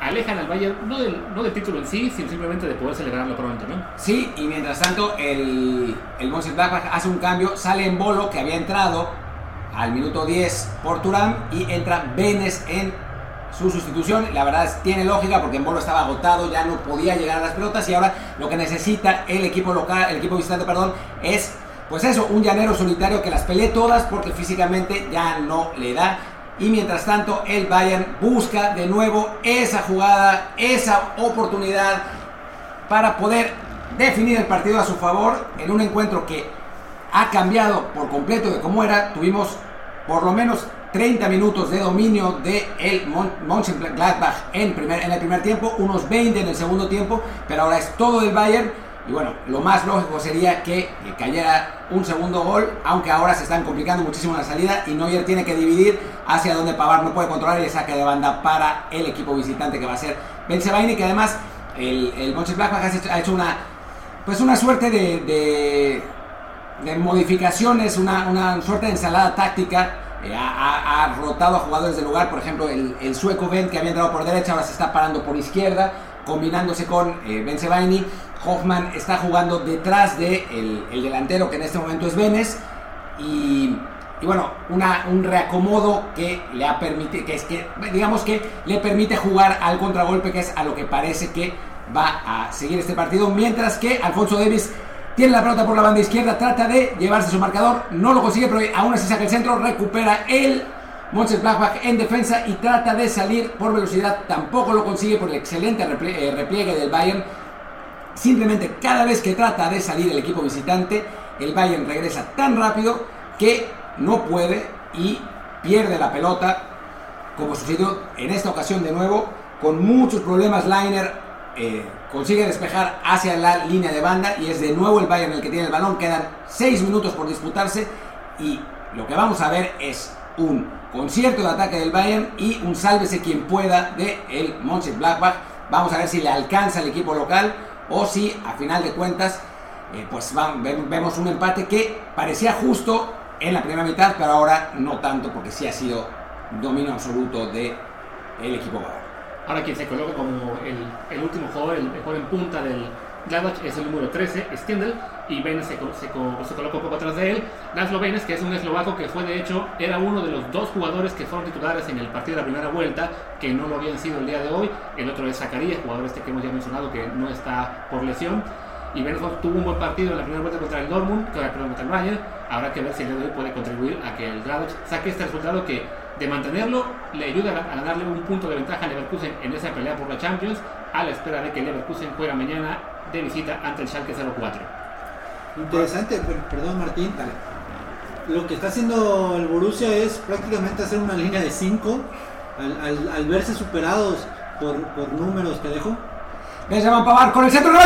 alejan al Bayern no del, no del título en sí, sino simplemente de poder celebrarlo pronto, ¿no? Sí, y mientras tanto el, el Mönchengladbach hace un cambio, sale en Bolo que había entrado al minuto 10 por Turán y entra Benes en su sustitución. La verdad es, tiene lógica porque en Bolo estaba agotado, ya no podía llegar a las pelotas y ahora lo que necesita el equipo local, el equipo visitante, perdón, es pues eso, un llanero solitario que las pelee todas porque físicamente ya no le da. Y mientras tanto, el Bayern busca de nuevo esa jugada, esa oportunidad para poder definir el partido a su favor en un encuentro que ha cambiado por completo de cómo era. Tuvimos por lo menos 30 minutos de dominio de el Mönchengladbach en, primer, en el primer tiempo, unos 20 en el segundo tiempo, pero ahora es todo del Bayern y bueno, lo más lógico sería que cayera un segundo gol, aunque ahora se están complicando muchísimo la salida y Neuer tiene que dividir hacia donde Pavar no puede controlar y el saque de banda para el equipo visitante que va a ser Benzebaini, que además el, el Mönchengladbach ha hecho una, pues una suerte de, de, modificaciones, una, una, suerte de ensalada táctica. Eh, ha, rotado a jugadores del lugar, por ejemplo, el, el, sueco Ben que había entrado por derecha, ahora se está parando por izquierda, combinándose con eh, Benzebaini Hoffman está jugando detrás de el, delantero que en este momento es Vélez y, bueno, una, un reacomodo que le ha permitido, que es que, digamos que le permite jugar al contragolpe, que es a lo que parece que va a seguir este partido, mientras que Alfonso Davis tiene la pelota por la banda izquierda, trata de llevarse su marcador, no lo consigue, pero aún así saca el centro, recupera el Blackback en defensa y trata de salir por velocidad, tampoco lo consigue por el excelente eh, repliegue del Bayern Simplemente cada vez que trata de salir el equipo visitante, el Bayern regresa tan rápido que no puede y pierde la pelota, como sucedió en esta ocasión de nuevo, con muchos problemas. Liner eh, consigue despejar hacia la línea de banda y es de nuevo el Bayern el que tiene el balón. Quedan 6 minutos por disputarse y lo que vamos a ver es un concierto de ataque del Bayern y un sálvese quien pueda de el Mönchengladbach. Vamos a ver si le alcanza el equipo local o si a final de cuentas eh, pues vemos un empate que parecía justo en la primera mitad, pero ahora no tanto porque sí ha sido dominio absoluto del el equipo bávaro. Ahora quien se coloca como el, el último jugador, el mejor en punta del Gladbach es el número 13, Stindl, y Ben se, se, coloca un poco atrás de él. Laszlo Benes, que es un eslovaco que fue de hecho, era uno de los dos jugadores que fueron titulares en el partido de la primera vuelta, que no lo habían sido el día de hoy. El otro es Zacarías, jugador este que hemos ya mencionado que no está por lesión. Y Benes tuvo un buen partido en la primera vuelta contra el Dortmund, que contra el Bayern. Habrá que ver si el día de hoy puede contribuir a que el Gladbach saque este resultado que de mantenerlo le ayuda a ganarle un punto de ventaja a Leverkusen en esa pelea por la Champions, a la espera de que Leverkusen juegue mañana de visita ante el Schalke 04. Interesante, perdón Martín, lo que está haciendo el Borussia es prácticamente hacer una línea de 5 al, verse superados por, por números que dejo. Benjamin Pavar con el centro de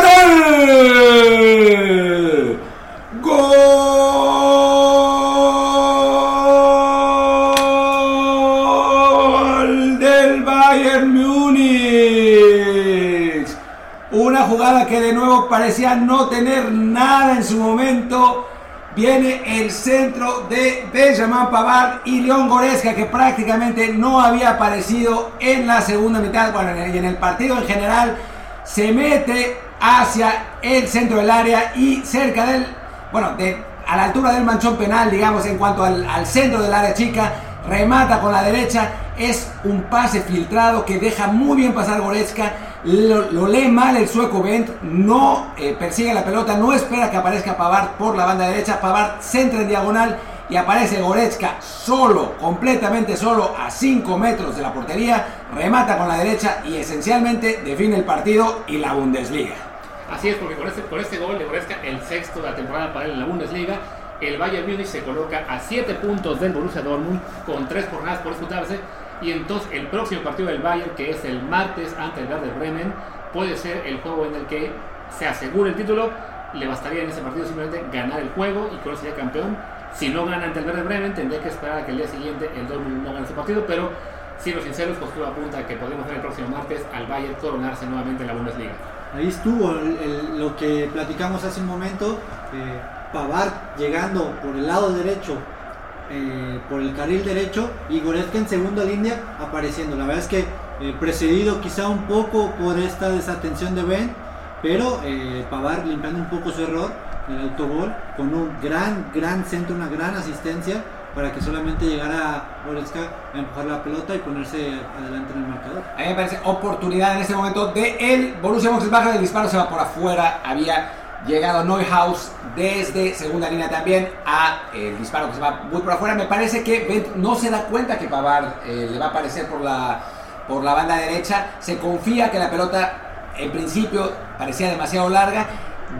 ¡Gol! ¡Gol! Que de nuevo parecía no tener nada en su momento. Viene el centro de Benjamin Pavard y León Goresca, que prácticamente no había aparecido en la segunda mitad, bueno, y en el partido en general, se mete hacia el centro del área y cerca del, bueno, de, a la altura del manchón penal, digamos, en cuanto al, al centro del área chica, remata con la derecha, es un pase filtrado que deja muy bien pasar Goretzka, lo, lee mal el sueco Bent, no eh, persigue la pelota, no espera que aparezca Pavard por la banda derecha, Pavard centra en diagonal y aparece Goretzka solo, completamente solo, a 5 metros de la portería, remata con la derecha y esencialmente define el partido y la Bundesliga. Así es, porque con este, este gol de Goretzka, el sexto de la temporada para él en la Bundesliga, el Bayern Munich se coloca a 7 puntos del Borussia Dortmund con 3 jornadas por disputarse y entonces el próximo partido del Bayern que es el martes ante el Werder Bremen puede ser el juego en el que se asegure el título. Le bastaría en ese partido simplemente ganar el juego y con sería campeón. Si no gana ante el Werder Bremen tendría que esperar a que el día siguiente el Dortmund no gane ese partido pero siendo sinceros pues todo apunta a que podemos ver el próximo martes al Bayern coronarse nuevamente en la Bundesliga. Ahí estuvo lo que platicamos hace un momento eh, Pavard llegando por el lado derecho, eh, por el carril derecho, y Goretzka en segunda línea apareciendo. La verdad es que eh, precedido quizá un poco por esta desatención de Ben, pero eh, Pavar limpiando un poco su error en el autogol con un gran, gran centro, una gran asistencia para que solamente llegara Goretzka a empujar la pelota y ponerse adelante en el marcador. A mí me parece oportunidad en este momento de el Borussia Mönchengladbach, el disparo se va por afuera, había llegado Neuhaus desde segunda línea también a el disparo que se va muy por afuera. Me parece que Bent no se da cuenta que Pavard eh, le va a aparecer por la, por la banda derecha. Se confía que la pelota en principio parecía demasiado larga.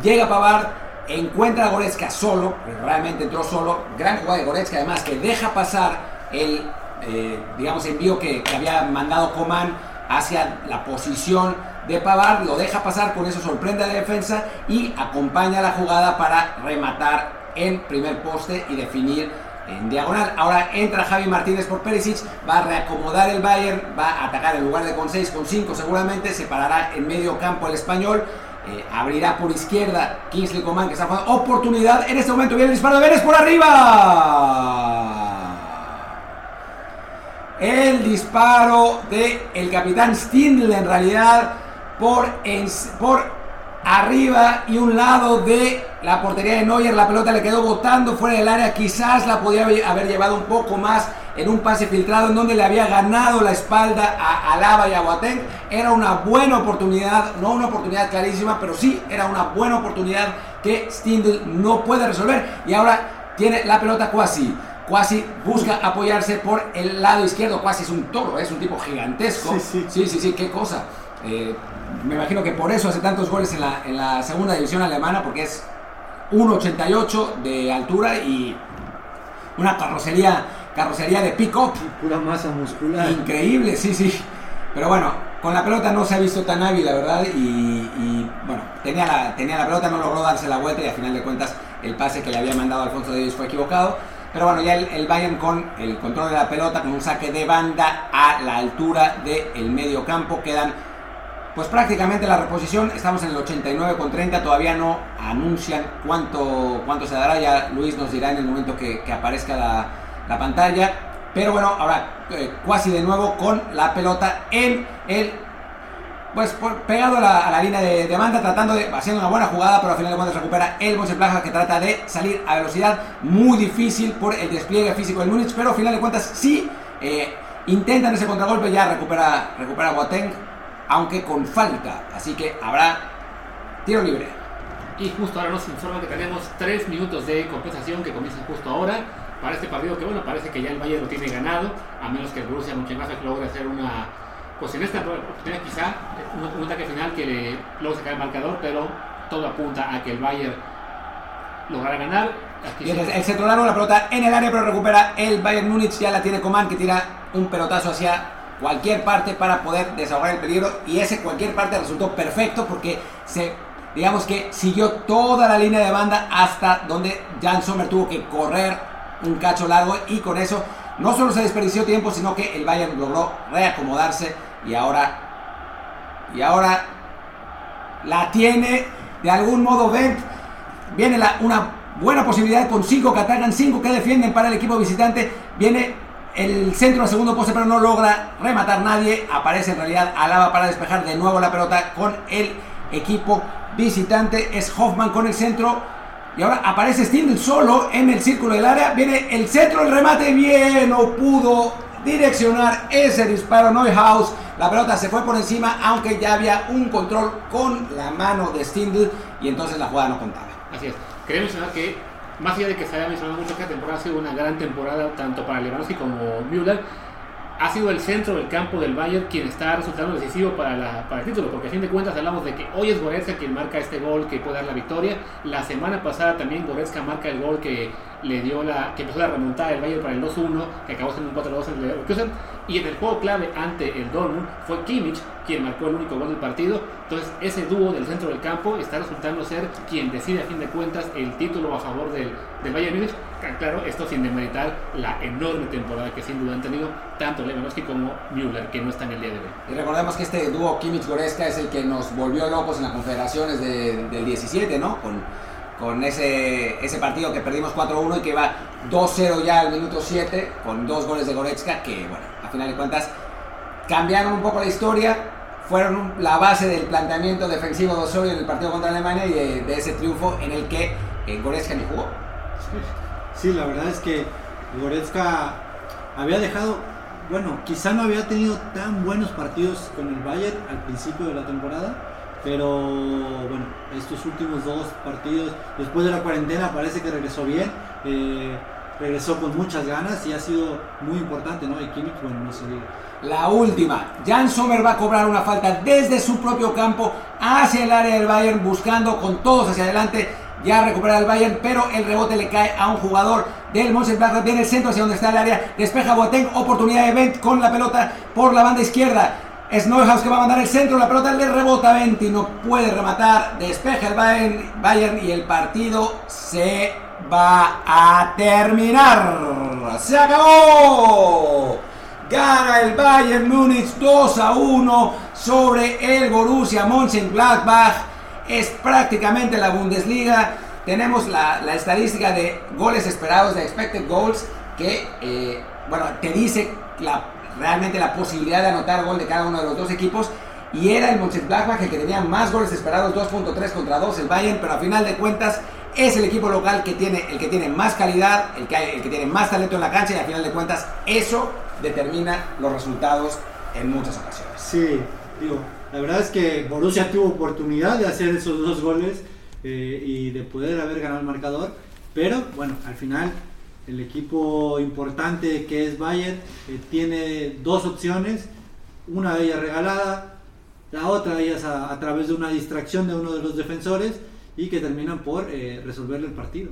Llega Pavard, encuentra a Goretzka solo, realmente entró solo. Gran jugada de Goretzka además que deja pasar el eh, digamos envío que, que había mandado Coman hacia la posición de Pavard, lo deja pasar, con eso sorprende a la defensa y acompaña la jugada para rematar en primer poste y definir en diagonal. Ahora entra Javi Martínez por Perisic, va a reacomodar el Bayern, va a atacar en lugar de con 6, con 5 seguramente, se parará en medio campo el español. Eh, abrirá por izquierda Kingsley Coman que está jugando oportunidad. En este momento viene el disparo de Vélez por arriba. El disparo de el capitán Stindl en realidad por, por arriba y un lado de la portería de Neuer. La pelota le quedó botando fuera del área. Quizás la podía haber llevado un poco más en un pase filtrado en donde le había ganado la espalda a Alaba y a Boateng. Era una buena oportunidad, no una oportunidad clarísima, pero sí era una buena oportunidad que Stindl no puede resolver. Y ahora tiene la pelota Cuasi. Cuasi busca apoyarse por el lado izquierdo. Cuasi es un toro, es un tipo gigantesco. Sí, sí, sí, sí, qué cosa. Eh, me imagino que por eso hace tantos goles en la, en la segunda división alemana, porque es 1,88 de altura y una carrocería, carrocería de pick-up. Pura masa muscular. Increíble, sí, sí. Pero bueno, con la pelota no se ha visto tan hábil, la verdad. Y, bueno, tenía la, tenía la pelota, no logró darse la vuelta y al final de cuentas el pase que le había mandado Alfonso Davis fue equivocado. Pero bueno, ya el, Bayern con el control de la pelota, con un saque de banda a la altura del medio campo, quedan pues prácticamente la reposición, estamos en el 89 con 30, todavía no anuncian cuánto, cuánto se dará, ya Luis nos dirá en el momento que, aparezca la, pantalla. Pero bueno, ahora eh, casi de nuevo con la pelota en el pues pegado a la, línea de, demanda tratando de, haciendo una buena jugada, pero al final de cuentas recupera el Plaza que trata de salir a velocidad, muy difícil por el despliegue físico del Múnich, pero al final de cuentas sí eh, intentan ese contragolpe, ya recupera, recupera Boateng, aunque con falta. Así que habrá tiro libre. Y justo ahora nos informa que tenemos 3 minutos de compensación que comienzan justo ahora para este partido que bueno, parece que ya el Bayern lo tiene ganado, a menos que el Borussia Mönchengladbach logre hacer una pues en esta oportunidad quizá un, ataque final que le, luego sacar el marcador, pero todo apunta a que el Bayern logrará ganar. Aquí el centro largo, la pelota en el área, pero recupera el Bayern Múnich, ya la tiene Coman que tira un pelotazo hacia cualquier parte para poder desahogar el peligro y ese cualquier parte resultó perfecto porque se digamos que siguió toda la línea de banda hasta donde Jan Sommer tuvo que correr un cacho largo y con eso no solo se desperdició tiempo sino que el Bayern logró reacomodarse y ahora y ahora la tiene de algún modo Bent viene una buena posibilidad con 5 que atacan 5 que defienden para el equipo visitante. Viene el centro al segundo poste, pero no logra rematar nadie. Aparece en realidad Alaba para despejar de nuevo la pelota con el equipo visitante. Es Hoffman con el centro. Y ahora aparece Stindl solo en el círculo del área. Viene el centro, el remate bien. No pudo direccionar ese disparo Neuhaus. La pelota se fue por encima, aunque ya había un control con la mano de Stindl. Y entonces la jugada no contaba. Así es. Queremos saber que más allá de que se haya mencionado mucho que la temporada ha sido una gran temporada tanto para Lewandowski como Müller, ha sido el centro del campo del Bayern quien está resultando decisivo para, para el título, porque a fin de cuentas hablamos de que hoy es Goretzka quien marca este gol que puede dar la victoria. La semana pasada también Goretzka marca el gol que le dio la que empezó la remontada del Bayern para el 2-1, que acabó siendo un 4-2 en el Leverkusen. Y en el juego clave ante el Dortmund fue Kimmich quien marcó el único gol del partido. Entonces ese dúo del centro del campo está resultando ser quien decide a fin de cuentas el título a favor del, del Bayern Múnich. Claro, esto sin demeritar la enorme temporada que sin duda han tenido tanto Lewandowski como Müller, que no están en el día de hoy. Y recordemos que este dúo Kimmich-Goretzka es el que nos volvió locos en las confederaciones del 17, ¿no? Con con ese, ese partido que perdimos 4-1 y que va 2-0 ya al minuto 7 con dos goles de Goretzka que bueno, a final de cuentas cambiaron un poco la historia, fueron la base del planteamiento defensivo de Osorio en el partido contra Alemania y de, ese triunfo en el que eh, Goretzka ni jugó. Sí, la verdad es que Goretzka había dejado, bueno, quizá no había tenido tan buenos partidos con el Bayern al principio de la temporada, pero bueno, estos últimos dos partidos, después de la cuarentena, parece que regresó bien. Eh, regresó con muchas ganas y ha sido muy importante, ¿no? Y Kimmich, bueno, no sé. La última, Jan Sommer va a cobrar una falta desde su propio campo hacia el área del Bayern, buscando con todos hacia adelante ya recupera el Bayern, pero el rebote le cae a un jugador del Mönchengladbach, viene el centro hacia donde está el área, despeja Boateng, oportunidad de Bent con la pelota por la banda izquierda. Neuhaus que va a mandar el centro, la pelota le rebota a Bent y no puede rematar, despeja el Bayern, Bayern y el partido se va a terminar. ¡Se acabó! Gana el Bayern Múnich 2 a 1 sobre el Borussia Mönchengladbach. Es prácticamente la Bundesliga. Tenemos la, estadística de goles esperados, de expected goals, que eh, bueno, te dice la, realmente la posibilidad de anotar gol de cada uno de los dos equipos. Y era el Mönchengladbach el que tenía más goles esperados, 2.3 contra 2 el Bayern, pero a final de cuentas es el equipo local que tiene, el que tiene más calidad, el que, el que tiene más talento en la cancha y al final de cuentas eso determina los resultados en muchas ocasiones. Sí, digo, la verdad es que Borussia tuvo oportunidad de hacer esos dos goles eh, y de poder haber ganado el marcador, pero bueno, al final el equipo importante que es Bayern eh, tiene dos opciones, una de ellas regalada, la otra de ellas a través de una distracción de uno de los defensores y que terminan por eh, resolverle el partido.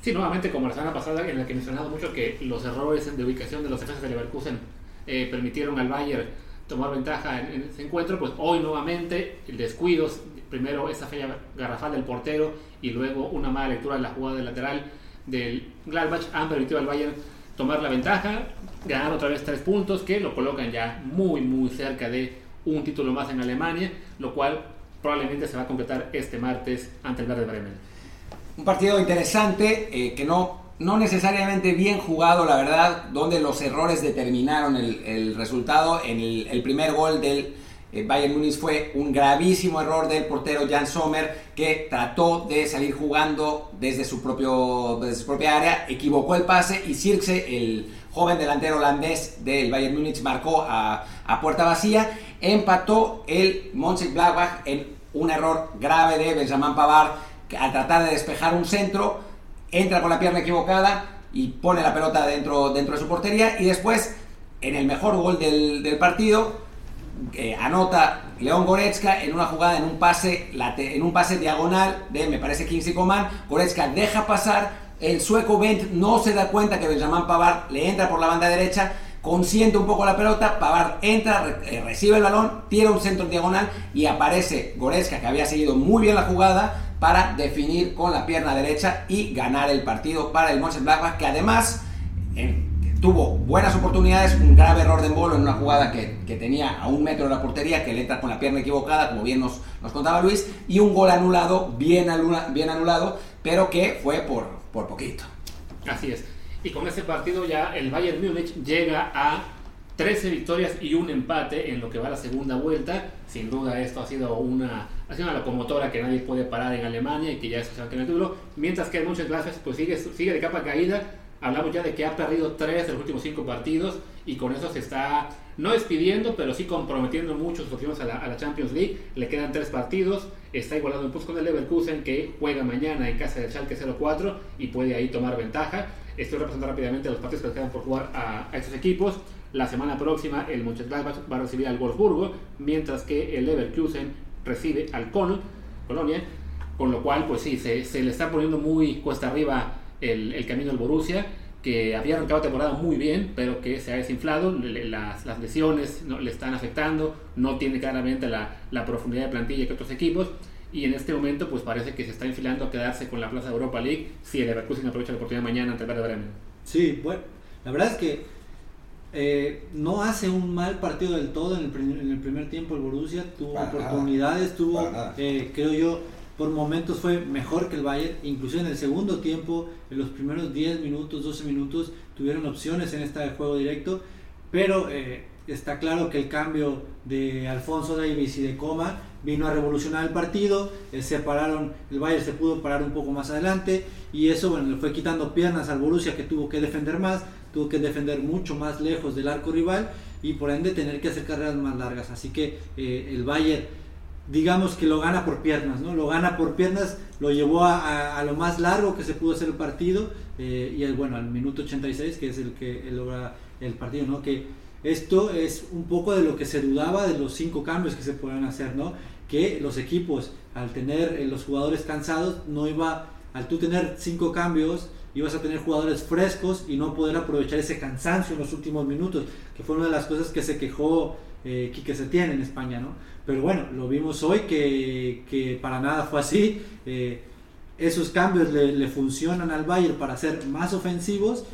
Sí, nuevamente como la semana pasada en la que mencionado mucho que los errores de ubicación de los defensas de Leverkusen eh, permitieron al Bayern tomar ventaja en, ese encuentro, pues hoy nuevamente el descuido, primero esa falla garrafal del portero y luego una mala lectura de la jugada de lateral del Gladbach han permitido al Bayern tomar la ventaja, ganar otra vez tres puntos que lo colocan ya muy muy cerca de un título más en Alemania, lo cual probablemente se va a completar este martes ante el Werder Bremen. Un partido interesante eh, que no, no necesariamente bien jugado, la verdad, donde los errores determinaron el, resultado. En el, primer gol del Bayern Munich fue un gravísimo error del portero Jan Sommer que trató de salir jugando desde su, propio, propia área, equivocó el pase y Sirkse, el joven delantero holandés del Bayern Munich, marcó a, a puerta vacía. Empató el Mönchengladbach en un error grave de Benjamin Pavard al tratar de despejar un centro, entra con la pierna equivocada y pone la pelota dentro, dentro de su portería. Y después en el mejor gol del, partido anota León Goretzka en una jugada en un pase en un pase diagonal de me parece Kingsley Coman. Goretzka deja pasar el sueco Bent no se da cuenta que Benjamin Pavard le entra por la banda derecha consiente un poco la pelota, Pavard entra, eh, recibe el balón, tira un centro diagonal y aparece Goretzka, que había seguido muy bien la jugada, para definir con la pierna derecha y ganar el partido para el Mönchengladbach, que además tuvo buenas oportunidades, un grave error de embolo en una jugada que, tenía a un metro de la portería, que le entra con la pierna equivocada, como bien nos, nos contaba Luis, y un gol anulado, bien, bien anulado, pero que fue por, por poquito. Así es. Y con ese partido ya el Bayern Múnich llega a 13 victorias y un empate en lo que va a la segunda vuelta. Sin duda esto ha sido una, ha sido una locomotora que nadie puede parar en Alemania y que ya va a tener el título. Mientras que el Mönchengladbach pues sigue, sigue de capa caída. Hablamos ya de que ha perdido 3 de los últimos 5 partidos y con eso se está no despidiendo, pero sí comprometiendo mucho sus opciones a la, Champions League. Le quedan 3 partidos. Está igualado en puntos con el Leverkusen que juega mañana en casa del Schalke 04 y puede ahí tomar ventaja. Estoy repasando rápidamente los partidos que quedan por jugar a, estos equipos. La semana próxima el Mönchengladbach va a recibir al Wolfsburgo, mientras que el Leverkusen recibe al Colonia, con lo cual pues sí, se, le está poniendo muy cuesta arriba el, camino del Borussia, que había arrancado temporada muy bien, pero que se ha desinflado, las, lesiones no, le están afectando, no tiene claramente la, la profundidad de plantilla que otros equipos, y en este momento pues parece que se está enfilando a quedarse con la plaza de Europa League si el Leverkusen aprovecha la oportunidad mañana ante el Werder Bremen. Sí, bueno, la verdad es que eh, no hace un mal partido del todo en el, primer tiempo el Borussia, tuvo oportunidades, tuvo, eh, creo yo, por momentos fue mejor que el Bayern, incluso en el segundo tiempo, en los primeros 10 minutos, 12 minutos, tuvieron opciones en este juego directo, pero eh, está claro que el cambio de Alfonso Davis y de Coma vino a revolucionar el partido, eh, el Bayern se pudo parar un poco más adelante y eso bueno, le fue quitando piernas al Borussia que tuvo que defender más, tuvo que defender mucho más lejos del arco rival y por ende tener que hacer carreras más largas. Así que eh, el Bayern digamos que lo gana por piernas, ¿no? Lo gana por piernas, lo llevó a, lo más largo que se pudo hacer el partido eh, y el, bueno, al minuto 86 que es el que logra el partido, ¿no? Que esto es un poco de lo que se dudaba de los cinco cambios que se pueden hacer, ¿no? Que los equipos, al tener eh, los jugadores cansados, no iba, al tú tener cinco cambios, ibas a tener jugadores frescos y no poder aprovechar ese cansancio en los últimos minutos, que fue una de las cosas que se quejó eh, que se tiene en España, ¿no? Pero bueno, lo vimos hoy que, que para nada fue así. Eh, esos cambios le, funcionan al Bayern para ser más ofensivos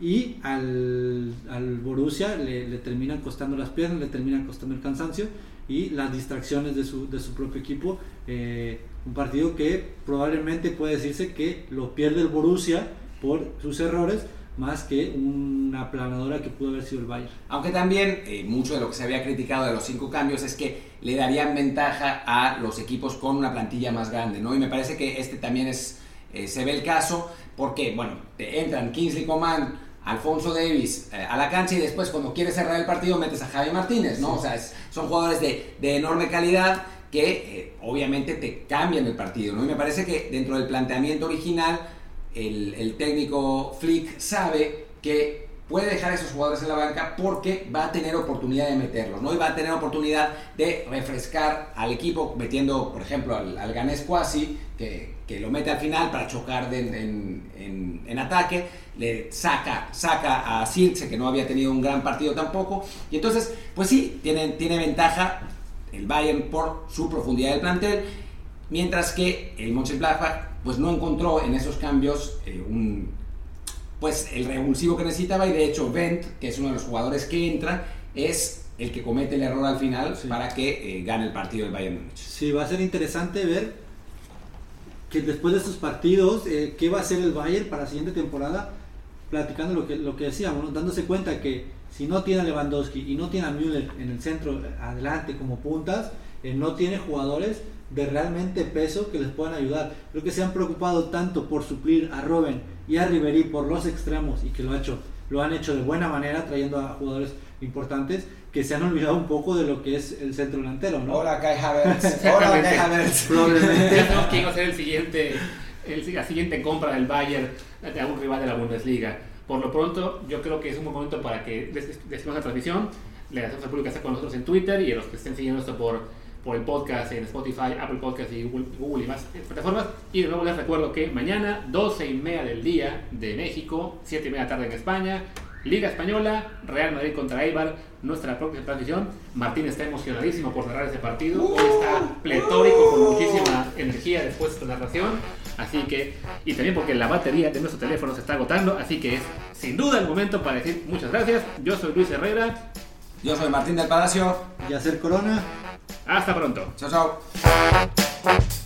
y al, al Borussia le, le, terminan costando las piernas, le terminan costando el cansancio y las distracciones de su, de su propio equipo. Eh, un partido que probablemente puede decirse que lo pierde el Borussia por sus errores, más que una planadora que pudo haber sido el Bayern. Aunque también eh, mucho de lo que se había criticado de los cinco cambios es que le darían ventaja a los equipos con una plantilla más grande, ¿no? Y me parece que este también es, eh, se ve el caso porque, bueno, te entran Kingsley Coman, Alfonso Davis eh, a la cancha y después cuando quieres cerrar el partido metes a Javi Martínez, ¿no? O sea, son jugadores de, de, enorme calidad que obviamente te cambian el partido, ¿no? Y me parece que dentro del planteamiento original el, técnico Flick sabe que puede dejar a esos jugadores en la banca porque va a tener oportunidad de meterlos, ¿no? Y va a tener oportunidad de refrescar al equipo metiendo, por ejemplo, al, al Ganes Quasi, que, que, lo mete al final para chocar en, en, ataque, le saca, saca a Sirce, que no había tenido un gran partido tampoco, y entonces, pues sí, tiene, tiene ventaja el Bayern por su profundidad del plantel, mientras que el Mönchengladbach pues no encontró en esos cambios eh, un, pues el revulsivo que necesitaba y de hecho Bent, que es uno de los jugadores que entra, es el que comete el error al final para que eh, gane el partido del Bayern Múnich. Sí, va a ser interesante ver que después de estos partidos, eh, qué va a hacer el Bayern para la siguiente temporada, platicando lo que, lo que decíamos, dándose cuenta que si no tiene a Lewandowski y no tiene a Müller en el centro adelante como puntas, no tiene jugadores de realmente peso que les puedan ayudar. Creo que se han preocupado tanto por suplir a Robben y a Ribery por los extremos y que lo, ha hecho, lo han hecho de buena manera trayendo a jugadores importantes que se han olvidado un poco de lo que es el centro delantero, ¿no? Hola Kai Havertz. Hola Kai Havertz. Probablemente. Ya sabemos quién va a ser el siguiente, el, la siguiente compra del Bayern de algún rival de la Bundesliga. Por lo pronto, yo creo que es un buen momento para que decimos la transmisión. Le hacemos al público que está con nosotros en Twitter y a los que estén siguiendo esto por por el podcast en Spotify, Apple Podcast y Google, y más plataformas. Y de nuevo les recuerdo que mañana, 12 y media del día de México, 7 y media tarde en España, Liga Española, Real Madrid contra Eibar, nuestra próxima transmisión. Martín está emocionadísimo por cerrar ese partido. Hoy está pletórico con muchísima energía después de esta narración. Así que, y también porque la batería de nuestro teléfono se está agotando. Así que es sin duda el momento para decir muchas gracias. Yo soy Luis Herrera. Yo soy Martín del Palacio. Y hacer Corona. Hasta pronto. Chao, chao.